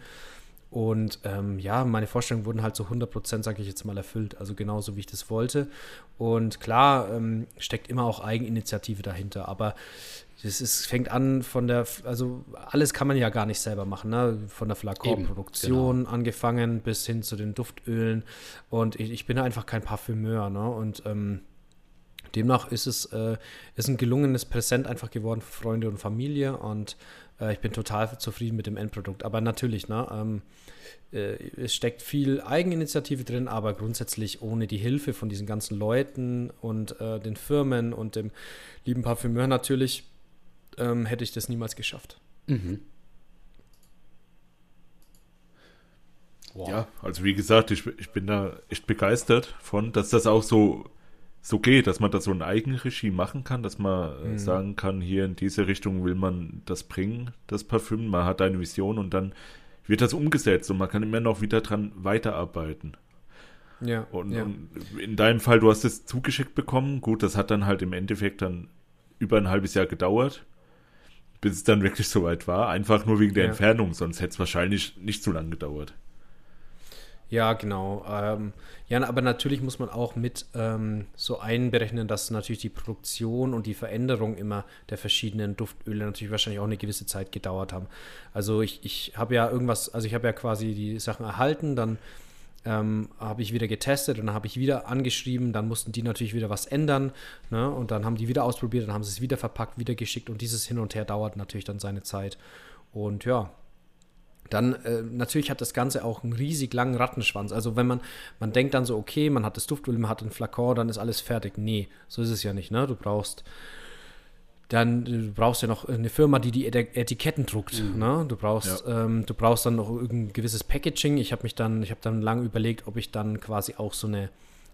[SPEAKER 2] Und ähm, ja, meine Vorstellungen wurden halt so 100%, sage ich jetzt mal, erfüllt. Also genauso, wie ich das wollte. Und klar ähm, steckt immer auch Eigeninitiative dahinter. Aber das ist, fängt an von der, also alles kann man ja gar nicht selber machen. Ne? Von der Flakon-Produktion genau. angefangen bis hin zu den Duftölen. Und ich, ich bin einfach kein Parfümeur. Ne? Und ähm, demnach ist es äh, ist ein gelungenes Präsent einfach geworden für Freunde und Familie und ich bin total zufrieden mit dem Endprodukt. Aber natürlich, ne, ähm, äh, es steckt viel Eigeninitiative drin, aber grundsätzlich ohne die Hilfe von diesen ganzen Leuten und äh, den Firmen und dem lieben Parfümeur natürlich ähm, hätte ich das niemals geschafft. Mhm.
[SPEAKER 1] Wow. Ja, also wie gesagt, ich, ich bin da echt begeistert von, dass das auch so so geht, dass man das so ein Eigenregie machen kann, dass man äh, mhm. sagen kann, hier in diese Richtung will man das bringen, das Parfüm, man hat eine Vision und dann wird das umgesetzt und man kann immer noch wieder dran weiterarbeiten.
[SPEAKER 2] Ja.
[SPEAKER 1] Und,
[SPEAKER 2] ja.
[SPEAKER 1] und in deinem Fall, du hast es zugeschickt bekommen, gut, das hat dann halt im Endeffekt dann über ein halbes Jahr gedauert, bis es dann wirklich soweit war, einfach nur wegen der ja. Entfernung, sonst hätte es wahrscheinlich nicht so lange gedauert.
[SPEAKER 2] Ja, genau. Ähm, ja, aber natürlich muss man auch mit ähm, so einberechnen, dass natürlich die Produktion und die Veränderung immer der verschiedenen Duftöle natürlich wahrscheinlich auch eine gewisse Zeit gedauert haben. Also ich, ich habe ja irgendwas, also ich habe ja quasi die Sachen erhalten, dann ähm, habe ich wieder getestet und dann habe ich wieder angeschrieben, dann mussten die natürlich wieder was ändern ne? und dann haben die wieder ausprobiert, dann haben sie es wieder verpackt, wieder geschickt und dieses Hin und Her dauert natürlich dann seine Zeit. Und ja, dann äh, natürlich hat das Ganze auch einen riesig langen Rattenschwanz. Also wenn man, man denkt dann so, okay, man hat das Duftöl, man hat einen Flakon, dann ist alles fertig. Nee, so ist es ja nicht, ne? Du brauchst dann du brauchst ja noch eine Firma, die die Etiketten druckt. Mhm. Ne? Du brauchst, ja. ähm, du brauchst dann noch irgendein gewisses Packaging. Ich habe mich dann, ich habe dann lange überlegt, ob ich dann quasi auch so eine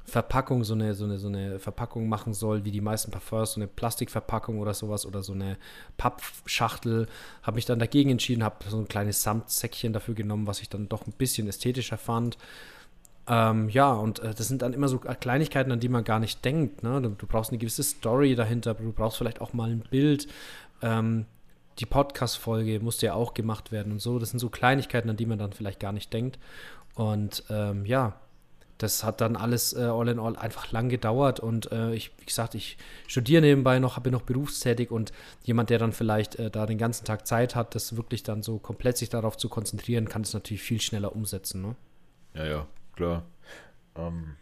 [SPEAKER 2] Verpackung, so eine, so eine, so eine Verpackung machen soll, wie die meisten Parfums, so eine Plastikverpackung oder sowas oder so eine Pappschachtel. Habe mich dann dagegen entschieden, habe so ein kleines Samtsäckchen dafür genommen, was ich dann doch ein bisschen ästhetischer fand. Ähm, ja, und äh, das sind dann immer so Kleinigkeiten, an die man gar nicht denkt. Ne? Du, du, brauchst eine gewisse Story dahinter, du brauchst vielleicht auch mal ein Bild. Ähm, die Podcast-Folge musste ja auch gemacht werden und so. Das sind so Kleinigkeiten, an die man dann vielleicht gar nicht denkt. Und ähm, ja, das hat dann alles äh, all in all einfach lang gedauert und äh, ich, wie gesagt, ich studiere nebenbei noch, bin noch berufstätig und jemand, der dann vielleicht äh, da den ganzen Tag Zeit hat, das wirklich dann so komplett sich darauf zu konzentrieren, kann es natürlich viel schneller umsetzen. Ne?
[SPEAKER 1] Ja, ja, klar. Ähm,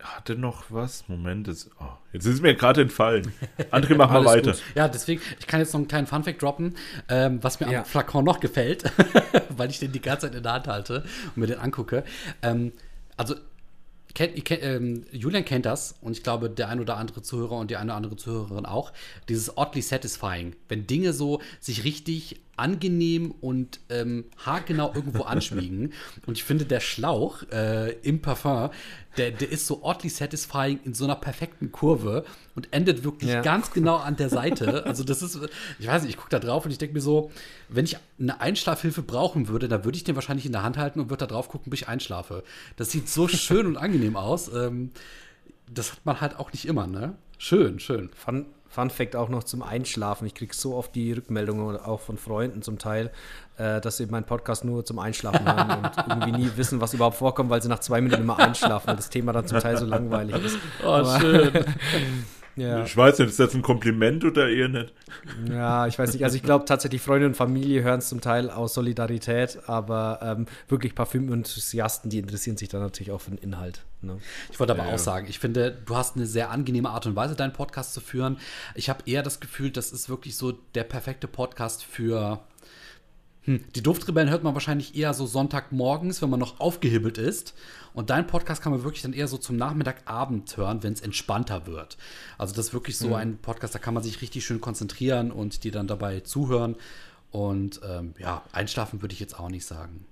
[SPEAKER 1] hatte noch was? Moment, das, oh, jetzt ist es mir gerade entfallen. André, mach mal weiter. Gut.
[SPEAKER 3] Ja, deswegen, ich kann jetzt noch einen kleinen Funfact droppen, ähm, was mir ja. am Flakon noch gefällt, weil ich den die ganze Zeit in der Hand halte und mir den angucke. Ähm, also, kenn, ich kenn, ähm, Julian kennt das und ich glaube, der ein oder andere Zuhörer und die eine oder andere Zuhörerin auch. Dieses oddly satisfying, wenn Dinge so sich richtig angenehm und ähm, haargenau irgendwo anschmiegen. Und ich finde, der Schlauch äh, im Parfum, der, der ist so oddly satisfying in so einer perfekten Kurve und endet wirklich ja. ganz genau an der Seite. Also das ist, ich weiß nicht, ich gucke da drauf und ich denke mir so, wenn ich eine Einschlafhilfe brauchen würde, dann würde ich den wahrscheinlich in der Hand halten und würde da drauf gucken, bis ich einschlafe. Das sieht so schön und angenehm aus. Ähm, das hat man halt auch nicht immer, ne? Schön, schön.
[SPEAKER 2] Fun, Fun Fact auch noch zum Einschlafen. Ich kriege so oft die Rückmeldungen, auch von Freunden zum Teil, äh, dass sie meinen Podcast nur zum Einschlafen hören und irgendwie nie wissen, was überhaupt vorkommt, weil sie nach zwei Minuten immer einschlafen, weil das Thema dann zum Teil so langweilig ist. Oh, Aber, schön.
[SPEAKER 1] Ja. Ich weiß nicht, ist das ein Kompliment oder eher nicht?
[SPEAKER 2] Ja, ich weiß nicht. Also ich glaube tatsächlich, Freunde und Familie hören es zum Teil aus Solidarität, aber ähm, wirklich Parfüm-Enthusiasten, die interessieren sich dann natürlich auch für den Inhalt. Ne?
[SPEAKER 3] Ich wollte aber ja, auch sagen, ich finde, du hast eine sehr angenehme Art und Weise, deinen Podcast zu führen. Ich habe eher das Gefühl, das ist wirklich so der perfekte Podcast für hm, die Duftrebellen hört man wahrscheinlich eher so Sonntagmorgens, wenn man noch aufgehibbelt ist. Und dein Podcast kann man wirklich dann eher so zum Nachmittagabend hören, wenn es entspannter wird. Also das ist wirklich so mhm. ein Podcast, da kann man sich richtig schön konzentrieren und dir dann dabei zuhören. Und ähm, ja, einschlafen würde ich jetzt auch nicht sagen.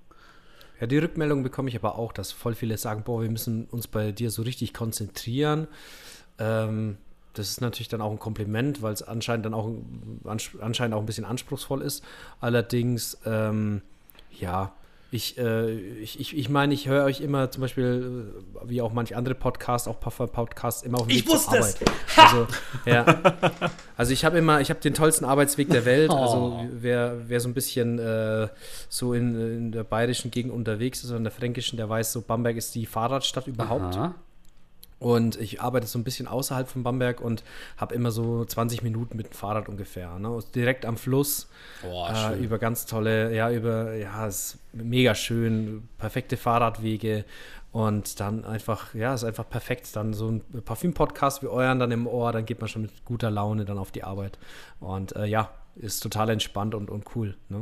[SPEAKER 2] Ja, die Rückmeldung bekomme ich aber auch, dass voll viele sagen, boah, wir müssen uns bei dir so richtig konzentrieren. Ähm, das ist natürlich dann auch ein Kompliment, weil es anscheinend dann auch anscheinend auch ein bisschen anspruchsvoll ist. Allerdings, ähm, ja, ich, äh, ich, ich, ich meine, ich höre euch immer zum Beispiel, äh, wie auch manche andere Podcasts, auch Podcasts, immer auf dem
[SPEAKER 3] Weg zur Arbeit.
[SPEAKER 2] Es. Also, ja. also ich habe immer, ich habe den tollsten Arbeitsweg der Welt. Also oh. Also wer, wer so ein bisschen äh, so in, in der bayerischen Gegend unterwegs ist oder in der fränkischen, der weiß so, Bamberg ist die Fahrradstadt überhaupt. Aha. Und ich arbeite so ein bisschen außerhalb von Bamberg und habe immer so 20 Minuten mit dem Fahrrad ungefähr. Ne? Direkt am Fluss. Oh, äh, über ganz tolle, ja, über, ja, ist mega schön, perfekte Fahrradwege. Und dann einfach, ja, ist einfach perfekt. Dann so ein Parfüm-Podcast wie euren dann im Ohr, dann geht man schon mit guter Laune dann auf die Arbeit. Und äh, ja, ist total entspannt und, und cool. Ne?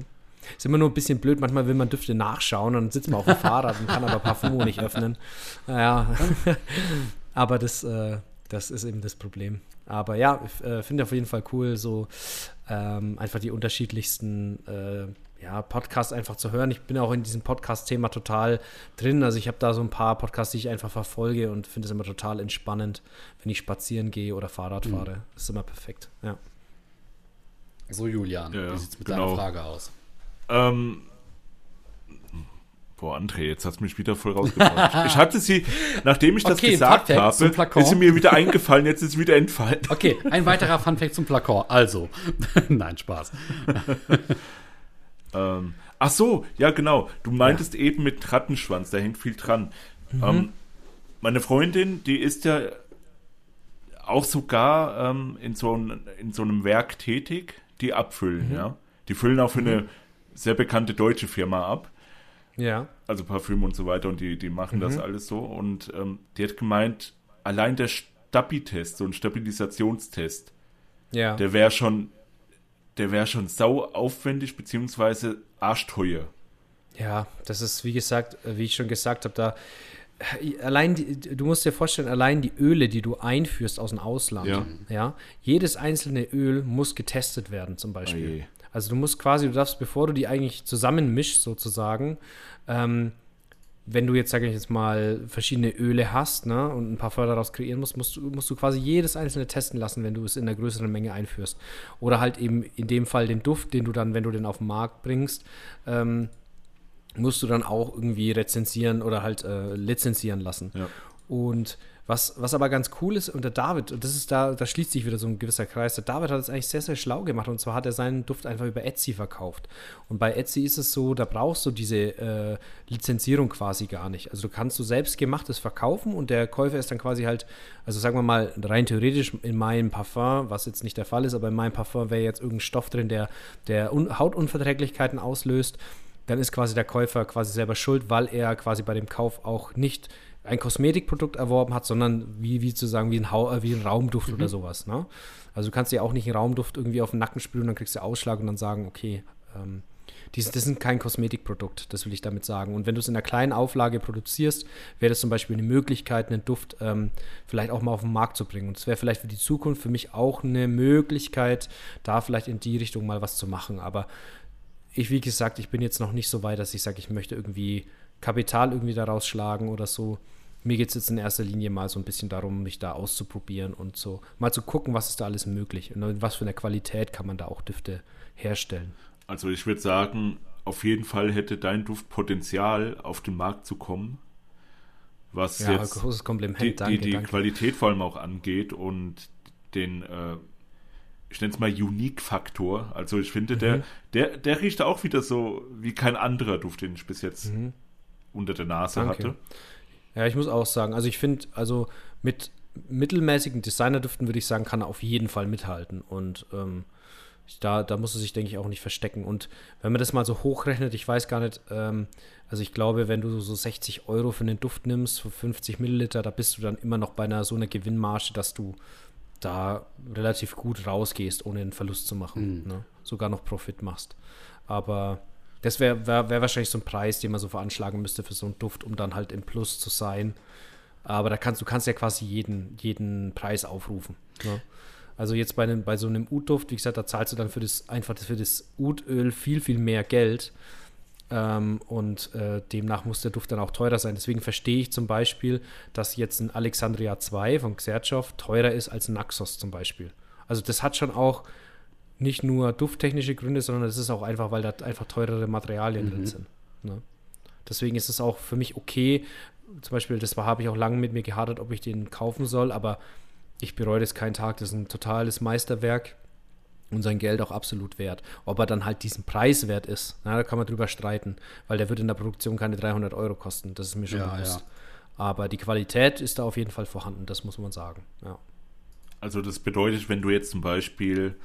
[SPEAKER 2] Ist immer nur ein bisschen blöd, manchmal will man Düfte nachschauen und dann sitzt man auf dem Fahrrad und kann aber Parfum nicht öffnen. Naja. Aber das, äh, das ist eben das Problem. Aber ja, ich äh, finde auf jeden Fall cool, so ähm, einfach die unterschiedlichsten äh, ja, Podcasts einfach zu hören. Ich bin auch in diesem Podcast-Thema total drin. Also ich habe da so ein paar Podcasts, die ich einfach verfolge und finde es immer total entspannend, wenn ich spazieren gehe oder Fahrrad mhm. fahre. Das ist immer perfekt, ja.
[SPEAKER 3] So, Julian, ja, wie sieht es mit genau. deiner Frage aus?
[SPEAKER 1] Ähm, Boah, André, jetzt hat es mich wieder voll rausgebracht. ich hatte sie, nachdem ich das okay, gesagt habe, ist sie mir wieder eingefallen, jetzt ist sie wieder entfallen.
[SPEAKER 3] Okay, ein weiterer Funfact zum Plakon. Also, nein, Spaß.
[SPEAKER 1] ähm, ach so, ja genau. Du meintest ja. eben mit Rattenschwanz, da hängt viel dran. Mhm. Ähm, meine Freundin, die ist ja auch sogar ähm, in, so ein, in so einem Werk tätig, die abfüllen, mhm. ja. Die füllen auch für mhm. eine sehr bekannte deutsche Firma ab.
[SPEAKER 2] Ja.
[SPEAKER 1] Also Parfüm und so weiter und die, die machen mhm. das alles so. Und ähm, die hat gemeint, allein der Stabi-Test, so ein Stabilisationstest, ja. der wäre schon, der wäre schon sau aufwendig beziehungsweise arschteuer.
[SPEAKER 2] Ja, das ist wie gesagt, äh, wie ich schon gesagt habe, da äh, allein die, du musst dir vorstellen, allein die Öle, die du einführst aus dem Ausland, ja, ja jedes einzelne Öl muss getestet werden, zum Beispiel. Oje. Also du musst quasi, du darfst, bevor du die eigentlich zusammenmischst sozusagen, ähm, wenn du jetzt, sage ich jetzt mal, verschiedene Öle hast ne, und ein paar Förder daraus kreieren musst, musst du, musst du quasi jedes einzelne testen lassen, wenn du es in einer größeren Menge einführst. Oder halt eben in dem Fall den Duft, den du dann, wenn du den auf den Markt bringst, ähm, musst du dann auch irgendwie rezensieren oder halt äh, lizenzieren lassen. Ja. Und was, was aber ganz cool ist, und der David, und das ist da, da schließt sich wieder so ein gewisser Kreis, der David hat es eigentlich sehr, sehr schlau gemacht. Und zwar hat er seinen Duft einfach über Etsy verkauft. Und bei Etsy ist es so, da brauchst du diese äh, Lizenzierung quasi gar nicht. Also du kannst du selbst gemachtes verkaufen und der Käufer ist dann quasi halt, also sagen wir mal, rein theoretisch in meinem Parfum, was jetzt nicht der Fall ist, aber in meinem Parfum wäre jetzt irgendein Stoff drin, der, der Hautunverträglichkeiten auslöst dann ist quasi der Käufer quasi selber schuld, weil er quasi bei dem Kauf auch nicht ein Kosmetikprodukt erworben hat, sondern wie, wie zu sagen, wie ein, ha äh, wie ein Raumduft mhm. oder sowas. Ne? Also du kannst ja auch nicht einen Raumduft irgendwie auf den Nacken spülen, dann kriegst du Ausschlag und dann sagen, okay, ähm, das sind kein Kosmetikprodukt, das will ich damit sagen. Und wenn du es in einer kleinen Auflage produzierst, wäre das zum Beispiel eine Möglichkeit, einen Duft ähm, vielleicht auch mal auf den Markt zu bringen. Und es wäre vielleicht für die Zukunft für mich auch eine Möglichkeit, da vielleicht in die Richtung mal was zu machen. Aber ich, wie gesagt, ich bin jetzt noch nicht so weit, dass ich sage, ich möchte irgendwie Kapital irgendwie daraus schlagen oder so. Mir geht es jetzt in erster Linie mal so ein bisschen darum, mich da auszuprobieren und so mal zu gucken, was ist da alles möglich und was für eine Qualität kann man da auch Düfte herstellen.
[SPEAKER 1] Also ich würde sagen, auf jeden Fall hätte dein Duft Potenzial, auf den Markt zu kommen. Was ja, jetzt
[SPEAKER 2] Kompliment,
[SPEAKER 1] die,
[SPEAKER 2] danke,
[SPEAKER 1] die, die
[SPEAKER 2] danke.
[SPEAKER 1] Qualität vor allem auch angeht und den, äh, ich nenne es mal Unique-Faktor. Also ich finde, mhm. der, der, der riecht auch wieder so wie kein anderer Duft, den ich bis jetzt mhm. unter der Nase danke. hatte.
[SPEAKER 2] Ja, ich muss auch sagen, also ich finde, also mit mittelmäßigen Designerdüften würde ich sagen, kann er auf jeden Fall mithalten. Und ähm, da, da muss er sich, denke ich, auch nicht verstecken. Und wenn man das mal so hochrechnet, ich weiß gar nicht, ähm, also ich glaube, wenn du so 60 Euro für einen Duft nimmst, für 50 Milliliter, da bist du dann immer noch bei einer so einer Gewinnmarge, dass du da relativ gut rausgehst, ohne einen Verlust zu machen. Mhm. Ne? Sogar noch Profit machst. Aber das wäre wär, wär wahrscheinlich so ein Preis, den man so veranschlagen müsste für so einen Duft, um dann halt im Plus zu sein. Aber da kannst du kannst ja quasi jeden, jeden Preis aufrufen. Ne? Also jetzt bei, einem, bei so einem Ud-Duft, wie gesagt, da zahlst du dann für das einfach für das Udöl viel, viel mehr Geld. Ähm, und äh, demnach muss der Duft dann auch teurer sein. Deswegen verstehe ich zum Beispiel, dass jetzt ein Alexandria 2 von Xertschow teurer ist als ein Naxos zum Beispiel. Also das hat schon auch nicht nur dufttechnische Gründe, sondern es ist auch einfach, weil da einfach teurere Materialien mhm. drin sind. Ne? Deswegen ist es auch für mich okay. Zum Beispiel, das habe ich auch lange mit mir gehadert, ob ich den kaufen soll, aber ich bereue das keinen Tag. Das ist ein totales Meisterwerk und sein Geld auch absolut wert. Ob er dann halt diesen Preis wert ist, na, da kann man drüber streiten, weil der wird in der Produktion keine 300 Euro kosten. Das ist mir schon ja, bewusst. Ja. Aber die Qualität ist da auf jeden Fall vorhanden, das muss man sagen. Ja.
[SPEAKER 1] Also das bedeutet, wenn du jetzt zum Beispiel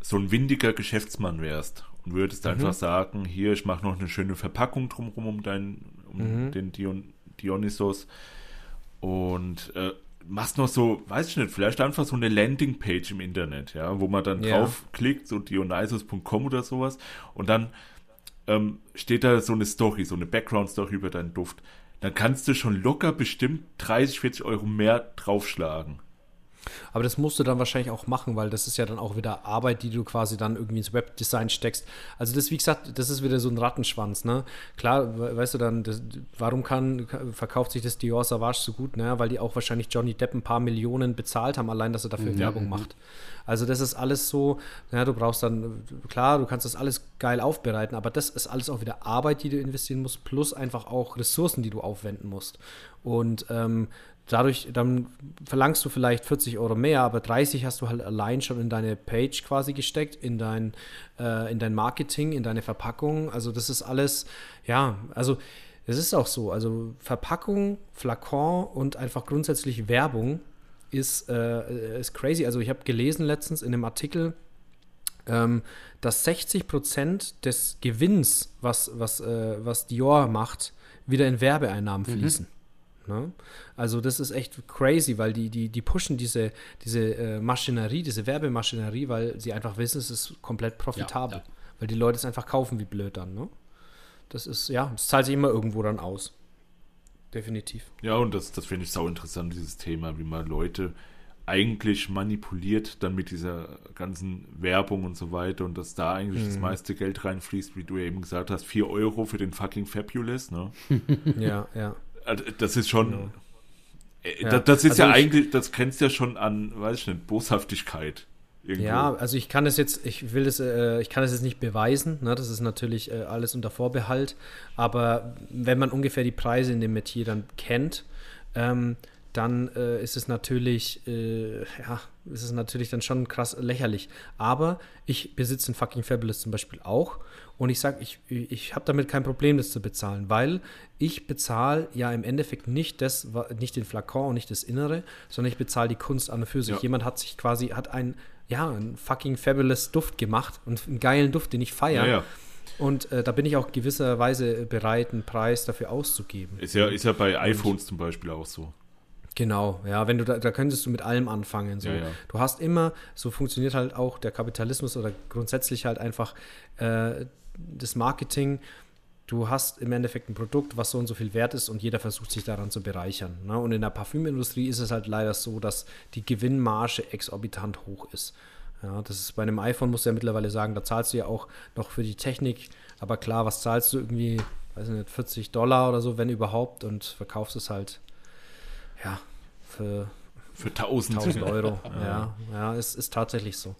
[SPEAKER 1] so ein windiger Geschäftsmann wärst und würdest mhm. einfach sagen, hier, ich mache noch eine schöne Verpackung drumherum um, dein, um mhm. den Dion Dionysos und äh, machst noch so, weiß ich nicht, vielleicht einfach so eine Landingpage im Internet, ja, wo man dann ja. draufklickt, so dionysos.com oder sowas, und dann ähm, steht da so eine Story, so eine Background-Story über deinen Duft. Dann kannst du schon locker bestimmt 30, 40 Euro mehr draufschlagen.
[SPEAKER 2] Aber das musst du dann wahrscheinlich auch machen, weil das ist ja dann auch wieder Arbeit, die du quasi dann irgendwie ins Webdesign steckst. Also das, wie gesagt, das ist wieder so ein Rattenschwanz, ne? Klar, weißt du dann, das, warum kann, verkauft sich das Dior Savage so gut, ne? Weil die auch wahrscheinlich Johnny Depp ein paar Millionen bezahlt haben, allein, dass er dafür mhm. Werbung macht. Also das ist alles so, ja, du brauchst dann, klar, du kannst das alles geil aufbereiten, aber das ist alles auch wieder Arbeit, die du investieren musst, plus einfach auch Ressourcen, die du aufwenden musst. Und ähm, dadurch, dann verlangst du vielleicht 40 Euro mehr, aber 30 hast du halt allein schon in deine Page quasi gesteckt, in dein, äh, in dein Marketing, in deine Verpackung. Also das ist alles, ja, also es ist auch so. Also Verpackung, Flakon und einfach grundsätzlich Werbung ist, äh, ist crazy. Also ich habe gelesen letztens in einem Artikel, ähm, dass 60 Prozent des Gewinns, was, was, äh, was Dior macht, wieder in Werbeeinnahmen mhm. fließen. Mhm. Ne? Also das ist echt crazy, weil die, die, die pushen diese, diese äh, Maschinerie, diese Werbemaschinerie, weil sie einfach wissen, es ist komplett profitabel. Ja, ja. Weil die Leute es einfach kaufen wie blöd dann. Ne? Das ist, ja, es zahlt sich immer irgendwo dann aus. Definitiv.
[SPEAKER 1] Ja, und das, das finde ich sau interessant, dieses Thema, wie man Leute eigentlich manipuliert dann mit dieser ganzen Werbung und so weiter und dass da eigentlich mhm. das meiste Geld reinfließt, wie du eben gesagt hast, 4 Euro für den fucking Fabulous, ne?
[SPEAKER 2] ja, ja.
[SPEAKER 1] Also, das ist schon. Genau. Äh, das, das, ist also ja eigentlich, das grenzt ja schon an, weiß ich nicht, Boshaftigkeit.
[SPEAKER 2] Irgendwo. Ja, also ich kann es jetzt, ich will es, äh, ich kann es jetzt nicht beweisen, ne? das ist natürlich äh, alles unter Vorbehalt, aber wenn man ungefähr die Preise in dem Metier dann kennt, ähm, dann äh, ist es natürlich, äh, ja, ist es natürlich dann schon krass lächerlich. Aber ich besitze ein fucking Fabulous zum Beispiel auch und ich sage, ich, ich habe damit kein Problem, das zu bezahlen, weil ich bezahle ja im Endeffekt nicht das, nicht den Flakon und nicht das Innere, sondern ich bezahle die Kunst an und für sich. Ja. Jemand hat sich quasi, hat ein, ja, ein fucking fabulous Duft gemacht und einen geilen Duft, den ich feiere. Ja, ja. Und äh, da bin ich auch gewisserweise bereit, einen Preis dafür auszugeben.
[SPEAKER 1] Ist ja, ist ja bei iPhones und, zum Beispiel auch so.
[SPEAKER 2] Genau, ja, wenn du da, da könntest du mit allem anfangen. So. Ja, ja. Du hast immer, so funktioniert halt auch der Kapitalismus oder grundsätzlich halt einfach, äh, das Marketing, du hast im Endeffekt ein Produkt, was so und so viel wert ist und jeder versucht sich daran zu bereichern. Ne? Und in der Parfümindustrie ist es halt leider so, dass die Gewinnmarge exorbitant hoch ist. Ja, das ist bei einem iPhone, musst du ja mittlerweile sagen, da zahlst du ja auch noch für die Technik. Aber klar, was zahlst du irgendwie, weiß nicht, 40 Dollar oder so, wenn überhaupt, und verkaufst es halt, ja, für,
[SPEAKER 1] für 1000.
[SPEAKER 2] 1000 Euro. ja, ja, es ist tatsächlich so.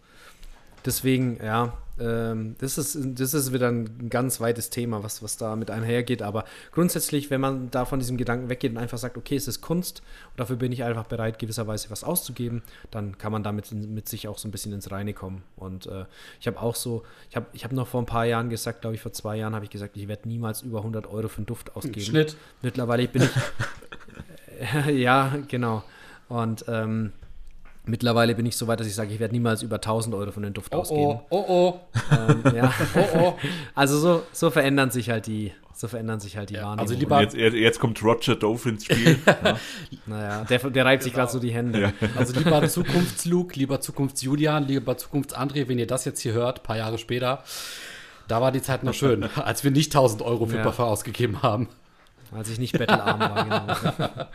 [SPEAKER 2] Deswegen, ja, ähm, das, ist, das ist wieder ein ganz weites Thema, was, was da mit einhergeht. Aber grundsätzlich, wenn man da von diesem Gedanken weggeht und einfach sagt, okay, es ist Kunst und dafür bin ich einfach bereit, gewisserweise was auszugeben, dann kann man damit mit sich auch so ein bisschen ins Reine kommen. Und äh, ich habe auch so, ich habe ich hab noch vor ein paar Jahren gesagt, glaube ich, vor zwei Jahren habe ich gesagt, ich werde niemals über 100 Euro für einen Duft ausgeben.
[SPEAKER 3] Schnitt.
[SPEAKER 2] Mittlerweile bin ich, ja, genau. Und ähm, Mittlerweile bin ich so weit, dass ich sage, ich werde niemals über 1000 Euro von den Duft
[SPEAKER 3] Oh
[SPEAKER 2] ausgeben.
[SPEAKER 3] oh, oh oh.
[SPEAKER 2] Ähm, ja.
[SPEAKER 3] Oh oh.
[SPEAKER 2] Also so, so verändern sich halt die, so verändern sich halt die
[SPEAKER 3] Ja, also lieber-
[SPEAKER 1] jetzt, jetzt kommt Roger Dove ins Spiel. ja.
[SPEAKER 2] naja, der, der reibt sich gerade so die Hände.
[SPEAKER 3] Also lieber Zukunftsluke, lieber Zukunftsjulian, lieber Zukunftsandré, wenn ihr das jetzt hier hört, paar Jahre später, da war die Zeit noch schön, als wir nicht 1000 Euro für
[SPEAKER 2] Ja.
[SPEAKER 3] Parfum ausgegeben haben.
[SPEAKER 2] Als ich nicht bettelarm war, genau.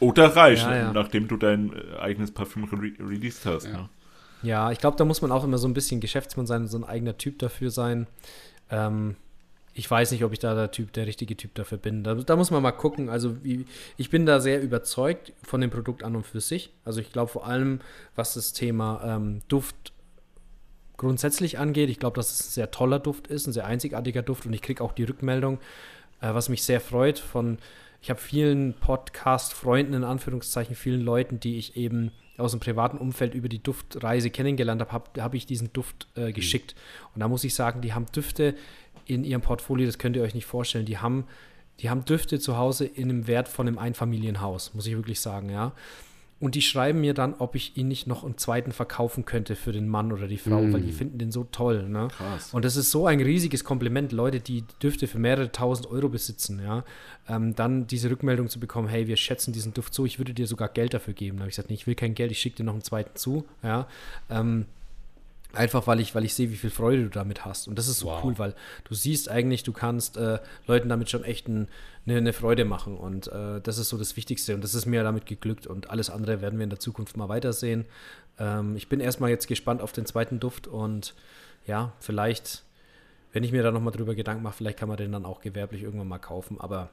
[SPEAKER 1] Oder reicht,
[SPEAKER 2] Ja, ja.
[SPEAKER 1] nachdem du dein äh, eigenes Parfüm re released hast.
[SPEAKER 3] Ja.
[SPEAKER 1] Ne?
[SPEAKER 2] Ja, ich glaube, da muss man auch immer so ein bisschen Geschäftsmann sein, so ein eigener Typ dafür sein. Ähm, ich weiß nicht, ob ich da der Typ, der richtige Typ dafür bin. Da, da muss man mal gucken. Also wie, ich bin da sehr überzeugt von dem Produkt an und für sich. Also ich glaube vor allem, was das Thema ähm, Duft grundsätzlich angeht. Ich glaube, dass es ein sehr toller Duft ist, ein sehr einzigartiger Duft und ich kriege auch die Rückmeldung, äh, was mich sehr freut von, ich habe vielen Podcast-Freunden, in Anführungszeichen, vielen Leuten, die ich eben aus dem privaten Umfeld über die Duftreise kennengelernt habe, habe hab ich diesen Duft äh, geschickt. Und da muss ich sagen, die haben Düfte in ihrem Portfolio, das könnt ihr euch nicht vorstellen, die haben, die haben Düfte zu Hause in einem Wert von einem Einfamilienhaus, muss ich wirklich sagen, ja. Und die schreiben mir dann, ob ich ihn nicht noch einen zweiten verkaufen könnte für den Mann oder die Frau, weil die finden den so toll. Ne?
[SPEAKER 1] Krass.
[SPEAKER 2] Und das ist so ein riesiges Kompliment, Leute, die Düfte für mehrere tausend Euro besitzen, ja, ähm, dann diese Rückmeldung zu bekommen, hey, wir schätzen diesen Duft so, ich würde dir sogar Geld dafür geben. Da habe ich gesagt, nee, ich will kein Geld, ich schicke dir noch einen zweiten zu, ja. Ähm, Einfach weil ich, weil ich sehe, wie viel Freude du damit hast. Und das ist so
[SPEAKER 3] Wow.
[SPEAKER 2] cool, weil du siehst eigentlich, du kannst äh, Leuten damit schon echt ein, eine, eine Freude machen. Und äh, das ist so das Wichtigste. Und das ist mir damit geglückt. Und alles andere werden wir in der Zukunft mal weitersehen. Ähm, ich bin erstmal jetzt gespannt auf den zweiten Duft. Und ja, vielleicht, wenn ich mir da nochmal drüber Gedanken mache, vielleicht kann man den dann auch gewerblich irgendwann mal kaufen. Aber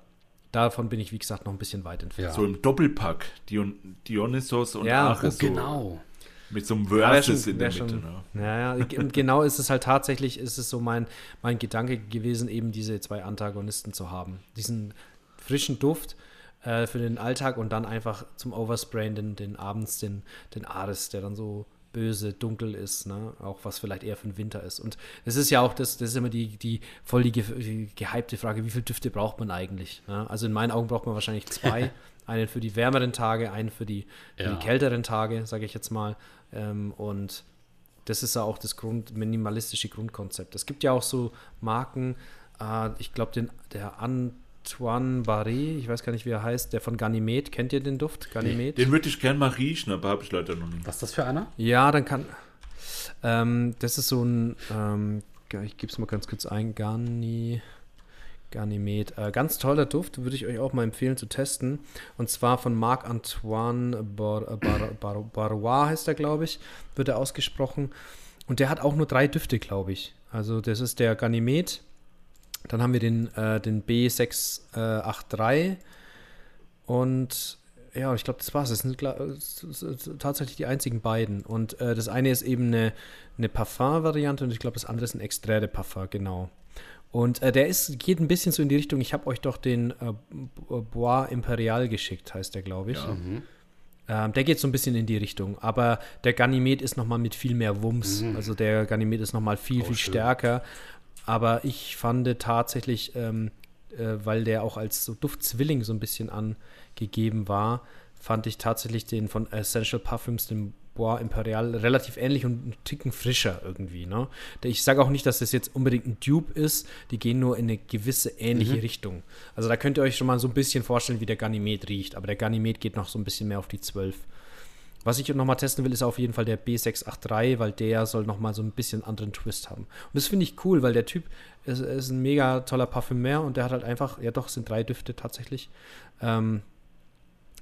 [SPEAKER 2] davon bin ich, wie gesagt, noch ein bisschen weit entfernt.
[SPEAKER 3] Ja.
[SPEAKER 1] So im Doppelpack. Dion Dionysos und
[SPEAKER 2] Ja,
[SPEAKER 1] Ares.
[SPEAKER 3] Oh, genau.
[SPEAKER 1] Mit so einem
[SPEAKER 2] Ja,
[SPEAKER 1] Versus
[SPEAKER 2] schon-
[SPEAKER 1] in der Mitte.
[SPEAKER 2] schon-
[SPEAKER 1] Ne?
[SPEAKER 2] Ja, ja, und genau ist es halt tatsächlich, ist es so mein, mein Gedanke gewesen, eben diese zwei Antagonisten zu haben. Diesen frischen Duft äh, für den Alltag und dann einfach zum Oversprayen den, den abends den, den Ares, der dann so böse, dunkel ist, ne? auch was vielleicht eher für den Winter ist. Und es ist ja auch, das, das ist immer die, die voll die, ge die gehypte Frage, wie viele Düfte braucht man eigentlich? Ne? Also in meinen Augen braucht man wahrscheinlich zwei. einen für die wärmeren Tage, einen für die, für
[SPEAKER 3] Ja.
[SPEAKER 2] die kälteren Tage, sage ich jetzt mal. Ähm, und das ist ja auch das Grund, minimalistische Grundkonzept. Es gibt ja auch so Marken, äh, ich glaube, den der Antoine Barré, ich weiß gar nicht, wie er heißt, der von Ganymed. Kennt ihr den Duft? Ganymed?
[SPEAKER 1] Den würde ich gern mal riechen, aber habe ich leider noch nicht.
[SPEAKER 3] Was ist das für einer?
[SPEAKER 2] Ja, dann kann. Ähm, das ist so ein. Ähm, ich gebe es mal ganz kurz ein. Gani. Ganymed. Äh, ganz toller Duft, würde ich euch auch mal empfehlen zu testen. Und zwar von Marc-Antoine Bar, äh, Bar, Bar, Barois heißt er, glaube ich, wird er ausgesprochen. Und der hat auch nur drei Düfte, glaube ich. Also das ist der Ganymed. Dann haben wir den, äh, den B683. Und ja, ich glaube, das war's. Das sind s- tatsächlich die einzigen beiden. Und äh, das eine ist eben eine, eine Parfum-Variante und ich glaube, das andere ist ein Extrait de Parfum, genau. Und äh, der ist, geht ein bisschen so in die Richtung, ich habe euch doch den äh, B- Bois Imperial geschickt, heißt der, glaube ich. Ähm, der geht so ein bisschen in die Richtung. Aber der Ganymed ist nochmal mit viel mehr Wumms. Also der Ganymed ist nochmal viel, viel
[SPEAKER 3] schön.
[SPEAKER 2] stärker. Aber ich fand tatsächlich, ähm, äh, weil der auch als so Duftzwilling so ein bisschen angegeben war, fand ich tatsächlich den von Essential Parfums, den Bois Imperial, relativ ähnlich und einen Ticken frischer irgendwie. Ne? Ich sage auch nicht, dass das jetzt unbedingt ein Dupe ist, die gehen nur in eine gewisse ähnliche Richtung. Also da könnt ihr euch schon mal so ein bisschen vorstellen, wie der Ganymed riecht. Aber der Ganymed geht noch so ein bisschen mehr auf die 12. Was ich nochmal testen will, ist auf jeden Fall der B683, weil der soll nochmal so ein bisschen anderen Twist haben. Und das finde ich cool, weil der Typ ist, ist, ein mega toller Parfümeur und der hat halt einfach, ja doch, es sind drei Düfte tatsächlich. Ähm,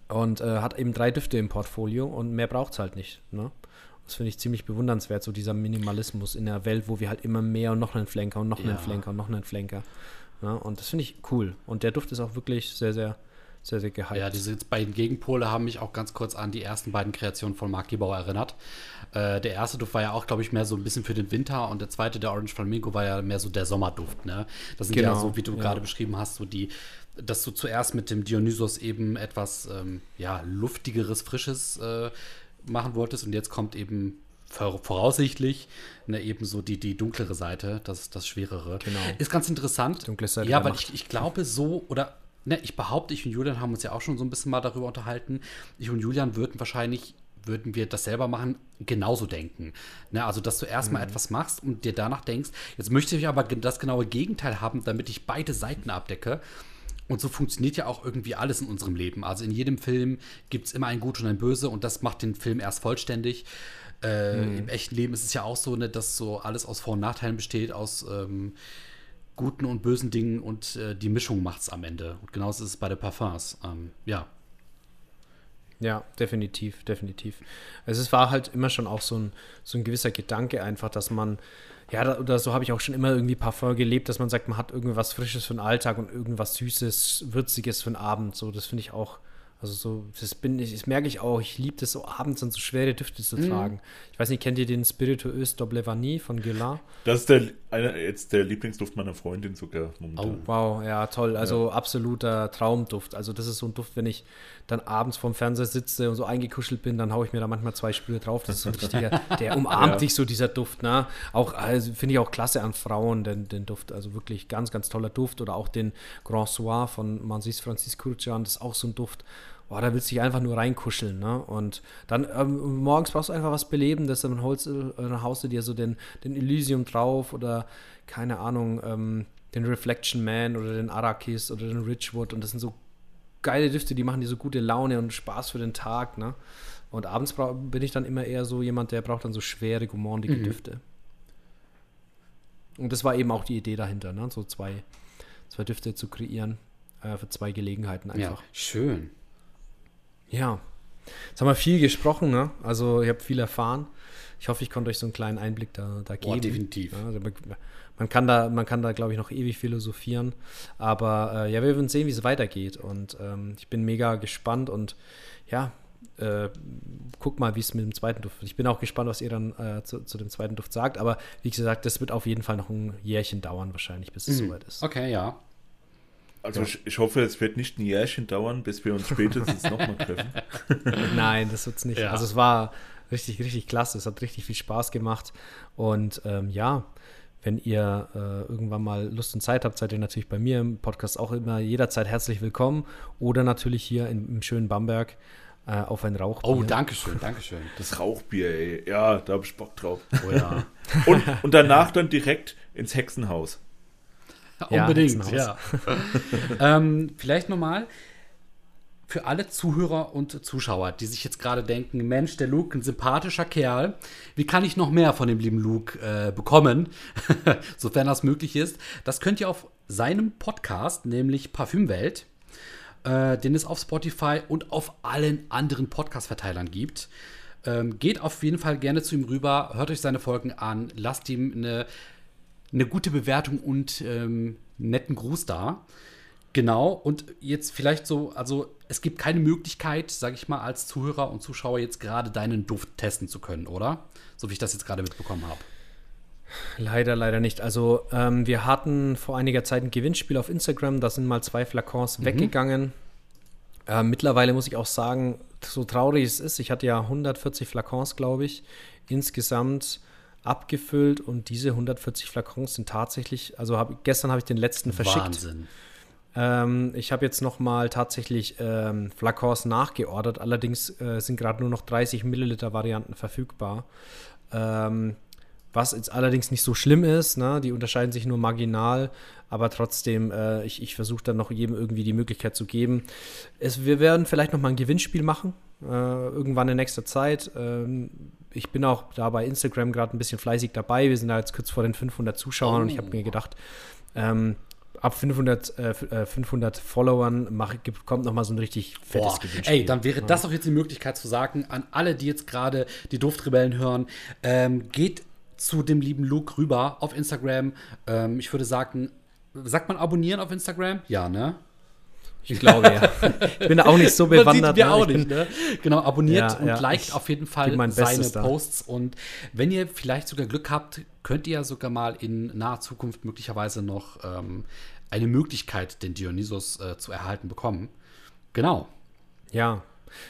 [SPEAKER 2] und äh, hat eben drei Düfte im Portfolio und mehr braucht es halt nicht. Ne? Das finde ich ziemlich bewundernswert, so dieser Minimalismus in der Welt, wo wir halt immer mehr und noch einen Flanker und noch ja. einen Flanker und noch einen Flanker. Ne? Und das finde ich cool. Und der Duft ist auch wirklich sehr, sehr sehr, sehr gehypt.
[SPEAKER 3] Ja, diese beiden Gegenpole haben mich auch ganz kurz an die ersten beiden Kreationen von Mark Gebauer erinnert. Äh, der erste Duft war ja auch, glaube ich, mehr so ein bisschen für den Winter und der zweite, der Orange Flamingo, war ja mehr so der Sommerduft. Ne? Das sind genau, ja so, wie du ja. gerade beschrieben hast, so die, dass du zuerst mit dem Dionysos eben etwas ähm, ja, luftigeres, frisches äh, machen wolltest und jetzt kommt eben voraussichtlich ne, eben so die, die dunklere Seite, das, das schwerere. Genau. Ist ganz interessant. Dunkle Seite ja, weil ich, ich glaube so, oder ne, ich behaupte, ich und Julian haben uns ja auch schon so ein bisschen mal darüber unterhalten. Ich und Julian würden wahrscheinlich, würden wir das selber machen, genauso denken. Ne, also, dass du erstmal mhm. etwas machst und dir danach denkst, jetzt möchte ich aber das genaue Gegenteil haben, damit ich beide Seiten abdecke. Und so funktioniert ja auch irgendwie alles in unserem Leben. Also in jedem Film gibt es immer ein Gut und ein Böse und das macht den Film erst vollständig. Äh, mhm. Im echten Leben ist es ja auch so, ne, dass so alles aus Vor- und Nachteilen besteht, aus ähm, guten und bösen Dingen und äh, die Mischung macht es am Ende. Und genauso ist es bei den Parfums. Ähm, ja.
[SPEAKER 2] Ja, definitiv, definitiv. Also es war halt immer schon auch so ein, so ein gewisser Gedanke einfach, dass man, ja, oder so habe ich auch schon immer irgendwie Parfum gelebt, dass man sagt, man hat irgendwas Frisches für den Alltag und irgendwas Süßes, Würziges für den Abend. So, das finde ich auch also so, das bin ich, das merke ich auch. Ich liebe das so abends dann so schwere Düfte zu mm. tragen. Ich weiß nicht, kennt ihr den Spiritueux Doble Vanille von Guerlain?
[SPEAKER 1] Das ist der, einer, jetzt der Lieblingsduft meiner Freundin sogar
[SPEAKER 2] momentan. Oh, wow, ja, toll. Also ja. absoluter Traumduft. Also das ist so ein Duft, wenn ich dann abends vorm Fernseher sitze und so eingekuschelt bin, dann haue ich mir da manchmal zwei Sprühe drauf. Das ist so ein richtiger, der umarmt ja. dich so, dieser Duft. Ne? Auch, also, finde ich auch klasse an Frauen, den, den Duft. Also wirklich ganz, ganz toller Duft. Oder auch den Grand Soir von Mansis Francis Kurcian, das ist auch so ein Duft boah, da willst du dich einfach nur reinkuscheln, ne? Und dann ähm, morgens brauchst du einfach was Belebendes, dann holst du, dann haust du dir so den, den Elysium drauf oder keine Ahnung, ähm, den Reflection Man oder den Arrakis oder den Richwood und das sind so geile Düfte, die machen dir so gute Laune und Spaß für den Tag, ne? Und abends bin ich dann immer eher so jemand, der braucht dann so schwere, gourmandige mhm. Düfte. Und das war eben auch die Idee dahinter, ne? So zwei, zwei Düfte zu kreieren äh, für zwei Gelegenheiten einfach.
[SPEAKER 3] Ja, schön.
[SPEAKER 2] Ja, jetzt haben wir viel gesprochen, ne? Also ich habe viel erfahren. Ich hoffe, ich konnte euch so einen kleinen Einblick da, da geben. Oh,
[SPEAKER 3] definitiv.
[SPEAKER 2] Ja, also man kann da, man kann da, glaube ich, noch ewig philosophieren. Aber äh, ja, wir werden sehen, wie es weitergeht. Und ähm, ich bin mega gespannt und ja, äh, guck mal, wie es mit dem zweiten Duft wird. Ich bin auch gespannt, was ihr dann äh, zu, zu, dem zweiten Duft sagt. Aber wie gesagt, das wird auf jeden Fall noch ein Jährchen dauern, wahrscheinlich, bis es mhm. soweit ist.
[SPEAKER 3] Okay, ja.
[SPEAKER 1] Also ja. ich, ich, hoffe, es wird nicht ein Jährchen dauern, bis wir uns spätestens nochmal treffen.
[SPEAKER 2] Nein, das wird es nicht. Ja. Also es war richtig, richtig klasse. Es hat richtig viel Spaß gemacht. Und ähm, ja, wenn ihr äh, irgendwann mal Lust und Zeit habt, seid ihr natürlich bei mir im Podcast auch immer jederzeit herzlich willkommen. Oder natürlich hier in, im schönen Bamberg äh, auf ein Rauchbier.
[SPEAKER 3] Oh, danke schön, danke schön.
[SPEAKER 1] Das Rauchbier, ey. Ja, da habe ich Bock drauf. Oh ja. und, und danach dann direkt ins Hexenhaus.
[SPEAKER 3] Unbedingt, ja. ähm, vielleicht nochmal für alle Zuhörer und Zuschauer, die sich jetzt gerade denken, Mensch, der Luke, ein sympathischer Kerl, wie kann ich noch mehr von dem lieben Luke äh, bekommen, sofern das möglich ist. Das könnt ihr auf seinem Podcast, nämlich Parfümwelt, äh, den es auf Spotify und auf allen anderen Podcast-Verteilern gibt. Ähm, geht auf jeden Fall gerne zu ihm rüber, hört euch seine Folgen an, lasst ihm eine eine gute Bewertung und ähm, netten Gruß da. Genau, und jetzt vielleicht so, also es gibt keine Möglichkeit, sage ich mal, als Zuhörer und Zuschauer jetzt gerade deinen Duft testen zu können, oder? So wie ich das jetzt gerade mitbekommen habe.
[SPEAKER 2] Leider, leider nicht. Also ähm, wir hatten vor einiger Zeit ein Gewinnspiel auf Instagram, da sind mal zwei Flakons mhm. weggegangen. Äh, mittlerweile muss ich auch sagen, so traurig es ist, ich hatte ja 140 Flakons, glaube ich, insgesamt abgefüllt und diese 140 Flakons sind tatsächlich, also hab, gestern habe ich den letzten verschickt. Wahnsinn. Ähm, ich habe jetzt noch mal tatsächlich ähm, Flakons nachgeordert, allerdings äh, sind gerade nur noch 30 Milliliter Varianten verfügbar. Ähm, was jetzt allerdings nicht so schlimm ist, ne? die unterscheiden sich nur marginal, aber trotzdem, äh, ich, ich versuche dann noch jedem irgendwie die Möglichkeit zu geben. Es, wir werden vielleicht noch mal ein Gewinnspiel machen, äh, irgendwann in nächster Zeit. Ähm, ich bin auch da bei Instagram gerade ein bisschen fleißig dabei. Wir sind da jetzt kurz vor den 500 Zuschauern oh. und ich habe mir gedacht, ähm, ab 500, äh, 500 äh, Followern mach, kommt noch mal so ein richtig fettes
[SPEAKER 3] Gewinnspiel. Ey, dann wäre das doch jetzt die Möglichkeit zu sagen, an alle, die jetzt gerade die Duftrebellen hören, ähm, geht zu dem lieben Luke rüber auf Instagram. Ähm, ich würde sagen, sagt man abonnieren auf Instagram? Ja, ne?
[SPEAKER 2] Ich glaube ja. Ich bin da auch nicht so bewandert.
[SPEAKER 3] Wir ne? auch nicht, ne? Genau, abonniert ja, und ja, liked auf jeden Fall seine Posts. Und wenn ihr vielleicht sogar Glück habt, könnt ihr sogar mal in naher Zukunft möglicherweise noch ähm, eine Möglichkeit, den Dionysos äh, zu erhalten bekommen. Genau.
[SPEAKER 2] Ja,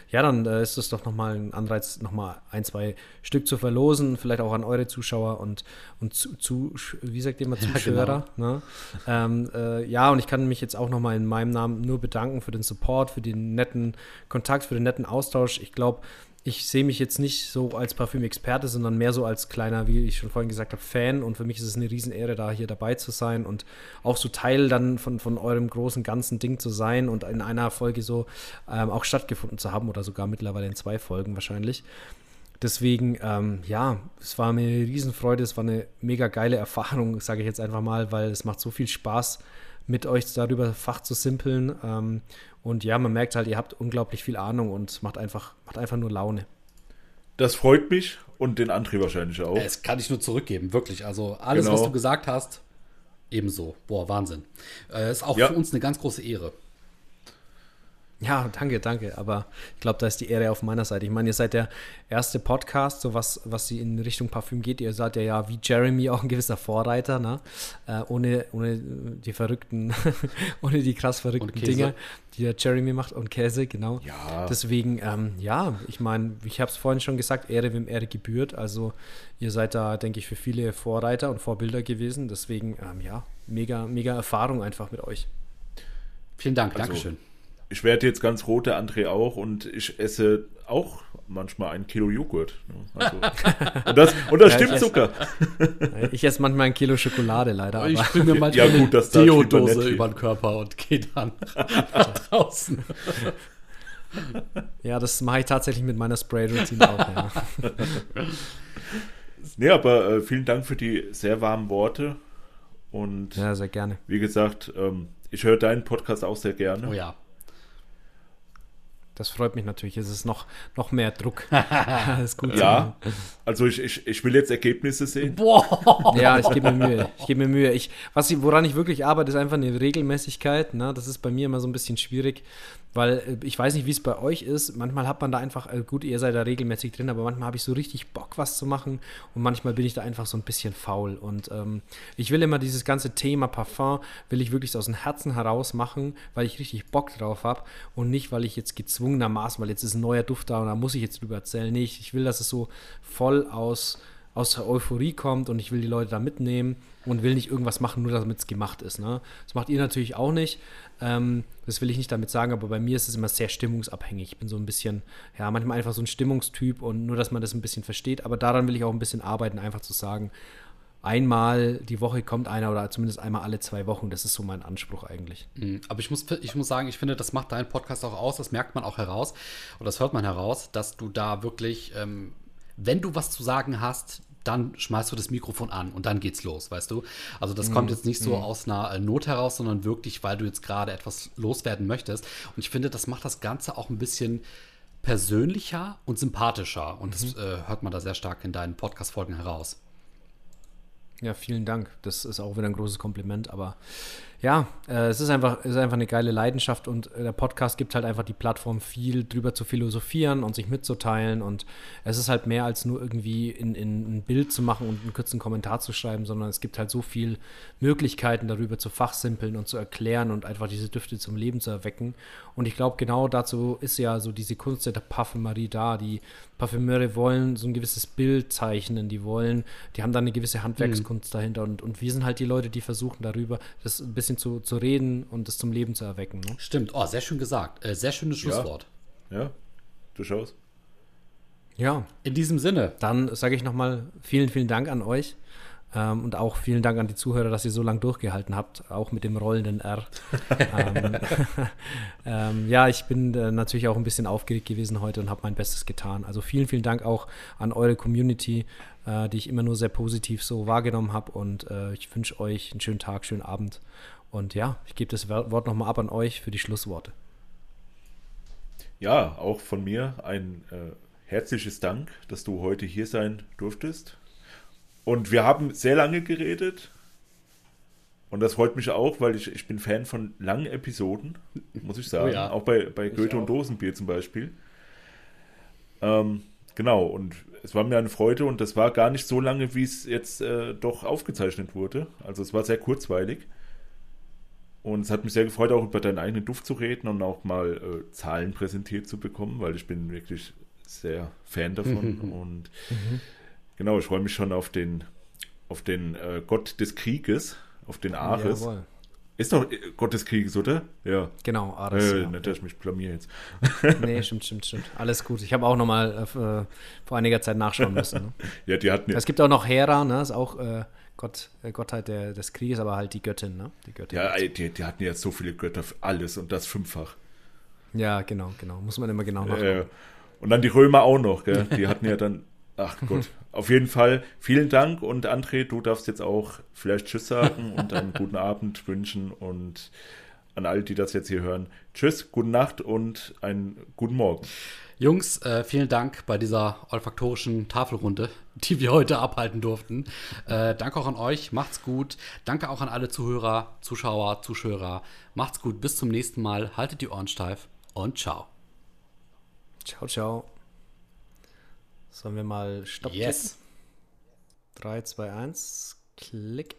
[SPEAKER 2] ja, dann äh, ist es doch nochmal ein Anreiz, nochmal ein, zwei Stück zu verlosen, vielleicht auch an eure Zuschauer und, und zu, zu wie sagt ihr mal, Zuschauer. Ja, genau. ne? ähm, äh, ja, und ich kann mich jetzt auch nochmal in meinem Namen nur bedanken für den Support, für den netten Kontakt, für den netten Austausch. Ich glaube, ich sehe mich jetzt nicht so als Parfüm-Experte, sondern mehr so als kleiner, wie ich schon vorhin gesagt habe, Fan. Und für mich ist es eine Riesenehre, da hier dabei zu sein und auch so Teil dann von, von eurem großen ganzen Ding zu sein und in einer Folge so ähm, auch stattgefunden zu haben oder sogar mittlerweile in zwei Folgen wahrscheinlich. Deswegen, ähm, ja, es war mir eine Riesenfreude, es war eine mega geile Erfahrung, sage ich jetzt einfach mal, weil es macht so viel Spaß, mit euch darüber Fach zu simpeln. Ähm, und ja, man merkt halt, ihr habt unglaublich viel Ahnung und macht einfach, macht einfach nur Laune.
[SPEAKER 1] Das freut mich und den André wahrscheinlich auch.
[SPEAKER 3] Das kann ich nur zurückgeben, wirklich. Also alles, genau. was du gesagt hast, ebenso. Boah, Wahnsinn. Äh, ist auch ja. für uns eine ganz große Ehre.
[SPEAKER 2] Ja, danke, danke. Aber ich glaube, da ist die Ehre auf meiner Seite. Ich meine, ihr seid der erste Podcast, so was, was sie in Richtung Parfüm geht. Ihr seid ja, ja wie Jeremy auch ein gewisser Vorreiter, ne? Äh, ohne, ohne die verrückten, ohne die krass verrückten Dinge, die der Jeremy macht und Käse, genau. Ja. Deswegen, ähm, ja, ich meine, ich habe es vorhin schon gesagt, Ehre, wem Ehre gebührt. Also ihr seid da, denke ich, für viele Vorreiter und Vorbilder gewesen. Deswegen, ähm, ja, mega, mega Erfahrung einfach mit euch.
[SPEAKER 3] Vielen Dank, also, Dankeschön
[SPEAKER 1] ich werde jetzt ganz rot, der André auch, und ich esse auch manchmal ein Kilo Joghurt. Ne? Also, und das, und das ja, stimmt sogar.
[SPEAKER 2] ich esse manchmal ein Kilo Schokolade leider.
[SPEAKER 3] Ich bringe mir manchmal ja, gut, eine Deodose über den Körper und gehe dann nach draußen.
[SPEAKER 2] Ja, das mache ich tatsächlich mit meiner Spray-Routine auch, ja.
[SPEAKER 1] Nee, aber äh, vielen Dank für die sehr warmen Worte. Und
[SPEAKER 2] ja, sehr gerne.
[SPEAKER 1] Wie gesagt, ähm, ich höre deinen Podcast auch sehr gerne.
[SPEAKER 3] Oh ja.
[SPEAKER 2] Das freut mich natürlich. Es ist noch, noch mehr Druck.
[SPEAKER 1] ist gut. Ja, also ich, ich, ich will jetzt Ergebnisse sehen.
[SPEAKER 2] Boah. Ja, ich gebe mir Mühe. Ich gebe mir Mühe. Ich, was ich, woran ich wirklich arbeite, ist einfach eine Regelmäßigkeit. Ne? Das ist bei mir immer so ein bisschen schwierig. Weil äh, ich weiß nicht, wie es bei euch ist. Manchmal hat man da einfach, äh, gut, ihr seid da regelmäßig drin, aber manchmal habe ich so richtig Bock, was zu machen. Und manchmal bin ich da einfach so ein bisschen faul. Und ähm, ich will immer dieses ganze Thema Parfum, will ich wirklich aus dem Herzen heraus machen, weil ich richtig Bock drauf habe. Und nicht, weil ich jetzt gezwungenermaßen, weil jetzt ist ein neuer Duft da und da muss ich jetzt drüber erzählen. Nee, ich, ich will, dass es so voll aus, aus der Euphorie kommt und ich will die Leute da mitnehmen und will nicht irgendwas machen, nur damit es gemacht ist. Ne? Das macht ihr natürlich auch nicht. Ähm, das will ich nicht damit sagen, aber bei mir ist es immer sehr stimmungsabhängig. Ich bin so ein bisschen, ja, manchmal einfach so ein Stimmungstyp und nur, dass man das ein bisschen versteht. Aber daran will ich auch ein bisschen arbeiten, einfach zu sagen, einmal die Woche kommt einer oder zumindest einmal alle zwei Wochen. Das ist so mein Anspruch eigentlich.
[SPEAKER 3] Mhm. Aber ich muss, ich muss sagen, ich finde, das macht deinen Podcast auch aus. Das merkt man auch heraus oder das hört man heraus, dass du da wirklich, ähm, wenn du was zu sagen hast, dann schmeißt du das Mikrofon an und dann geht's los, weißt du? Also das mm, kommt jetzt nicht so mm. aus einer äh, Not heraus, sondern wirklich, weil du jetzt gerade etwas loswerden möchtest. Und ich finde, das macht das Ganze auch ein bisschen persönlicher und sympathischer. Und mhm. das äh, hört man da sehr stark in deinen Podcast-Folgen heraus.
[SPEAKER 2] Ja, vielen Dank. Das ist auch wieder ein großes Kompliment, aber ja, äh, es ist einfach, ist einfach eine geile Leidenschaft und äh, der Podcast gibt halt einfach die Plattform, viel drüber zu philosophieren und sich mitzuteilen. Und es ist halt mehr als nur irgendwie in, in ein Bild zu machen und einen kurzen Kommentar zu schreiben, sondern es gibt halt so viele Möglichkeiten, darüber zu fachsimpeln und zu erklären und einfach diese Düfte zum Leben zu erwecken. Und ich glaube, genau dazu ist ja so diese Kunst der Parfümerie da. Die Parfümeure wollen so ein gewisses Bild zeichnen, die wollen, die haben da eine gewisse Handwerkskunst mhm. dahinter. Und, und wir sind halt die Leute, die versuchen darüber das ein bisschen bisschen zu, zu reden und es zum Leben zu erwecken. Ne?
[SPEAKER 3] Stimmt, oh, sehr schön gesagt. Äh, sehr schönes Schlusswort.
[SPEAKER 1] Ja, ja durchaus.
[SPEAKER 2] Ja. In diesem Sinne. Dann sage ich nochmal vielen, vielen Dank an euch. Ähm, und auch vielen Dank an die Zuhörer, dass ihr so lange durchgehalten habt, auch mit dem rollenden R. ähm, ähm, ja, ich bin äh, natürlich auch ein bisschen aufgeregt gewesen heute und habe mein Bestes getan. Also vielen, vielen Dank auch an eure Community, äh, die ich immer nur sehr positiv so wahrgenommen habe. Und äh, ich wünsche euch einen schönen Tag, schönen Abend. Und ja, ich gebe das Wort nochmal ab an euch für die Schlussworte.
[SPEAKER 1] Ja, auch von mir ein äh, herzliches Dank, dass du heute hier sein durftest. Und wir haben sehr lange geredet. Und das freut mich auch, weil ich, ich bin Fan von langen Episoden, muss ich sagen. Oh ja. Auch bei, bei Goethe und Dosenbier zum Beispiel. Ähm, genau, und es war mir eine Freude und das war gar nicht so lange, wie es jetzt äh, doch aufgezeichnet wurde. Also es war sehr kurzweilig. Und es hat mich sehr gefreut, auch über deinen eigenen Duft zu reden und auch mal äh, Zahlen präsentiert zu bekommen, weil ich bin wirklich sehr Fan davon. und mhm. genau, ich freue mich schon auf den, auf den äh, Gott des Krieges, auf den Ares. Jawohl. Ist doch äh, Gott des Krieges, oder? Ja.
[SPEAKER 2] Genau,
[SPEAKER 1] Ares. Äh, ja. Nicht, dass ich mich blamier jetzt.
[SPEAKER 2] nee, stimmt, stimmt, stimmt. Alles gut. Ich habe auch noch mal äh, vor einiger Zeit nachschauen müssen. Ne?
[SPEAKER 1] ja, die hatten ja.
[SPEAKER 2] Es gibt auch noch Hera, ne? Ist auch äh, Gott, äh, Gottheit der, des Krieges, aber halt die Göttin, ne? Die Göttin.
[SPEAKER 1] Ja, die, die hatten ja so viele Götter für alles und das fünffach.
[SPEAKER 2] Ja, genau, genau. Muss man immer genau machen.
[SPEAKER 1] Äh, und dann die Römer auch noch, gell? Die hatten ja dann. Ach Gott. Auf jeden Fall vielen Dank und André, du darfst jetzt auch vielleicht Tschüss sagen und einen guten Abend wünschen und an alle, die das jetzt hier hören. Tschüss, gute Nacht und einen guten Morgen.
[SPEAKER 3] Jungs, äh, vielen Dank bei dieser olfaktorischen Tafelrunde, die wir heute abhalten durften. Äh, danke auch an euch, macht's gut. Danke auch an alle Zuhörer, Zuschauer, Zuschauer. Macht's gut, bis zum nächsten Mal. Haltet die Ohren steif und ciao.
[SPEAKER 2] Ciao, ciao. Sollen wir mal Stopp
[SPEAKER 3] Yes.
[SPEAKER 2] 3, 2, 1, Klick.